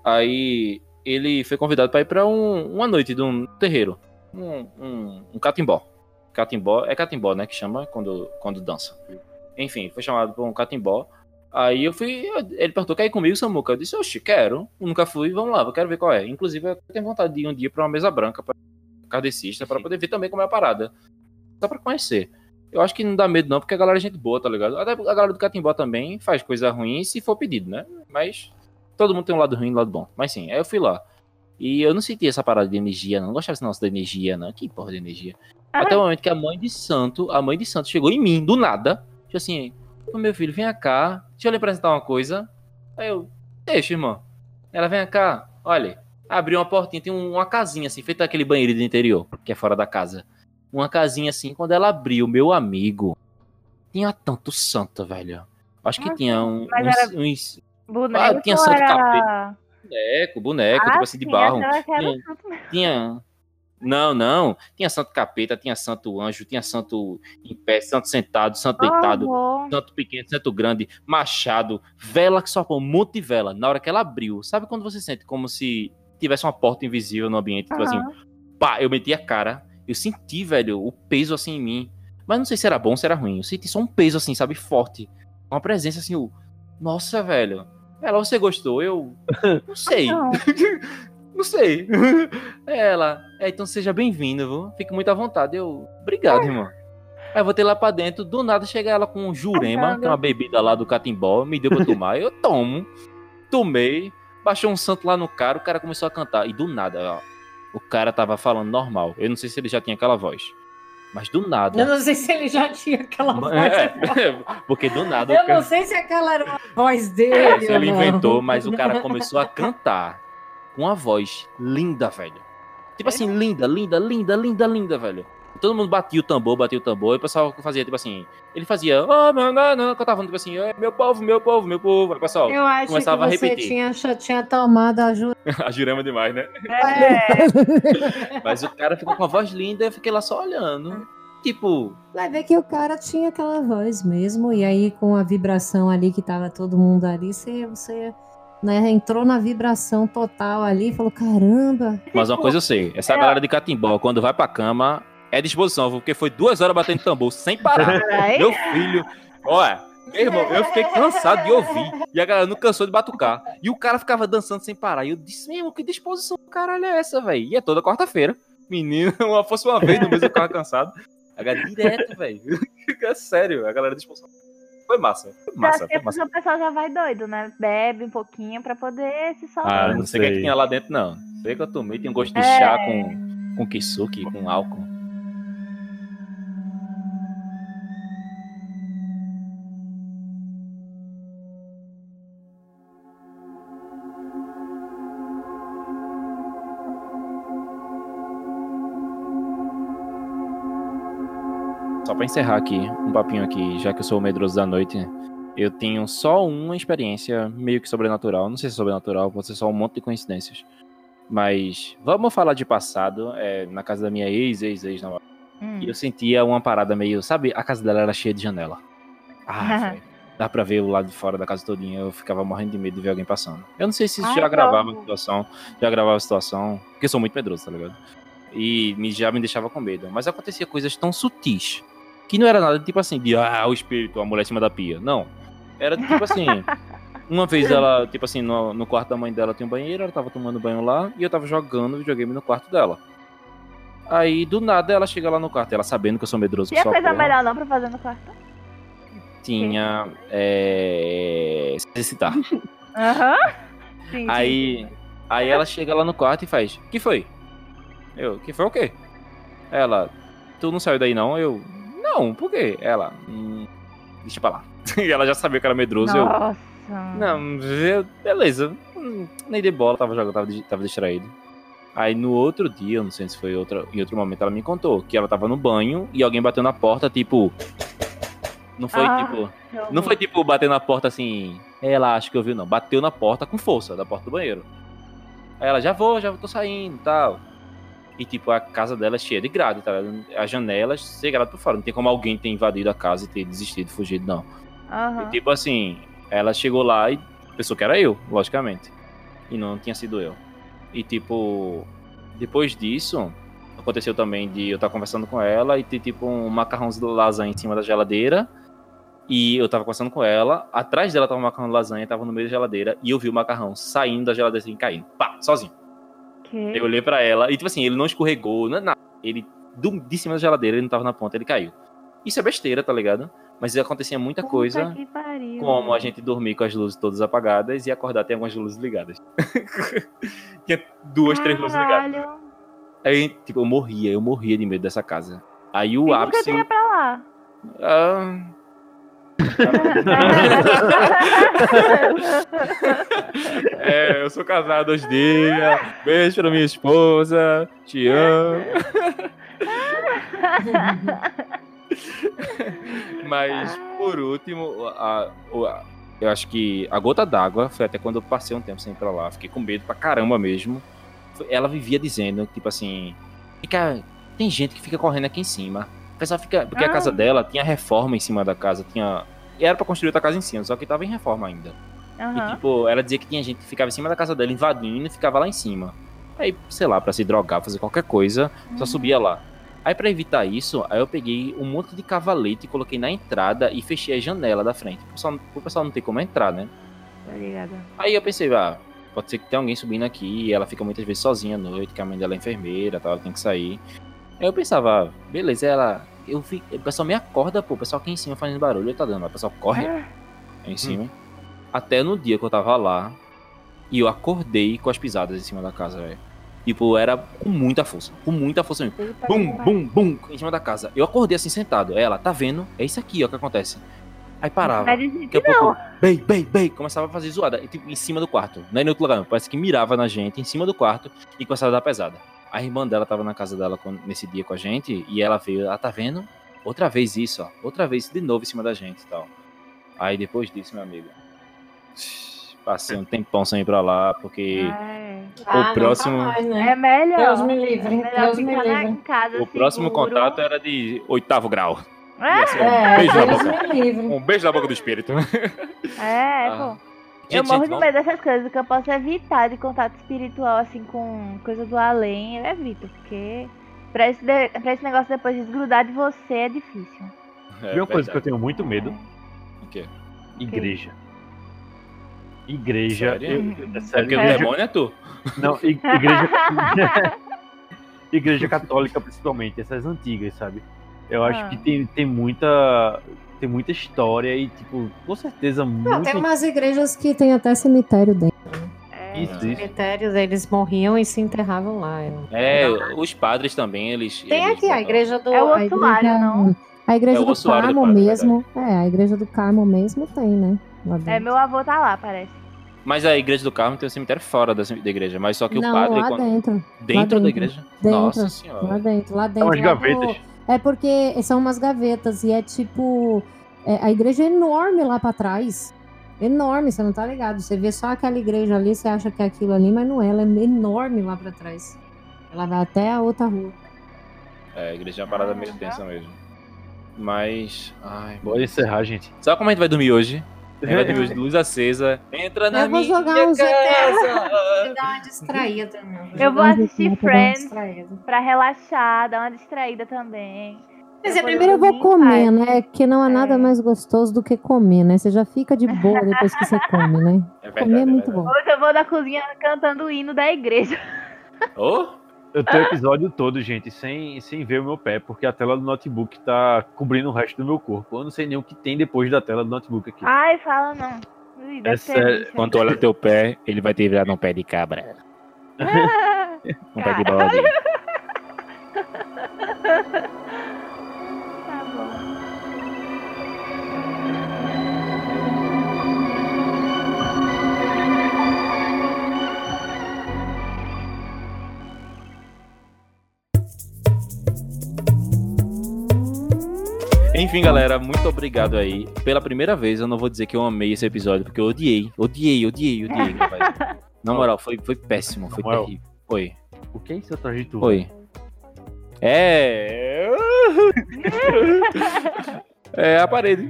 Aí ele foi convidado para ir para um, uma noite de um terreiro. Um, um, um catimbó. Catimbó, é catimbó, né? Que chama quando, quando dança. Enfim, foi chamado para um catimbó. Aí eu fui. Ele perguntou: quer ir comigo, Samuca? Eu disse: Oxi, quero. Eu nunca fui, vamos lá, eu quero ver qual é. Inclusive, eu tenho vontade de ir um dia para uma mesa branca, para kardecista, para poder ver também como é a parada. Só para conhecer. Eu acho que não dá medo, não, porque a galera é gente boa, tá ligado? Até a galera do Catimbó também faz coisa ruim se for pedido, né? Mas todo mundo tem um lado ruim e um lado bom. Mas sim, aí eu fui lá. E eu não senti essa parada de energia, não. Não gostava desse negócio da energia, não. Que porra de energia. Ah. Até o momento que a mãe de santo, a mãe de santo chegou em mim, do nada. Tipo assim, "Ô, meu filho, vem cá. Deixa eu lhe apresentar uma coisa. Aí eu, deixa, irmão. Ela, vem cá. Olha, abriu uma portinha, tem um- uma casinha assim, feita aquele banheiro do interior, que é fora da casa. Uma casinha assim, quando ela abriu, meu amigo, tinha tanto santo, velho. Acho que Nossa, tinha um, mas uns, uns Boneco Ah, tinha santo era... boneco, boneco, Ah, tipo assim, de barro. era Tinha-. Tinha. Não, não. Tinha santo capeta, tinha santo anjo, tinha santo em pé, santo sentado, santo deitado, Amor. santo pequeno, santo grande, machado, vela que só um monte de vela. Na hora que ela abriu, sabe quando você sente como se tivesse uma porta invisível no ambiente? Tipo assim, pá, eu meti a cara, eu senti, velho, o peso assim em mim. Mas não sei se era bom ou se era ruim. Eu senti só um peso assim, sabe, forte. Uma presença assim, o. Nossa, velho. Ela, você gostou? Eu. Não sei. Não. Não sei. Ela, é, então seja bem-vindo, viu? Fique muito à vontade. Eu, obrigado, irmão. Aí eu voltei lá pra dentro, do nada chega ela com um jurema, que é uma bebida lá do catimbó, me deu pra tomar. Eu tomo, tomei, baixou um santo lá no cara, o cara começou a cantar. E do nada, ó, o cara tava falando normal. Eu não sei se ele já tinha aquela voz. Mas do nada. Eu não sei se ele já tinha aquela voz. É, porque do nada Eu cara- não sei se aquela era a voz dele. ou ele não. inventou, mas o cara começou a cantar com uma voz linda, velho. Tipo assim, linda, linda, linda, linda, linda, velho. Todo mundo batia o tambor, batia o tambor, e o pessoal fazia, tipo assim, ele fazia, oh, não, não, não, cantava, tipo assim, "É, meu povo, meu povo, meu povo. Aí o pessoal, Eu acho Começava a que você repetir. tinha, tinha tomado a ajuda. a jurema demais, né? É, Mas o cara ficou com uma voz linda e eu fiquei lá só olhando. Tipo, Vai ver que o cara tinha aquela voz mesmo, e aí com a vibração ali que tava todo mundo ali, você, você né, entrou na vibração total ali e falou: caramba, mas uma coisa eu sei, essa É. galera de catimbó, quando vai pra cama, é disposição, porque foi duas horas batendo tambor sem parar. Meu filho, olha, meu irmão, eu fiquei cansado de ouvir. E a galera não cansou de batucar. E o cara ficava dançando sem parar. E eu disse, meu irmão, que disposição do caralho é essa, velho? E é toda quarta-feira. Menino, uma fosse uma vez no mês eu ficava cansado. A galera direto, velho. É sério, a galera disposição. Foi massa, foi massa, foi massa. o pessoal já vai doido, né? Bebe um pouquinho pra poder se Ah, soltar. não sei o que, é que tinha lá dentro, não. Sei que eu tomei, tinha um gosto de É. chá com, com kisuke, com álcool. Só pra encerrar aqui, um papinho aqui, já que eu sou o medroso da noite, eu tenho só uma experiência meio que sobrenatural. Não sei se é sobrenatural, pode ser só um monte de coincidências. Mas vamos falar de passado, é, na casa da minha ex, ex, ex, não. Hum. E eu sentia uma parada meio, sabe, a casa dela era cheia de janela. Ah, dá pra ver o lado de fora da casa todinha, eu ficava morrendo de medo de ver alguém passando. Eu não sei se isso Ai, já gravava a situação, já gravava a situação, porque eu sou muito medroso, tá ligado? E me, já me deixava com medo. Mas acontecia coisas tão sutis, que não era nada tipo assim, de, ah, o espírito, a mulher em cima da pia. Não. Era tipo assim, uma vez ela, tipo assim, no, no quarto da mãe dela tem um banheiro, ela tava tomando banho lá, e eu tava jogando videogame no quarto dela. Aí, do nada, ela chega lá no quarto, ela sabendo que eu sou medroso Tinha coisa porra, melhor não pra fazer no quarto? tinha é, se exercitar. Aham. Sim, sim. Aí, aí ela chega lá no quarto e faz: "Que foi?" Eu: "Que foi o quê?" Ela: "Tu não saiu daí não?" Eu: "Não, por quê?" Ela: hum, "Deixa pra lá." E ela já sabia que era medroso, eu: Nossa. Não, eu- beleza. hum, nem dei bola, tava jogando, tava, tava distraído. Aí no outro dia, eu não sei se foi outra, em outro momento, ela me contou que ela tava no banho e alguém bateu na porta, tipo. Não foi Ah. tipo. Não foi tipo bater na porta assim. Ela acho que ouviu, não. Bateu na porta com força, da porta do banheiro. Aí ela, já vou, já tô saindo tal. E tipo, a casa dela é cheia de grade, tá ligado? As janelas, sem grade por fora. Não tem como alguém ter invadido a casa e ter desistido, fugido, não. Aham. E, tipo assim, ela chegou lá e pensou que era eu, logicamente. E não tinha sido eu. E tipo, depois disso, aconteceu também de eu estar conversando com ela e ter tipo um macarrão de lasanha em cima da geladeira. E eu tava conversando com ela, atrás dela tava um macarrão de lasanha, tava no meio da geladeira, e eu vi o macarrão saindo da geladeira assim, caindo. Pá, sozinho. Que? Eu olhei pra ela, e tipo assim, ele não escorregou, não é nada. Ele, do- de cima da geladeira, ele não tava na ponta, ele caiu. Isso é besteira, tá ligado? Mas acontecia muita Puta coisa. pariu. Como a gente dormir com as luzes todas apagadas e acordar tem algumas luzes ligadas. Tinha duas, três luzes ligadas. Caralho. Aí, tipo, eu morria, eu morria de medo dessa casa. Aí o E ápice. tu ia pra lá? Ah, é, eu sou casado hoje dia. Beijo pra minha esposa. Te amo. Mas, por último, a- a- eu acho que a gota d'água foi até quando eu passei um tempo sem ir pra lá. Fiquei com medo pra caramba mesmo. Ela vivia dizendo, tipo assim, fica, tem gente que fica correndo aqui em cima. O pessoal fica. Porque a Ah. casa dela tinha reforma em cima da casa, tinha. E era pra construir outra casa em cima, só que tava em reforma ainda. E, Aham. tipo, ela dizia que tinha gente que ficava em cima da casa dela invadindo e ficava lá em cima. Aí, sei lá, pra se drogar, fazer qualquer coisa, só Uhum. subia lá. Aí, pra evitar isso, aí eu peguei um monte de cavalete e coloquei na entrada e fechei a janela da frente. Pro pessoal, pro pessoal não ter como entrar, né? Tô ligada. Aí eu pensei, ah, pode ser que tenha alguém subindo aqui e ela fica muitas vezes sozinha à noite, que a mãe dela é enfermeira tal, ela tem que sair. Aí eu pensava, ah, beleza, ela. Eu vi, o pessoal me acorda, pô, o pessoal aqui em cima fazendo barulho, tá dando, o pessoal corre aí em cima. Até no dia que eu tava lá e eu acordei com as pisadas em cima da casa, velho. Tipo, era com muita força, com muita força mesmo. Bum, bum, bum, em cima da casa. Eu acordei assim sentado. Ela, tá vendo? É isso aqui, ó, que acontece. Aí parava. Daqui a pouco, bem, bem, bem, começava a fazer zoada. E, tipo, em cima do quarto. Não é em outro lugar, não. Parece que mirava na gente, em cima do quarto, e começava a dar pesada. A irmã dela tava na casa dela com- nesse dia com a gente, e ela veio, ah, tá vendo? Outra vez isso, ó. Outra vez de novo em cima da gente e tal. Aí depois disso, meu amigo. Passei um tempão sem ir pra lá, porque É. Ah, próximo- nunca mais, né? É melhor. Deus me livre, É melhor Deus me livre. em casa o próximo seguro. contato era de oitavo grau. É, ser um É, beijo na Deus boca. me livre. Um beijo na boca do espírito. é, Ah. pô. Eu Gente, morro gente, de vamos- medo dessas coisas, que eu posso evitar de contato espiritual, assim, com coisa do além, eu evito, porque pra esse, de- pra esse negócio depois desgrudar de você é difícil. É, Viu uma coisa que eu tenho muito medo? O quê? Igreja. Igreja. Sério? eu- É é sério, porque o igreja, demônio é tu. não, i- igreja, igreja católica principalmente, essas antigas, sabe? Eu acho Ah. que tem, tem muita tem muita história e tipo, com certeza Não, muito tem umas igrejas que tem até cemitério dentro. É, isso, Os isso. cemitérios, eles morriam e se enterravam lá. É, os padres também, eles. Tem eles aqui a igreja do. É o A ossuário, igreja- não? A igreja É do do Carmo padre, mesmo. É, a igreja do Carmo mesmo tem, né? Lá dentro. É, meu avô tá lá, parece. Mas a igreja do Carmo tem um cemitério fora da, da igreja. Mas só que Não, o padre. lá quando- dentro. dentro lá da dentro. igreja? Dentro. Nossa Lá senhora. dentro, lá São dentro. as lá do- gavetas. É porque são umas gavetas e é tipo. é, a igreja é enorme lá pra trás. Enorme, você não tá ligado. Você vê só aquela igreja ali, você acha que é aquilo ali, mas não é. Ela é enorme lá pra trás. Ela vai até a outra rua. É, a igreja é uma parada meio Ah, tensa mesmo. Mas. Ai, Bora encerrar, gente. Sabe como a gente vai dormir hoje? De luz acesa. Entra na Eu vou minha jogar um casa. Dá uma distraída, né? Eu vou assistir dar Friends pra relaxar, dar uma distraída também. Mas é vou Primeiro eu vou comer, né? Que não há nada É. mais gostoso do que comer, né? Você já fica de boa depois que você come, né? É Comer é muito verdade. bom. Hoje eu vou da cozinha cantando o hino da igreja. Oh, Eu tô o episódio todo, gente, sem, sem ver o meu pé, porque a tela do notebook tá cobrindo o resto do meu corpo. Eu não sei nem o que tem depois da tela do notebook aqui. Ai, fala não. Ui, É sério, quando tu olha teu pé, ele vai ter virado um pé de cabra. Um pé de bode. Tá bom. Enfim, galera, muito obrigado aí. Pela primeira vez, eu não vou dizer que eu amei esse episódio, porque eu odiei, odiei, odiei, odiei. gravar. Na moral, foi, foi péssimo, foi Samuel. terrível. Oi, O que é isso atrás de tu? oi. É. É a parede.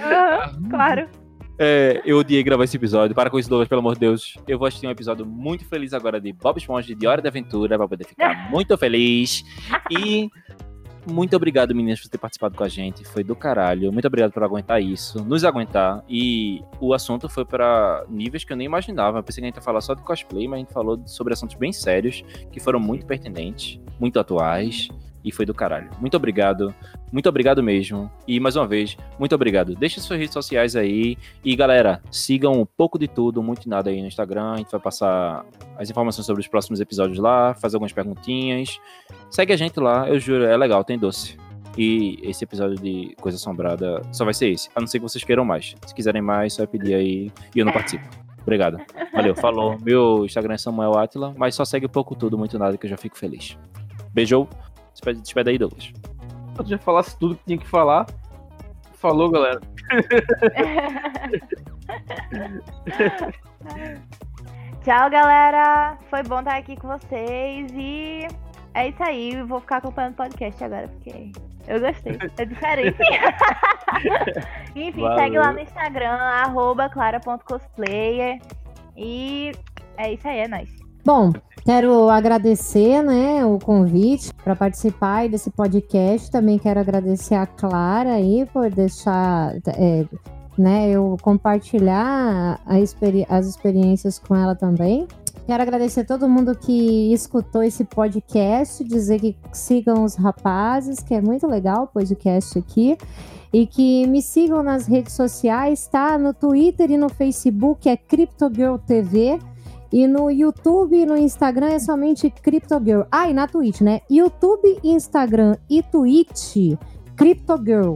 Aham, claro. É, eu odiei gravar esse episódio. Para com isso, Douglas, pelo amor de Deus. Eu vou assistir um episódio muito feliz agora de Bob Esponja de Hora de Aventura pra poder ficar muito feliz. E muito obrigado, meninas, por ter participado com a gente. Foi do caralho. Muito obrigado por aguentar isso, nos aguentar. E o assunto foi para níveis que eu nem imaginava. Eu pensei que a gente ia falar só de cosplay, mas a gente falou sobre assuntos bem sérios, que foram muito pertinentes, muito atuais. E foi do caralho. Muito obrigado. Muito obrigado mesmo. E mais uma vez, muito obrigado. Deixe suas redes sociais aí. E galera, sigam um pouco de tudo, muito nada aí no Instagram. A gente vai passar as informações sobre os próximos episódios lá, fazer algumas perguntinhas. Segue a gente lá, eu juro, é legal, tem doce. E esse episódio de Coisa Assombrada só vai ser esse. A não ser que vocês queiram mais. Se quiserem mais, só pedir aí e eu não participo. Obrigado. Valeu, falou. Meu Instagram é Samuel Atila, mas só segue um pouco tudo, muito nada, que eu já fico feliz. Beijou. Despede, despede aí, Douglas. Tu já falasse tudo que tinha que falar. Falou, galera. Tchau, galera. Foi bom estar aqui com vocês e é isso aí. Vou ficar acompanhando o podcast agora porque eu gostei. É diferente. Enfim, Valeu. segue lá no Instagram, arroba clara.cosplayer. E é isso aí, é nóis. Bom, quero agradecer né, o convite para participar desse podcast. Também quero agradecer a Clara aí por deixar é, né, eu compartilhar experi- as experiências com ela também. Quero agradecer a todo mundo que escutou esse podcast, dizer que sigam os rapazes, que é muito legal o podcast aqui. E que me sigam nas redes sociais, tá? No Twitter e no Facebook é CryptoGirl TV. E no YouTube e no Instagram é somente CryptoGirl. Ah, e na Twitch, né? YouTube, Instagram e Twitch, CryptoGirl.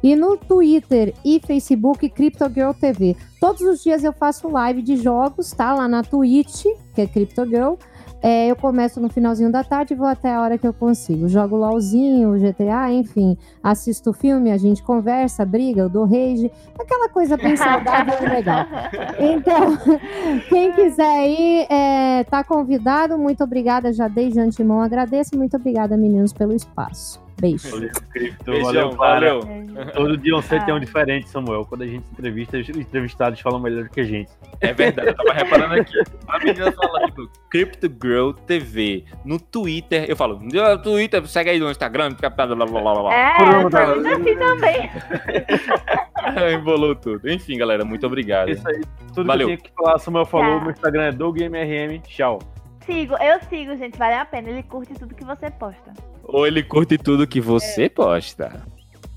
E no Twitter e Facebook, CryptoGirl TV. Todos os dias eu faço live de jogos, tá? Lá na Twitch, que é CryptoGirl. É, eu começo no finalzinho da tarde e vou até a hora que eu consigo. Jogo LOLzinho, GTA, enfim. Assisto filme, a gente conversa, briga, eu dou rage. Aquela coisa bem saudável e legal. Então, quem quiser ir, é, tá convidado. Muito obrigada, já dei de antemão. Agradeço. Muito obrigada, meninos, pelo espaço. Beijo. Valeu, Cripto. Beijão, valeu, valeu. Todo dia um set é um Ah. diferente, Samuel. Quando a gente entrevista, os entrevistados falam melhor que a gente. É verdade, eu tava reparando aqui. A menina fala, tipo, Crypto Girl TV. No Twitter, eu falo, no Twitter, segue aí no Instagram, fica blá, blá, blá, blá. É, Pronto. tá assim também. Embolou tudo. Enfim, galera, muito obrigado. Isso aí. Tudo Valeu. que eu tinha que falar, Samuel falou. Tchau. Meu Instagram é DougMRM. Tchau. Sigo, eu sigo, gente. Vale a pena. Ele curte tudo que você posta. Ou ele curte tudo que você posta.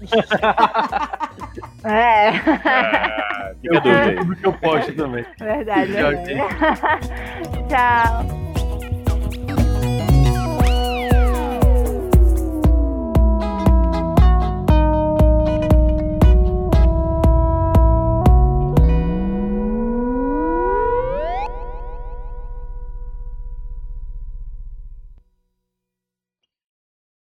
É, Ah, fica dúvida curto tudo que eu posto também. verdade. Tchau, verdade. Tchau.